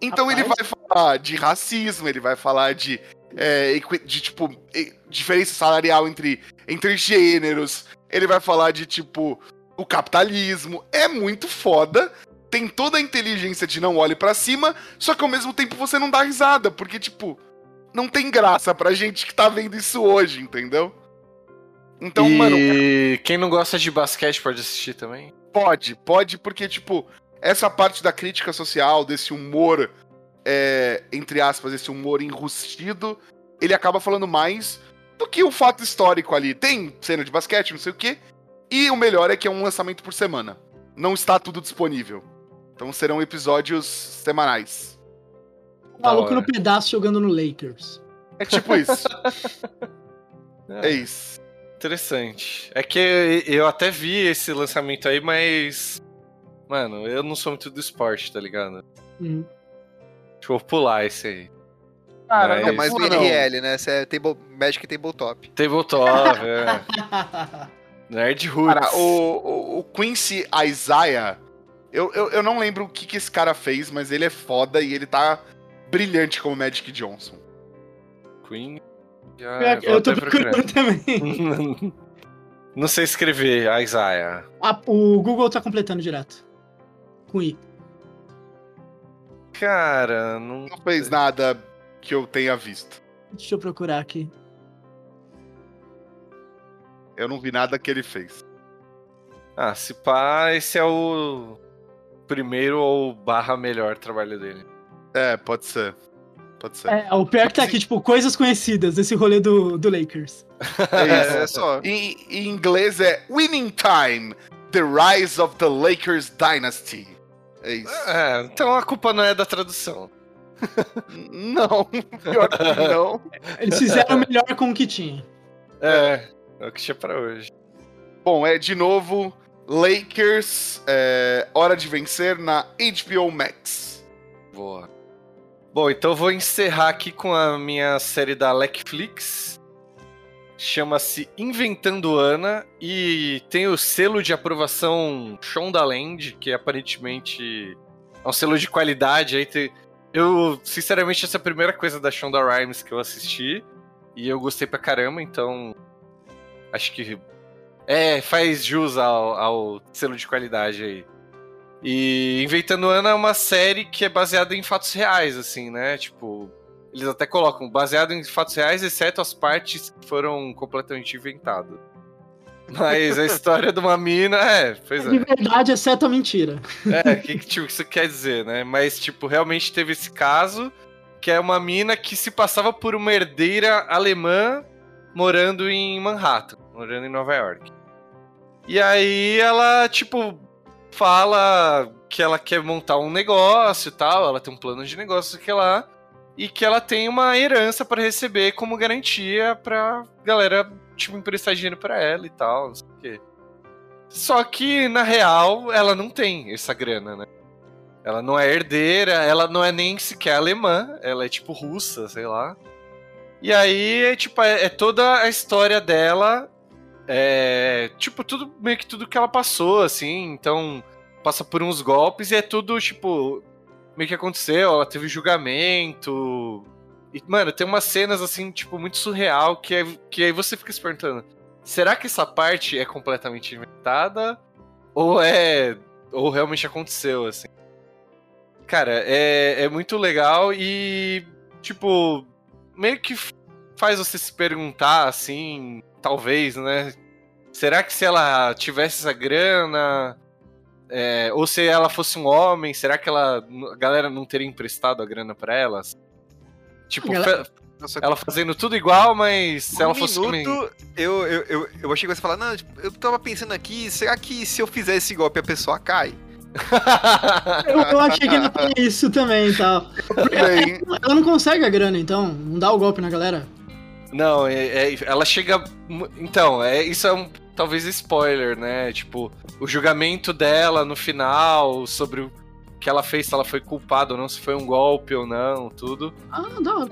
Então ele vai Rapaz. falar de racismo, ele vai falar de, é, de tipo, e- diferença salarial entre, entre gêneros, ele vai falar de tipo o capitalismo. É muito foda. tem toda a inteligência de não olhe pra cima, só que ao mesmo tempo você não dá risada, porque, tipo, não tem graça pra gente que tá vendo isso hoje, entendeu? Então, e mano, quem não gosta de basquete pode assistir também? Pode, pode, porque, tipo, essa parte da crítica social, desse humor, é, entre aspas, esse humor enrustido, ele acaba falando mais do que o fato histórico ali. Tem cena de basquete, não sei o quê, e o melhor é que é um lançamento por semana. Não está tudo disponível. Então serão episódios semanais. O maluco no pedaço jogando no Lakers. É tipo isso. é isso. Interessante. É que eu até vi esse lançamento aí, mas. Mano, eu não sou muito do esporte, tá ligado? Hum. Deixa eu pular esse aí. Cara, Mas- É mais do. IRL, né? Você é table, Magic Tabletop. Tabletop, é. Nerd Roots. Cara, o, o, o Quincy Isaiah, eu, eu, eu não lembro o que, que esse cara fez, mas ele é foda e ele tá brilhante como Magic Johnson. Queen. Que vou eu tô até procurando também. Não sei escrever, Isaiah. Ah, o Google tá completando direto. Com I. Cara, não. Não fez nada que eu tenha visto. Deixa eu procurar aqui. Eu não vi nada que ele fez. Ah, se pá, esse é o primeiro ou barra melhor trabalho dele. É, pode ser. Pode ser. É, o pior que tá aqui, tipo, coisas conhecidas desse rolê do, do Lakers. É isso. É, só. Em, em inglês é Winning Time: The Rise of the Lakers Dynasty. É isso. É, então a culpa não é da tradução. Não, pior que não. Eles fizeram o melhor com o que tinha. É, é o que tinha pra hoje. Bom, é de novo Lakers, é, Hora de Vencer na HBO Max. Boa. Bom, então vou encerrar aqui com a minha série da Netflix. Chama-se Inventando Ana e tem o selo de aprovação Shondaland, que aparentemente é um selo de qualidade. Aí Eu, sinceramente, essa é a primeira coisa da Shonda Rhimes que eu assisti e eu gostei pra caramba, então acho que é, faz jus ao, ao selo de qualidade aí. E Inventando Ana é uma série que é baseada em fatos reais, assim, né? Tipo, eles até colocam baseado em fatos reais, exceto as partes que foram completamente inventadas. Mas a história de uma mina, é, pois De é. verdade, exceto a mentira. É, o que, que tipo, isso quer dizer, né? Mas, tipo, realmente teve esse caso, que é uma mina que se passava por uma herdeira alemã morando em Manhattan, morando em Nova York. E aí ela, tipo, fala que ela quer montar um negócio e tal, ela tem um plano de negócio que lá, e que ela tem uma herança pra receber como garantia pra galera, tipo, emprestar dinheiro pra ela e tal, não sei o quê. Só que, na real, ela não tem essa grana, né? Ela não é herdeira, ela não é nem sequer alemã, ela é tipo russa, sei lá. E aí, tipo, é, é toda a história dela, é, tipo, tudo, meio que tudo que ela passou, assim, então, passa por uns golpes e é tudo, tipo, meio que aconteceu, ela teve julgamento. E, mano, tem umas cenas, assim, tipo, muito surreal, que, é, que aí você fica se perguntando, será que essa parte é completamente inventada? Ou é. Ou realmente aconteceu, assim? Cara, é, é muito legal e, tipo, meio que faz você se perguntar, assim, talvez, né? Será que se ela tivesse essa grana, é, ou se ela fosse um homem, será que ela, a galera não teria emprestado a grana pra ela? Tipo, A galera- fe- Nossa, ela fazendo tudo igual, mas se um ela fosse homem... minuto, eu, eu, eu, eu achei que você falar, não, tipo, eu tava pensando aqui, será que se eu fizer esse golpe a pessoa cai? Eu, eu achei que ele tem isso também e tal. Bem, Ela não consegue a grana, então. Não dá o golpe na galera. Não, é- é- ela chega. Então, é, isso é um, talvez spoiler, né? Tipo, o julgamento dela no final, sobre o que ela fez, se ela foi culpada ou não, se foi um golpe ou não, tudo. Ah, da hora.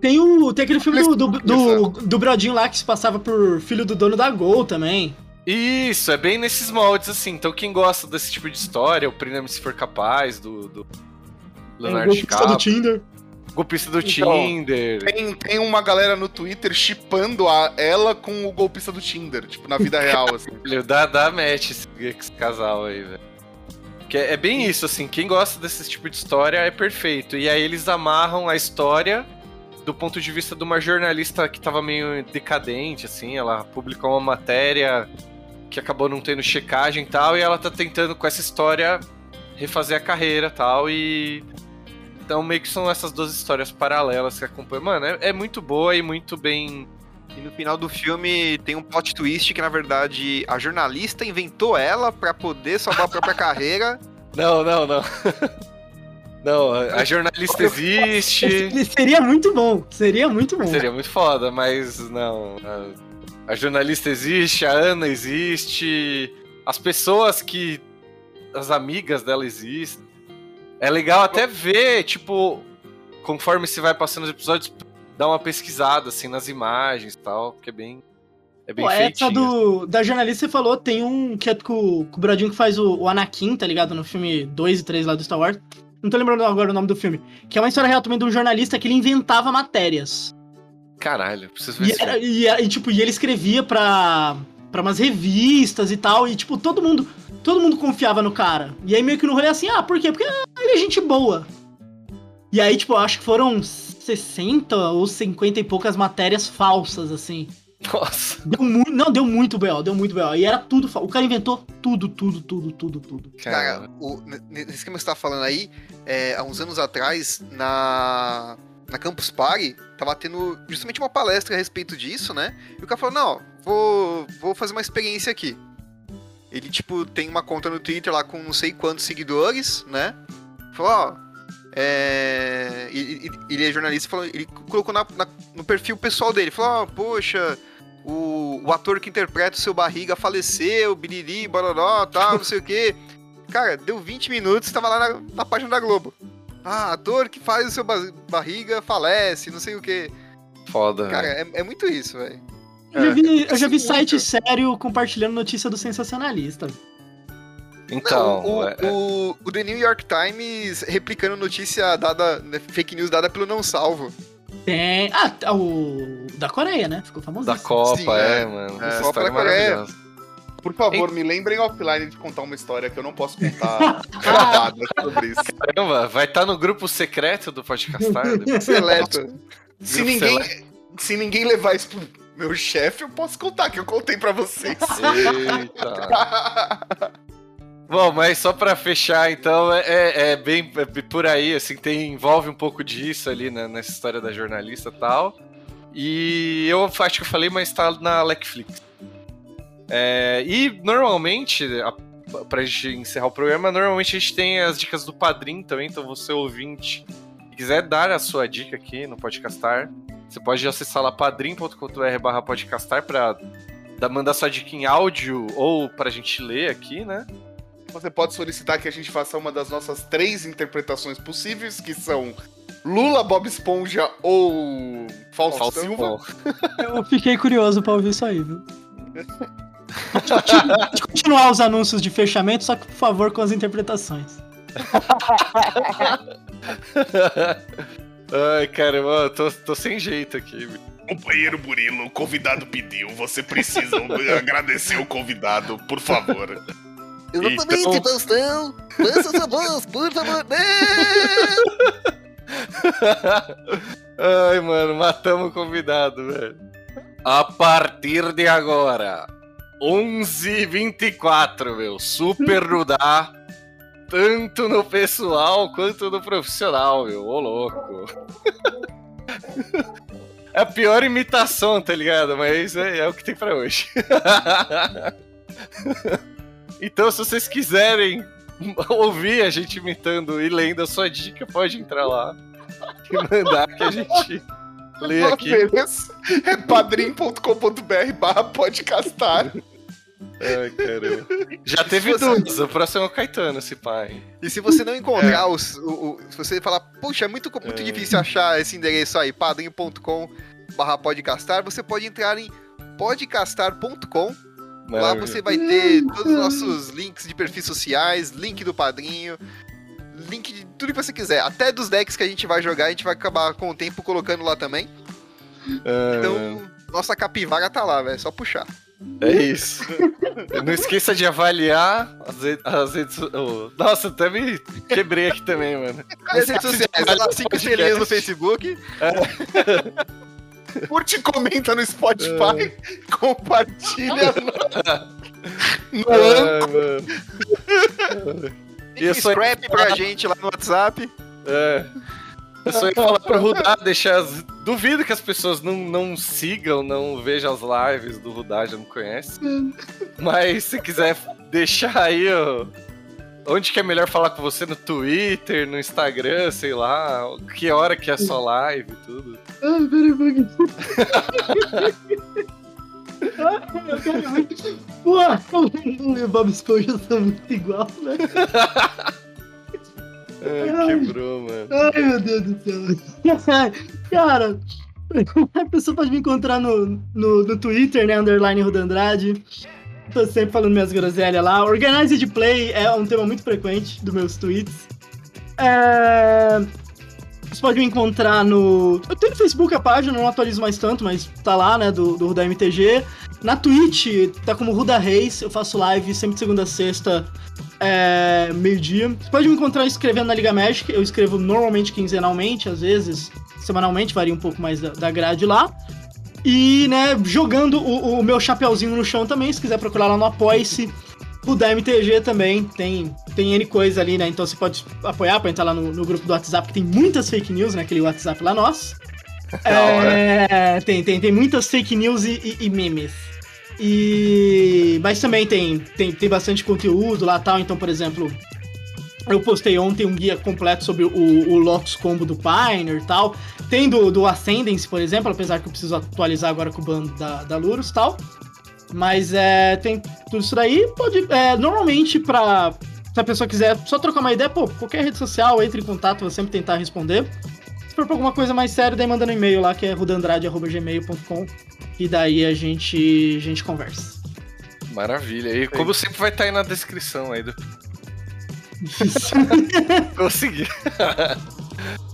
Tem, o, tem aquele filme do, do, do, do Brodinho lá que se passava por filho do dono da Gol também. Isso, é bem nesses moldes, assim. Então, quem gosta desse tipo de história, o Prenda-me se for capaz, do, do Leonardo do DiCaprio, Tinder. Golpista do Então, Tinder. tem, tem uma galera no Twitter chipando a, ela com o golpista do Tinder, tipo, na vida real, assim. Dá, dá match esse, esse casal aí, velho. É, é bem isso, assim, quem gosta desse tipo de história é perfeito. E aí eles amarram a história do ponto de vista de uma jornalista que tava meio decadente, assim, ela publicou uma matéria que acabou não tendo checagem e tal, e ela tá tentando com essa história refazer a carreira tal, e. Então meio que são essas duas histórias paralelas que acompanham. Mano, é, é muito boa e muito bem. E no final do filme tem um plot twist que, na verdade, a jornalista inventou ela pra poder salvar a própria carreira. Não, não, não. Não, a jornalista existe. Seria muito bom, seria muito bom. Seria muito foda, mas não. A jornalista existe, a Ana existe, as pessoas que. As amigas dela existem. É legal até ver, tipo, conforme se vai passando os episódios, dar uma pesquisada, assim, nas imagens e tal, que é bem. É bem Pô, feitinho. essa do, da jornalista você falou, tem um que é com, com o Bradinho que faz o, o Anakin, tá ligado? No filme 2 e 3 lá do Star Wars. Não tô lembrando agora o nome do filme. Que é uma história real também de um jornalista que ele inventava matérias. Caralho, preciso ver E, esse era- e, e, tipo, e ele escrevia pra, pra umas revistas e tal. E, tipo, todo mundo. Todo mundo confiava no cara. E aí meio que no rolê assim, ah, por quê? Porque ele é gente boa. E aí, tipo, eu acho que foram 60 ou 50 e poucas matérias falsas, assim. Nossa. Deu muito. Não, deu muito B.O., deu muito B.O. E era tudo. O cara inventou tudo, tudo, tudo, tudo, tudo. Cara, o, nesse esquema que você tá falando aí, é, há uns anos atrás, na, na Campus Party, tava tendo justamente uma palestra a respeito disso, né? E o cara falou, não, vou, vou fazer uma experiência aqui. Ele, tipo, tem uma conta no Twitter lá com não sei quantos seguidores, né? Falou, ó, é... e- e- Ele é jornalista, falou, ele colocou na- na- no perfil pessoal dele, falou, ó, poxa... O, o ator que interpreta o seu barriga faleceu, biriri, bororó, tal, não sei o quê. Cara, deu 20 minutos, tava lá na, na página da Globo. Ah, ator que faz o seu ba- barriga falece, não sei o quê. foda. Cara, é, é muito isso, velho. Eu já vi, eu já vi site sério compartilhando notícia do sensacionalista. Então, Não, o, é- o, o The New York Times replicando notícia dada, né, fake news dada pelo não salvo. Tem. Ah, tá, o. Da Coreia, né? Ficou famoso. da Copa, Sim, é, é. mano. É, Essa Copa é da Coreia. Por favor, me lembrem offline de contar uma história que eu não posso contar gravada sobre isso. Caramba, vai estar no grupo secreto do Podcastar? Seleto. Se ninguém, se ninguém levar isso pro meu chefe, eu posso contar que eu contei pra vocês. Eita. Bom, mas só pra fechar, então, é, é- é bem é por aí, assim, tem, envolve um pouco disso ali né, nessa história da jornalista e tal. E eu acho que eu falei, mas tá na Netflix. É, e normalmente, a, pra gente encerrar o programa, normalmente a gente tem as dicas do Padrim também, então você ouvinte, se quiser dar a sua dica aqui no Podcastar, você pode acessar lá padrim.com.br barra podcastar pra dar- mandar sua dica em áudio ou pra gente ler aqui, né? Você pode solicitar que a gente faça uma das nossas três interpretações possíveis, que são Lula, Bob Esponja ou Fausto Silva. Eu fiquei curioso pra ouvir isso aí, viu? Pode continuar os anúncios de fechamento, só que por favor com as interpretações. Ai, caramba, eu tô, tô sem jeito aqui. Companheiro Burilo, o convidado pediu, você precisa agradecer o convidado, por favor. Exatamente, Então- Faustão. Lança sua voz, por favor. Ai, mano, matamos o convidado, velho. A partir de agora, 11h24, meu. Super Nudá. Tanto no pessoal quanto no profissional, meu. Ô, louco. É a pior imitação, tá ligado? Mas é, é o que tem pra hoje. então, se vocês quiserem ouvir a gente imitando e lendo a sua dica, pode entrar lá e mandar que a gente lê aqui. É padrim.com.br barra podcastar. Ai, caramba. Já teve você- duas, o próximo é o Caetano, esse pai. E se você não encontrar os. o- o- se você falar, puxa, é muito, muito É. difícil achar esse endereço aí, padrim.com barra podcastar, você pode entrar em podcastar.com. Lá você vai ter todos os nossos links de perfis sociais, link do padrinho, link de tudo que você quiser. Até dos decks que a gente vai jogar, a gente vai acabar com o tempo colocando lá também. Ah, Então, nossa capivara tá lá, velho. É só puxar. É isso. Não esqueça de avaliar as, re- as redes oh, Nossa, até me quebrei aqui também, mano. As redes sociais, cinco podcast. estrelinhas no Facebook. Curte e comenta no Spotify. Compartilha no, no mano. E Eu sou- scrap pra gente lá no WhatsApp. É. Eu só ia falar pro Rudá deixar as. Duvido que as pessoas não, não sigam, não vejam as lives do Rudá, já não conhece. Mas se quiser deixar aí, ó. Onde que é melhor falar com você? No Twitter, no Instagram, sei lá. Que hora que é sua live e tudo. Ai, peraí pouquinho. Ai, eu quero muito. Pô, o Bob Esponja são muito igual, né? Ai, quebrou, mano. Ai, meu Deus do céu. Cara, a pessoa pode me encontrar no, no, no Twitter, né? Underline Rudandrade. Tô sempre falando minhas groselhas lá. Organized Play é um tema muito frequente dos meus tweets. É... Você pode me encontrar no. Eu tenho no Facebook a página, não atualizo mais tanto, mas tá lá, né? Do, do Ruda MTG. Na Twitch, tá como Ruda Reis. Eu faço live sempre de segunda a sexta, é, meio-dia. Você pode me encontrar escrevendo na Liga Magic. Eu escrevo normalmente quinzenalmente, às vezes semanalmente, varia um pouco mais da, da grade lá. E, né, jogando o, o meu chapeuzinho no chão também, se quiser procurar lá no Apoia-se. O da MTG também tem, tem N coisa ali, né? Então você pode apoiar pra entrar lá no, no grupo do WhatsApp, que tem muitas fake news naquele WhatsApp lá nosso. É, tem, tem, tem muitas fake news e, e- e memes. E. Mas também tem, tem, tem bastante conteúdo lá tal. Então, por exemplo, eu postei ontem um guia completo sobre o, o Lotus Combo do Pioneer e tal. Tem do, do Ascendance, por exemplo, apesar que eu preciso atualizar agora com o bando da, da Lurus e tal. Mas é, tem tudo isso daí. Pode, é, normalmente, pra, se a pessoa quiser só trocar uma ideia, pô, qualquer rede social, entre em contato, vou sempre tentar responder. Se for pra alguma coisa mais séria, daí manda no e-mail lá, que é rudandrade.gmail.com. E daí a gente, a gente conversa. Maravilha. E como sempre vai estar aí na descrição aí do. Consegui.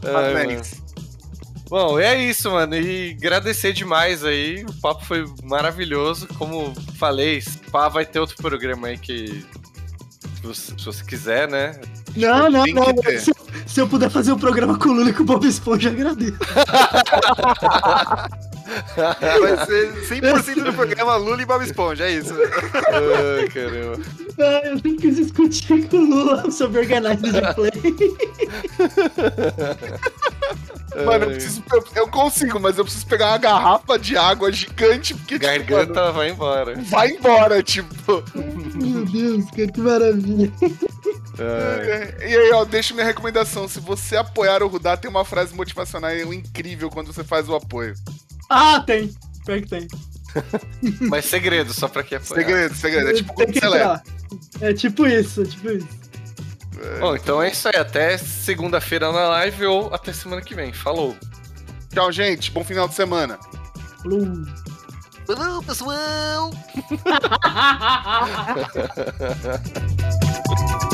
Ai. Bom, é isso, mano. E agradecer demais aí. O papo foi maravilhoso. Como falei, pá, vai ter outro programa aí que. Se você, se você quiser, né? não, não, não. que ter. Se, se eu puder fazer um programa com o Lula e com o Bob Esponja, agradeço. Vai ser 100% do programa Lula e Bob Esponja, é isso. Ai, caramba. Ah, eu sempre quis discutir com o Lula sobre Organized Play. Mano, eu, preciso, eu, eu consigo, mas eu preciso pegar uma garrafa de água gigante, porque, tipo, mano, Garganta vai embora. vai embora, tipo. Meu Deus, cara, que maravilha. Ai, E aí, ó, deixa minha recomendação. Se você apoiar o Rudá, tem uma frase motivacional incrível quando você faz o apoio. Ah, tem. Pior que tem. Mas segredo, só pra quem apoiar. Segredo, segredo. É tipo Tem quando que você leva. entrar. É tipo isso, é tipo isso. Bom, então é isso aí. Até segunda-feira na live ou até semana que vem. Falou. Tchau, gente. Bom final de semana. Falou. Falou, pessoal!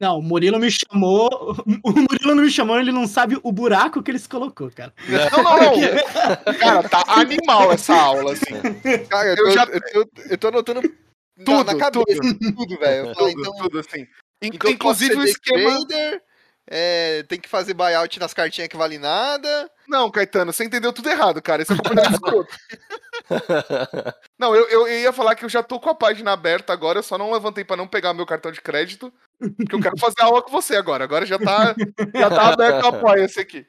Não, o Murilo me chamou. O Murilo não me chamou, ele não sabe o buraco que ele se colocou, cara. Não, não, não. Cara, tá animal essa aula, assim. Cara, eu Eu tô, já- eu, tô, eu tô anotando Tudo, na, cabeça tudo, velho. Eu falei, Tudo, então, tudo assim. Então Inclusive o esquema. trader, é, tem que fazer buyout nas cartinhas que vale nada. Não, Caetano, você entendeu tudo errado, cara. Esse é o escroto. Não, eu, eu ia falar que eu já tô com a página aberta agora, eu só não levantei pra não pegar meu cartão de crédito, porque eu quero fazer aula com você agora. Agora já tá, já tá aberto o apoia-se aqui.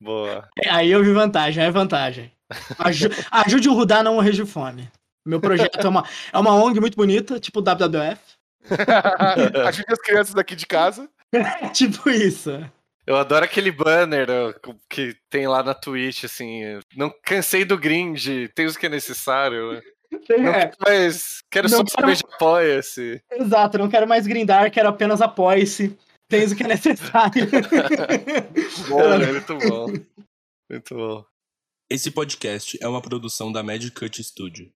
Boa. É, Aí eu vi vantagem, é vantagem. Aju- ajude o Rudá a não morrer de fome. Meu projeto é uma, é uma ONG muito bonita, tipo WWF. Ajude as crianças daqui de casa. Tipo isso. Eu adoro aquele banner ó, que tem lá na Twitch, assim. Não cansei do grind, tem os que é necessário. né? Não, É, mas quero Não só quero- saber de apoia-se. exato, não quero mais grindar, quero apenas apoie-se. Tens o que é necessário. Boa, muito bom. Muito bom. Esse podcast é uma produção da Magic Cut Studio.